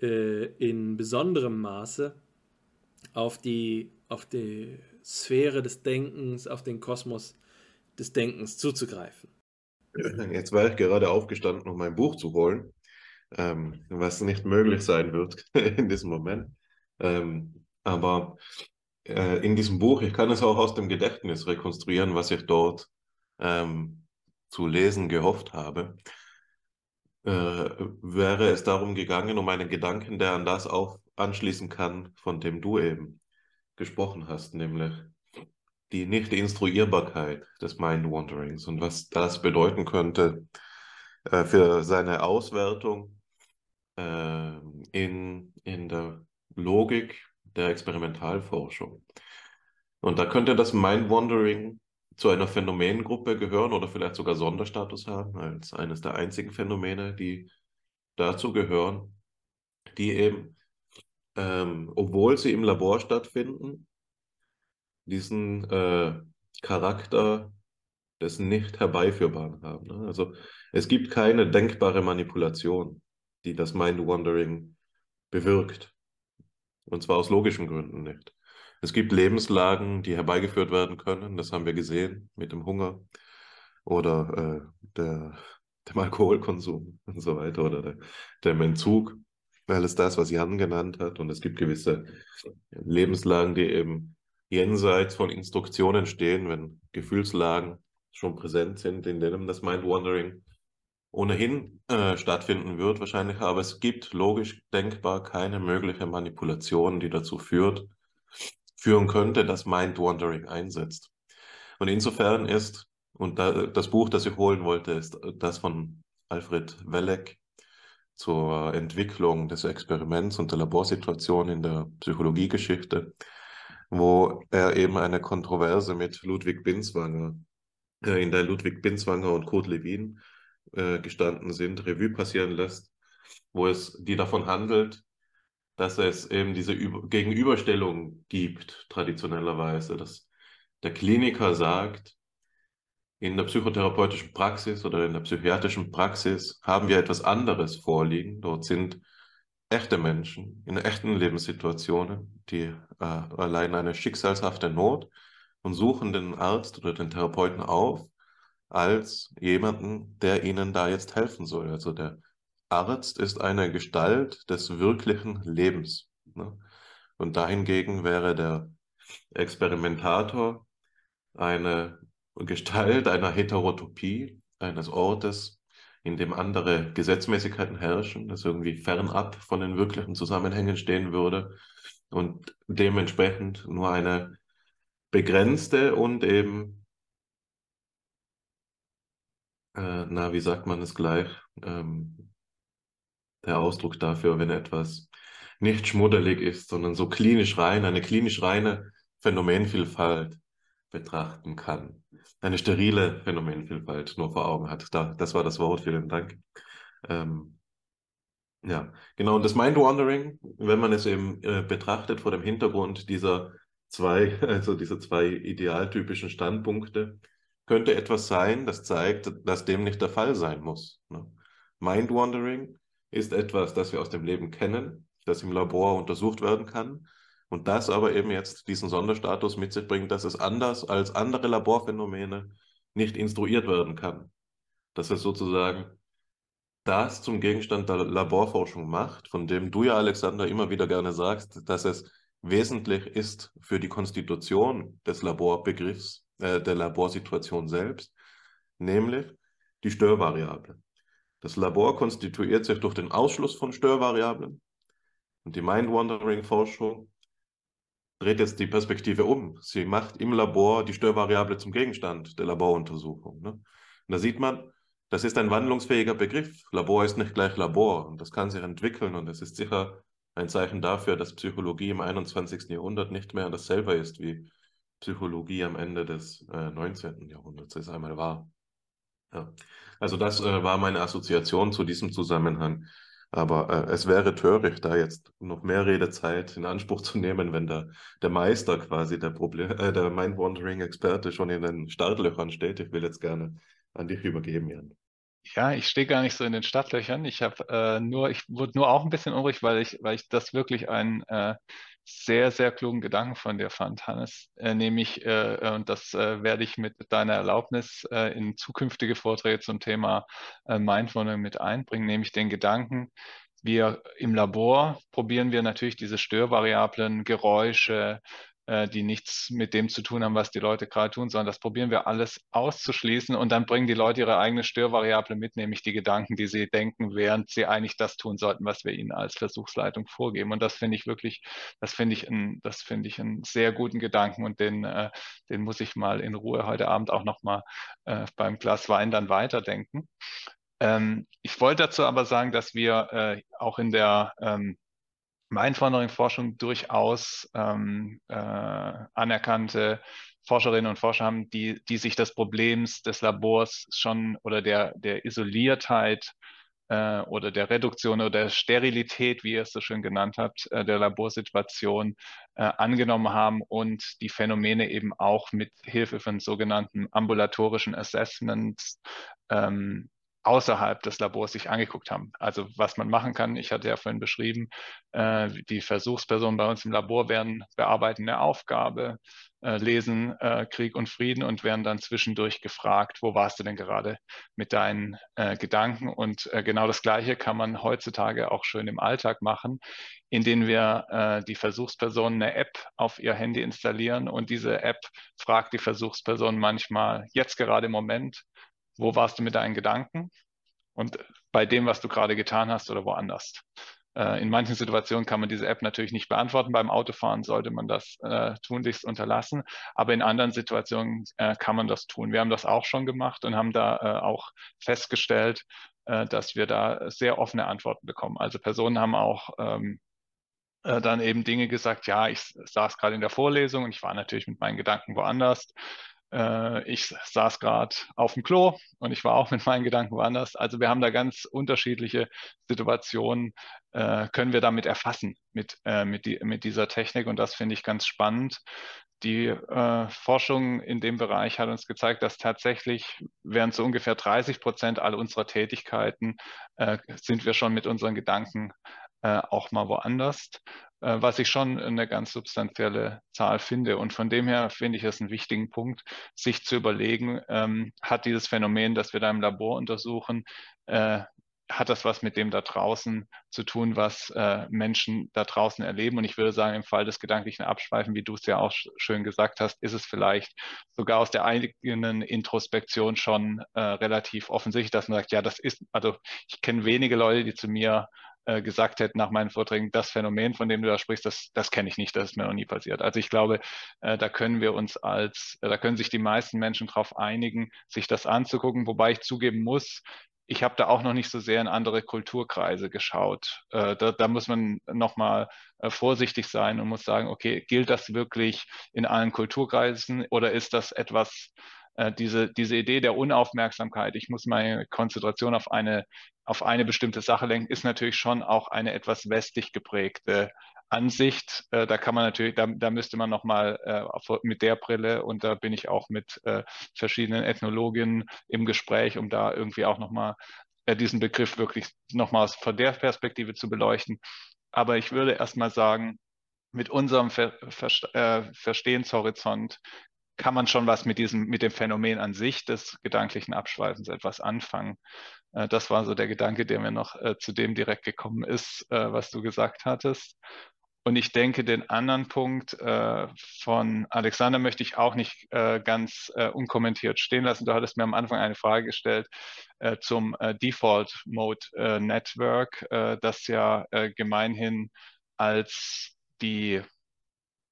äh, in besonderem Maße auf die, auf die Sphäre des Denkens, auf den Kosmos des Denkens zuzugreifen. Jetzt war ich gerade aufgestanden, um mein Buch zu holen, ähm, was nicht möglich sein wird in diesem Moment. Ähm, aber äh, in diesem Buch, ich kann es auch aus dem Gedächtnis rekonstruieren, was ich dort ähm, zu lesen gehofft habe, äh, wäre es darum gegangen, um einen Gedanken, der an das auch anschließen kann, von dem du eben gesprochen hast, nämlich die Nicht-Instruierbarkeit des Mind-Wanderings und was das bedeuten könnte äh, für seine Auswertung äh, in, in der Logik der Experimentalforschung. Und da könnte das Mind-Wandering zu einer Phänomengruppe gehören oder vielleicht sogar Sonderstatus haben, als eines der einzigen Phänomene, die dazu gehören, die eben, ähm, obwohl sie im Labor stattfinden, diesen äh, Charakter des nicht herbeiführbaren haben. Ne? Also es gibt keine denkbare Manipulation, die das Mind-Wandering bewirkt. Und zwar aus logischen Gründen nicht. Es gibt Lebenslagen, die herbeigeführt werden können, das haben wir gesehen mit dem Hunger oder äh, der, dem Alkoholkonsum und so weiter oder der, dem Entzug. Alles das, was Jan genannt hat. Und es gibt gewisse Lebenslagen, die eben jenseits von Instruktionen stehen, wenn Gefühlslagen schon präsent sind, in denen das Mind-Wandering ohnehin äh, stattfinden wird, wahrscheinlich. Aber es gibt logisch denkbar keine mögliche Manipulation, die dazu führt, führen könnte, dass Mind-Wandering einsetzt. Und insofern ist, und da, das Buch, das ich holen wollte, ist das von Alfred Welleck zur Entwicklung des Experiments und der Laborsituation in der Psychologiegeschichte, wo er eben eine Kontroverse mit Ludwig Binswanger, äh, in der Ludwig Binswanger und Kurt Lewin äh, gestanden sind, Revue passieren lässt, wo es die davon handelt, dass es eben diese Üb Gegenüberstellung gibt, traditionellerweise, dass der Kliniker sagt, in der psychotherapeutischen Praxis oder in der psychiatrischen Praxis haben wir etwas anderes vorliegen. Dort sind echte Menschen in echten Lebenssituationen, die äh, allein eine schicksalshafte Not und suchen den Arzt oder den Therapeuten auf als jemanden, der ihnen da jetzt helfen soll. Also der Arzt ist eine Gestalt des wirklichen Lebens. Ne? Und dahingegen wäre der Experimentator eine Gestalt einer Heterotopie, eines Ortes, in dem andere Gesetzmäßigkeiten herrschen, das irgendwie fernab von den wirklichen Zusammenhängen stehen würde und dementsprechend nur eine begrenzte und eben, äh, na, wie sagt man es gleich, ähm, der Ausdruck dafür, wenn etwas nicht schmuddelig ist, sondern so klinisch rein, eine klinisch reine Phänomenvielfalt betrachten kann. Eine sterile Phänomenvielfalt nur vor Augen hat. Da, das war das Wort, vielen Dank. Ähm, ja, genau. Und das Mind-Wandering, wenn man es eben äh, betrachtet vor dem Hintergrund dieser zwei, also dieser zwei idealtypischen Standpunkte, könnte etwas sein, das zeigt, dass dem nicht der Fall sein muss. Ne? Mind-Wandering ist etwas, das wir aus dem Leben kennen, das im Labor untersucht werden kann und das aber eben jetzt diesen Sonderstatus mit sich bringt, dass es anders als andere Laborphänomene nicht instruiert werden kann. Dass es sozusagen das zum Gegenstand der Laborforschung macht, von dem du ja, Alexander, immer wieder gerne sagst, dass es wesentlich ist für die Konstitution des Laborbegriffs, äh, der Laborsituation selbst, nämlich die Störvariable. Das Labor konstituiert sich durch den Ausschluss von Störvariablen und die Mind-Wandering-Forschung dreht jetzt die Perspektive um. Sie macht im Labor die Störvariable zum Gegenstand der Laboruntersuchung. Ne? Und da sieht man, das ist ein wandlungsfähiger Begriff. Labor ist nicht gleich Labor und das kann sich entwickeln und es ist sicher ein Zeichen dafür, dass Psychologie im 21. Jahrhundert nicht mehr dasselbe ist wie Psychologie am Ende des äh, 19. Jahrhunderts es einmal war. Ja. Also das äh, war meine Assoziation zu diesem Zusammenhang. Aber äh, es wäre töricht, da jetzt noch mehr Redezeit in Anspruch zu nehmen, wenn der, der Meister quasi, der, Problem, äh, der Mind-Wandering-Experte schon in den Startlöchern steht. Ich will jetzt gerne an dich übergeben, Jan. Ja, ich stehe gar nicht so in den Startlöchern. Ich habe äh, nur, ich wurde nur auch ein bisschen unruhig, weil ich, weil ich das wirklich ein äh, sehr, sehr klugen Gedanken von dir fand, Hannes. Äh, nämlich, äh, äh, und das äh, werde ich mit deiner Erlaubnis äh, in zukünftige Vorträge zum Thema äh, Mindfulness mit einbringen, nämlich den Gedanken, wir im Labor probieren wir natürlich diese Störvariablen, Geräusche, die nichts mit dem zu tun haben, was die Leute gerade tun, sondern das probieren wir alles auszuschließen und dann bringen die Leute ihre eigene Störvariable mit, nämlich die Gedanken, die sie denken, während sie eigentlich das tun sollten, was wir ihnen als Versuchsleitung vorgeben. Und das finde ich wirklich, das finde ich, ein, das finde ich einen sehr guten Gedanken und den, äh, den muss ich mal in Ruhe heute Abend auch nochmal äh, beim Glas Wein dann weiterdenken. Ähm, ich wollte dazu aber sagen, dass wir äh, auch in der ähm, Mindfondering-Forschung durchaus ähm, äh, anerkannte Forscherinnen und Forscher haben, die, die sich des Problems des Labors schon oder der, der Isoliertheit äh, oder der Reduktion oder der Sterilität, wie ihr es so schön genannt habt, äh, der Laborsituation äh, angenommen haben und die Phänomene eben auch mit Hilfe von sogenannten ambulatorischen Assessments ähm, außerhalb des Labors sich angeguckt haben. Also was man machen kann, ich hatte ja vorhin beschrieben, äh, die Versuchspersonen bei uns im Labor werden bearbeiten eine Aufgabe, äh, lesen äh, Krieg und Frieden und werden dann zwischendurch gefragt, wo warst du denn gerade mit deinen äh, Gedanken? Und äh, genau das Gleiche kann man heutzutage auch schön im Alltag machen, indem wir äh, die Versuchspersonen eine App auf ihr Handy installieren und diese App fragt die Versuchsperson manchmal jetzt gerade im Moment, wo warst du mit deinen Gedanken und bei dem, was du gerade getan hast oder woanders. Äh, in manchen Situationen kann man diese App natürlich nicht beantworten. Beim Autofahren sollte man das äh, tunlichst unterlassen. Aber in anderen Situationen äh, kann man das tun. Wir haben das auch schon gemacht und haben da äh, auch festgestellt, äh, dass wir da sehr offene Antworten bekommen. Also Personen haben auch ähm, äh, dann eben Dinge gesagt, ja, ich saß gerade in der Vorlesung und ich war natürlich mit meinen Gedanken woanders. Äh, ich saß gerade auf dem Klo und ich war auch mit meinen Gedanken woanders. Also wir haben da ganz unterschiedliche Situationen, äh, können wir damit erfassen mit, äh, mit, die, mit dieser Technik und das finde ich ganz spannend. Die äh, Forschung in dem Bereich hat uns gezeigt, dass tatsächlich während so ungefähr 30 Prozent all unserer Tätigkeiten äh, sind wir schon mit unseren Gedanken äh, auch mal woanders. Äh, was ich schon eine ganz substanzielle Zahl finde. Und von dem her finde ich es einen wichtigen Punkt, sich zu überlegen, ähm, hat dieses Phänomen, das wir da im Labor untersuchen, äh, hat das was mit dem da draußen zu tun, was Menschen da draußen erleben? Und ich würde sagen, im Fall des gedanklichen Abschweifen, wie du es ja auch schön gesagt hast, ist es vielleicht sogar aus der eigenen Introspektion schon relativ offensichtlich, dass man sagt, ja, das ist, also ich kenne wenige Leute, die zu mir äh, gesagt hätten nach meinen Vorträgen, das Phänomen, von dem du da sprichst, das, das kenne ich nicht, das ist mir noch nie passiert. Also ich glaube, äh, da können wir uns als, äh, da können sich die meisten Menschen darauf einigen, sich das anzugucken, wobei ich zugeben muss, ich habe da auch noch nicht so sehr in andere Kulturkreise geschaut. Äh, da, da, muss man nochmal äh, vorsichtig sein und muss sagen, okay, gilt das wirklich in allen Kulturkreisen oder ist das etwas, äh, diese, diese Idee der Unaufmerksamkeit, ich muss meine Konzentration auf eine, auf eine bestimmte Sache lenken, ist natürlich schon auch eine etwas westlich geprägte Ansicht. Äh, da kann man natürlich, da, da müsste man nochmal äh, mit der Brille und da bin ich auch mit äh, verschiedenen Ethnologinnen im Gespräch, um da irgendwie auch nochmal äh, diesen Begriff wirklich nochmal von der Perspektive zu beleuchten. Aber ich würde erstmal sagen, mit unserem Ver Ver äh, Verstehenshorizont kann man schon was mit diesem, mit dem Phänomen an sich des gedanklichen Abschweifens etwas anfangen. Äh, das war so der Gedanke, der mir noch äh, zu dem direkt gekommen ist, äh, was du gesagt hattest. Und ich denke, den anderen Punkt äh, von Alexander möchte ich auch nicht äh, ganz äh, unkommentiert stehen lassen. Du hattest mir am Anfang eine Frage gestellt zum Default Mode Network, das ja gemeinhin als die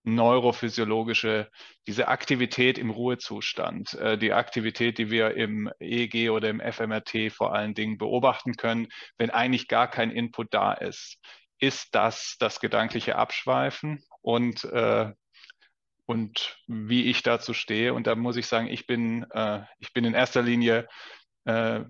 neurophysiologische, diese Aktivität im Ruhezustand, äh, die Aktivität, die wir im EEG oder im FMRT vor allen Dingen beobachten können, wenn eigentlich gar kein Input da ist. Ist das das gedankliche Abschweifen und, äh, und wie ich dazu stehe? Und da muss ich sagen, ich bin, äh, ich bin in erster Linie äh,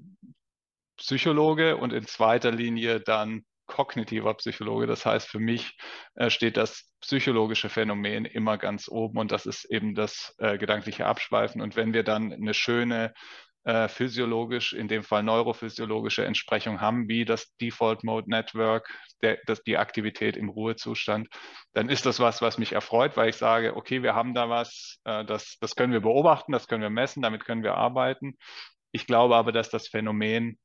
Psychologe und in zweiter Linie dann kognitiver Psychologe. Das heißt, für mich äh, steht das psychologische Phänomen immer ganz oben und das ist eben das äh, gedankliche Abschweifen. Und wenn wir dann eine schöne äh, physiologisch, in dem Fall neurophysiologische Entsprechung haben, wie das Default Mode Network, der, das, die Aktivität im Ruhezustand, dann ist das was, was mich erfreut, weil ich sage, okay, wir haben da was, äh, das, das können wir beobachten, das können wir messen, damit können wir arbeiten. Ich glaube aber, dass das Phänomen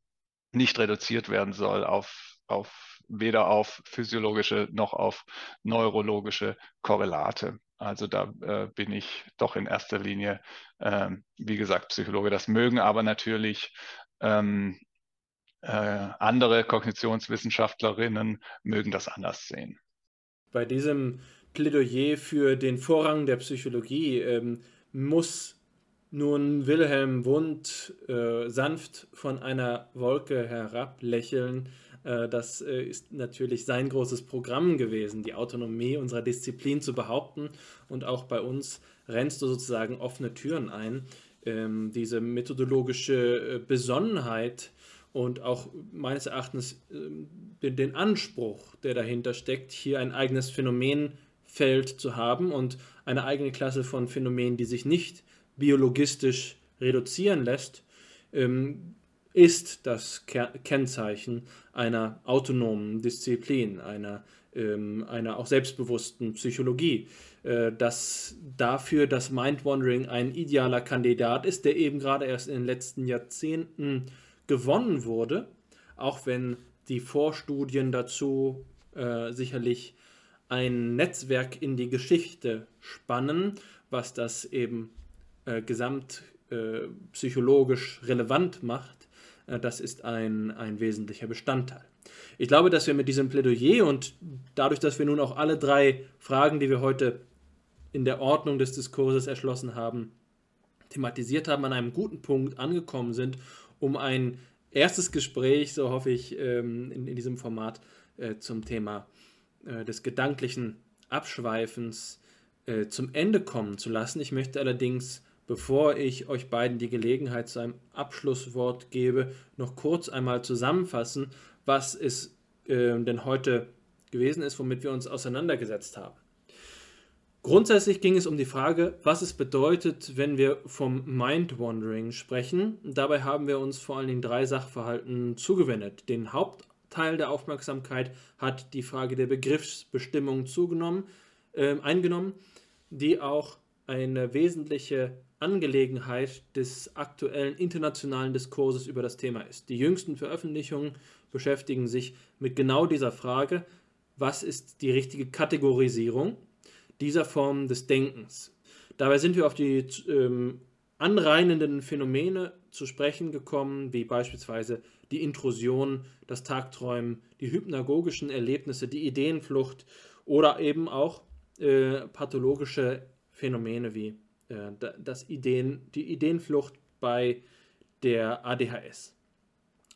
nicht reduziert werden soll auf, auf weder auf physiologische noch auf neurologische Korrelate. Also da äh, bin ich doch in erster Linie, ähm, wie gesagt, Psychologe. Das mögen aber natürlich ähm, äh, andere Kognitionswissenschaftlerinnen mögen das anders sehen. Bei diesem Plädoyer für den Vorrang der Psychologie ähm, muss nun Wilhelm Wundt äh, sanft von einer Wolke herablächeln. Äh, das äh, ist natürlich sein großes Programm gewesen, die Autonomie unserer Disziplin zu behaupten. Und auch bei uns rennst du sozusagen offene Türen ein. Ähm, diese methodologische äh, Besonnenheit und auch meines Erachtens ähm, den Anspruch, der dahinter steckt, hier ein eigenes Phänomenfeld zu haben und eine eigene Klasse von Phänomenen, die sich nicht biologistisch reduzieren lässt, ähm, ist das Kennzeichen einer autonomen Disziplin, einer, ähm, einer auch selbstbewussten Psychologie. Äh, dass dafür das Mind-Wandering ein idealer Kandidat ist, der eben gerade erst in den letzten Jahrzehnten gewonnen wurde, auch wenn die Vorstudien dazu äh, sicherlich ein Netzwerk in die Geschichte spannen, was das eben äh, gesamtpsychologisch äh, relevant macht, das ist ein, ein wesentlicher Bestandteil. Ich glaube, dass wir mit diesem Plädoyer und dadurch, dass wir nun auch alle drei Fragen, die wir heute in der Ordnung des Diskurses erschlossen haben, thematisiert haben, an einem guten Punkt angekommen sind, um ein erstes Gespräch, so hoffe ich, ähm, in, in diesem Format äh, zum Thema äh, des gedanklichen Abschweifens zum Ende kommen zu lassen. Ich möchte allerdings Bevor ich euch beiden die Gelegenheit zu einem Abschlusswort gebe, noch kurz einmal zusammenfassen, was es äh, denn heute gewesen ist, womit wir uns auseinandergesetzt haben. Grundsätzlich ging es um die Frage, was es bedeutet, wenn wir vom Mind-Wandering sprechen. Dabei haben wir uns vor allen Dingen drei Sachverhalten zugewendet. Den Hauptteil der Aufmerksamkeit hat die Frage der Begriffsbestimmung zugenommen, äh, eingenommen, die auch eine wesentliche Angelegenheit des aktuellen internationalen Diskurses über das Thema ist. Die jüngsten Veröffentlichungen beschäftigen sich mit genau dieser Frage, was ist die richtige Kategorisierung dieser Form des Denkens. Dabei sind wir auf die ähm, anreinenden Phänomene zu sprechen gekommen, wie beispielsweise die Intrusion, das Tagträumen, die hypnagogischen Erlebnisse, die Ideenflucht oder eben auch äh, pathologische Phänomene wie äh, das Ideen, die Ideenflucht bei der ADHS.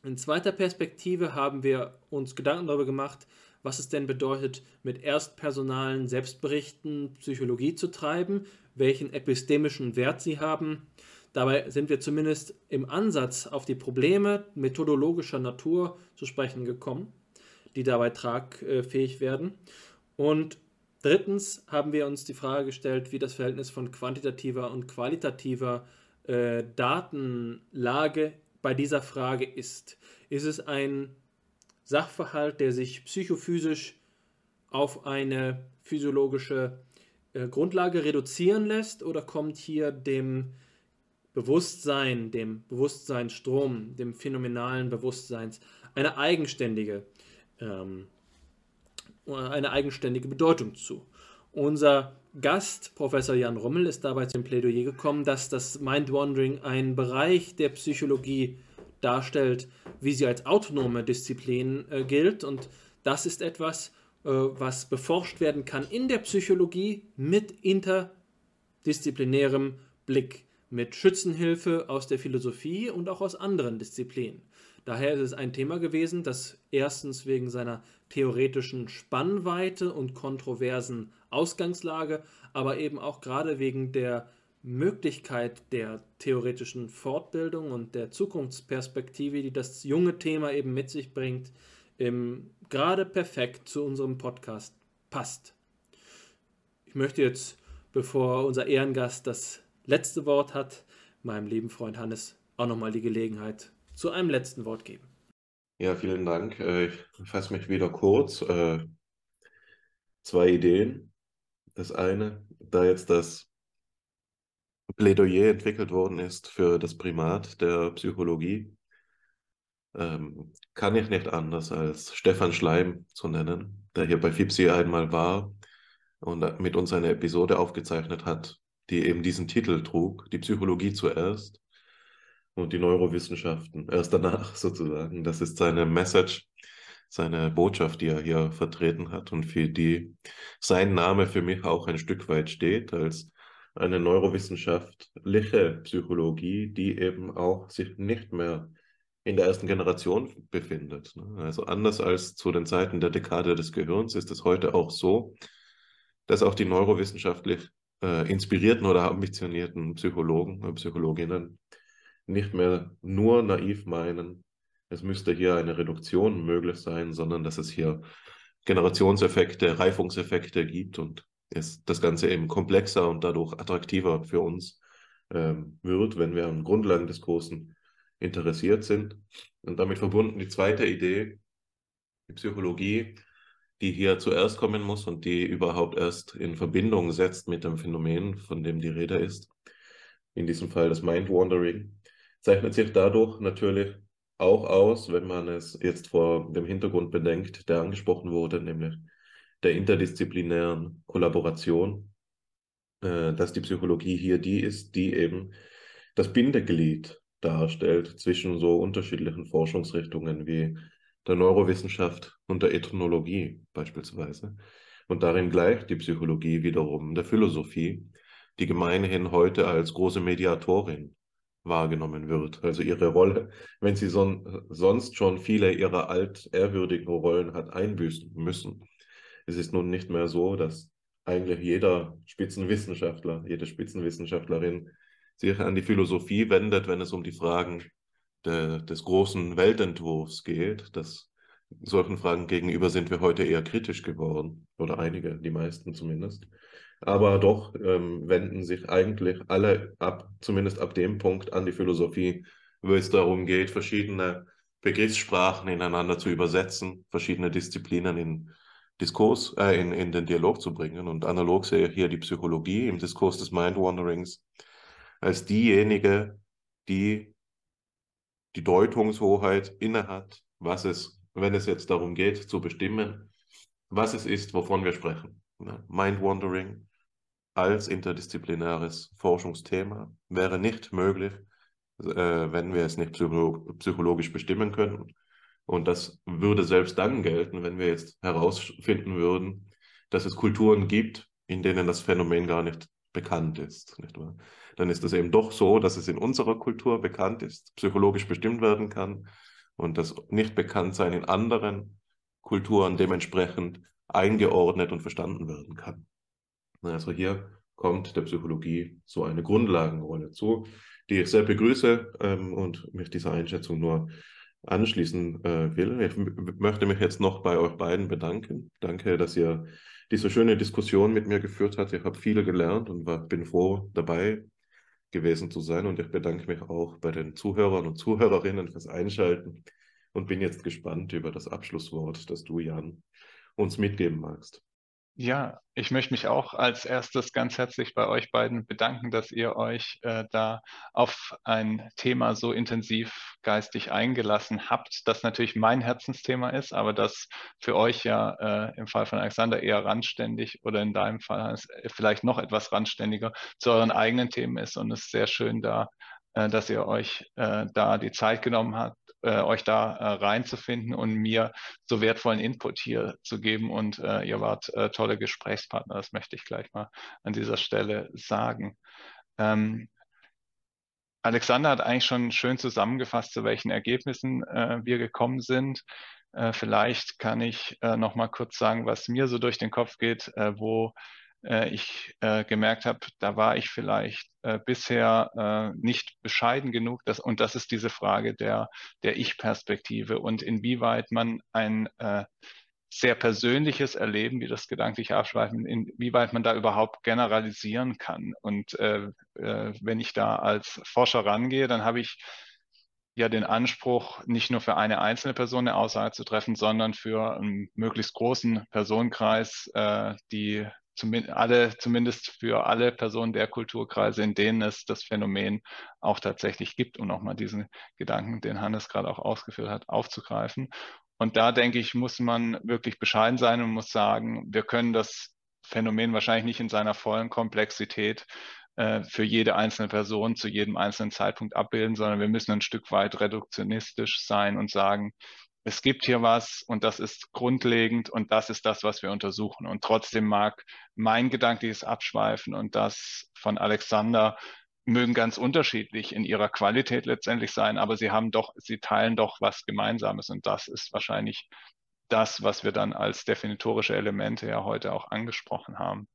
In zweiter Perspektive haben wir uns Gedanken darüber gemacht, was es denn bedeutet, mit erstpersonalen Selbstberichten Psychologie zu treiben, welchen epistemischen Wert sie haben. Dabei sind wir zumindest im Ansatz auf die Probleme methodologischer Natur zu sprechen gekommen, die dabei tragfähig werden. Und Drittens haben wir uns die Frage gestellt, wie das Verhältnis von quantitativer und qualitativer äh, Datenlage bei dieser Frage ist. Ist es ein Sachverhalt, der sich psychophysisch auf eine physiologische äh, Grundlage reduzieren lässt oder kommt hier dem Bewusstsein, dem Bewusstseinsstrom, dem phänomenalen Bewusstseins eine eigenständige ähm, eine eigenständige Bedeutung zu. Unser Gast, Professor Jan Rummel, ist dabei zum Plädoyer gekommen, dass das Mind-Wandering ein Bereich der Psychologie darstellt, wie sie als autonome Disziplin äh, gilt. Und das ist etwas, äh, was beforscht werden kann in der Psychologie mit interdisziplinärem Blick, mit Schützenhilfe aus der Philosophie und auch aus anderen Disziplinen. Daher ist es ein Thema gewesen, das erstens wegen seiner theoretischen Spannweite und kontroversen Ausgangslage, aber eben auch gerade wegen der Möglichkeit der theoretischen Fortbildung und der Zukunftsperspektive, die das junge Thema eben mit sich bringt, gerade perfekt zu unserem Podcast passt. Ich möchte jetzt, bevor unser Ehrengast das letzte Wort hat, meinem lieben Freund Hannes auch nochmal die Gelegenheit zu einem letzten Wort geben. Ja, vielen Dank. Äh, ich fasse mich wieder kurz. Äh, zwei Ideen. Das eine, da jetzt das Plädoyer entwickelt worden ist für das Primat der Psychologie, ähm, kann ich nicht anders als Stefan Schleim zu nennen, der hier bei FIPSI einmal war und mit uns eine Episode aufgezeichnet hat, die eben diesen Titel trug, die Psychologie zuerst und die Neurowissenschaften erst danach sozusagen. Das ist seine Message, seine Botschaft, die er hier vertreten hat und für die sein Name für mich auch ein Stück weit steht als eine neurowissenschaftliche Psychologie, die eben auch sich nicht mehr in der ersten Generation befindet. Ne? Also anders als zu den Zeiten der Dekade des Gehirns ist es heute auch so, dass auch die neurowissenschaftlich äh, inspirierten oder ambitionierten Psychologen und Psychologinnen nicht mehr nur naiv meinen, es müsste hier eine Reduktion möglich sein, sondern dass es hier Generationseffekte, Reifungseffekte gibt und es das Ganze eben komplexer und dadurch attraktiver für uns ähm, wird, wenn wir an Grundlagen des Großen interessiert sind. Und damit verbunden die zweite Idee, die Psychologie, die hier zuerst kommen muss und die überhaupt erst in Verbindung setzt mit dem Phänomen, von dem die Rede ist, in diesem Fall das Mind-Wandering, zeichnet sich dadurch natürlich auch aus, wenn man es jetzt vor dem Hintergrund bedenkt, der angesprochen wurde, nämlich der interdisziplinären Kollaboration, äh, dass die Psychologie hier die ist, die eben das Bindeglied darstellt zwischen so unterschiedlichen Forschungsrichtungen wie der Neurowissenschaft und der Ethnologie beispielsweise. Und darin gleicht die Psychologie wiederum der Philosophie, die gemeinhin heute als große Mediatorin wahrgenommen wird. Also ihre Rolle, wenn sie son sonst schon viele ihrer altehrwürdigen Rollen hat einbüßen müssen. Es ist nun nicht mehr so, dass eigentlich jeder Spitzenwissenschaftler, jede Spitzenwissenschaftlerin sich an die Philosophie wendet, wenn es um die Fragen de, des großen Weltentwurfs geht. Das, solchen Fragen gegenüber sind wir heute eher kritisch geworden, oder einige, die meisten zumindest. Aber doch ähm, wenden sich eigentlich alle ab, zumindest ab dem Punkt, an die Philosophie, wo es darum geht, verschiedene Begriffssprachen ineinander zu übersetzen, verschiedene Disziplinen in Diskurs, äh, in, in den Dialog zu bringen. Und analog sehe ich hier die Psychologie im Diskurs des Mind-Wanderings als diejenige, die die Deutungshoheit innehat, was es, wenn es jetzt darum geht, zu bestimmen, was es ist, wovon wir sprechen. Mind-Wandering als interdisziplinäres Forschungsthema wäre nicht möglich, äh, wenn wir es nicht psychologisch bestimmen können. Und das würde selbst dann gelten, wenn wir jetzt herausfinden würden, dass es Kulturen gibt, in denen das Phänomen gar nicht bekannt ist. Nicht wahr? Dann ist es eben doch so, dass es in unserer Kultur bekannt ist, psychologisch bestimmt werden kann und das Nicht-Bekanntsein in anderen Kulturen dementsprechend eingeordnet und verstanden werden kann. Also hier kommt der Psychologie so eine Grundlagenrolle zu, die ich sehr begrüße ähm, und mich dieser Einschätzung nur anschließen äh, will. Ich möchte mich jetzt noch bei euch beiden bedanken. Danke, dass ihr diese schöne Diskussion mit mir geführt habt. Ich habe viel gelernt und war, bin froh, dabei gewesen zu sein. Und ich bedanke mich auch bei den Zuhörern und Zuhörerinnen fürs Einschalten und bin jetzt gespannt über das Abschlusswort, das du, Jan, uns mitgeben magst. Ja, ich möchte mich auch als erstes ganz herzlich bei euch beiden bedanken, dass ihr euch äh, da auf ein Thema so intensiv geistig eingelassen habt, das natürlich mein Herzensthema ist, aber das für euch ja äh, im Fall von Alexander eher randständig oder in deinem Fall vielleicht noch etwas randständiger zu euren eigenen Themen ist. Und es ist sehr schön da, äh, dass ihr euch äh, da die Zeit genommen habt, äh, euch da äh, reinzufinden und mir so wertvollen Input hier zu geben. Und äh, ihr wart äh, tolle Gesprächspartner, das möchte ich gleich mal an dieser Stelle sagen. Ähm, Alexander hat eigentlich schon schön zusammengefasst, zu welchen Ergebnissen äh, wir gekommen sind. Äh, vielleicht kann ich äh, noch mal kurz sagen, was mir so durch den Kopf geht, wo äh, ich äh, gemerkt habe, da war ich vielleicht äh, bisher äh, nicht bescheiden genug. Dass, und das ist diese Frage der, der Ich-Perspektive und inwieweit man ein äh, sehr persönliches Erleben, wie das gedanklich abschweifen, inwieweit man da überhaupt generalisieren kann. Und äh, äh, wenn ich da als Forscher rangehe, dann habe ich ja den Anspruch, nicht nur für eine einzelne Person eine Aussage zu treffen, sondern für einen möglichst großen Personenkreis, äh, die zumindest alle, zumindest für alle Personen der Kulturkreise, in denen es das Phänomen auch tatsächlich gibt, um nochmal diesen Gedanken, den Hannes gerade auch ausgeführt hat, aufzugreifen. Und da denke ich, muss man wirklich bescheiden sein und muss sagen, wir können das Phänomen wahrscheinlich nicht in seiner vollen Komplexität äh, für jede einzelne Person zu jedem einzelnen Zeitpunkt abbilden, sondern wir müssen ein Stück weit reduktionistisch sein und sagen, es gibt hier was und das ist grundlegend und das ist das, was wir untersuchen. Und trotzdem mag mein gedankliches Abschweifen und das von Alexander mögen ganz unterschiedlich in ihrer Qualität letztendlich sein, aber sie haben doch, sie teilen doch was Gemeinsames und das ist wahrscheinlich das, was wir dann als definitorische Elemente ja heute auch angesprochen haben.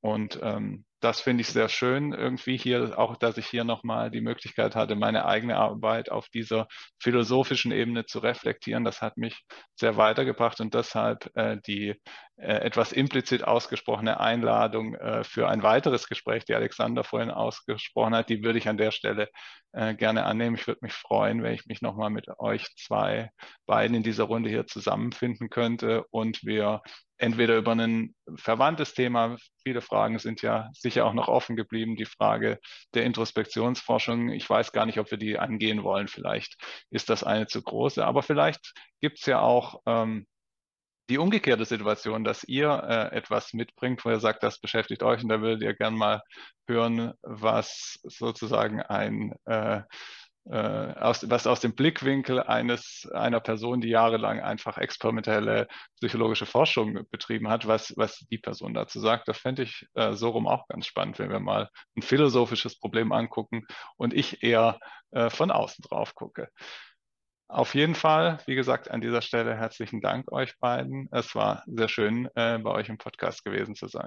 Und ähm, das finde ich sehr schön, irgendwie hier auch, dass ich hier nochmal die Möglichkeit hatte, meine eigene Arbeit auf dieser philosophischen Ebene zu reflektieren. Das hat mich sehr weitergebracht und deshalb äh, die äh, etwas implizit ausgesprochene Einladung äh, für ein weiteres Gespräch, die Alexander vorhin ausgesprochen hat, die würde ich an der Stelle äh, gerne annehmen. Ich würde mich freuen, wenn ich mich nochmal mit euch zwei beiden in dieser Runde hier zusammenfinden könnte und wir entweder über ein verwandtes Thema, viele Fragen sind ja sicher auch noch offen geblieben, die Frage der Introspektionsforschung. Ich weiß gar nicht, ob wir die angehen wollen. Vielleicht ist das eine zu große, aber vielleicht gibt es ja auch ähm, die umgekehrte Situation, dass ihr äh, etwas mitbringt, wo ihr sagt, das beschäftigt euch und da würdet ihr gern mal hören, was sozusagen ein äh, aus, was aus dem Blickwinkel eines, einer Person, die jahrelang einfach experimentelle psychologische Forschung betrieben hat, was, was die Person dazu sagt. Das fände ich äh, so rum auch ganz spannend, wenn wir mal ein philosophisches Problem angucken und ich eher äh, von außen drauf gucke. Auf jeden Fall, wie gesagt, an dieser Stelle herzlichen Dank euch beiden. Es war sehr schön, äh, bei euch im Podcast gewesen zu sein.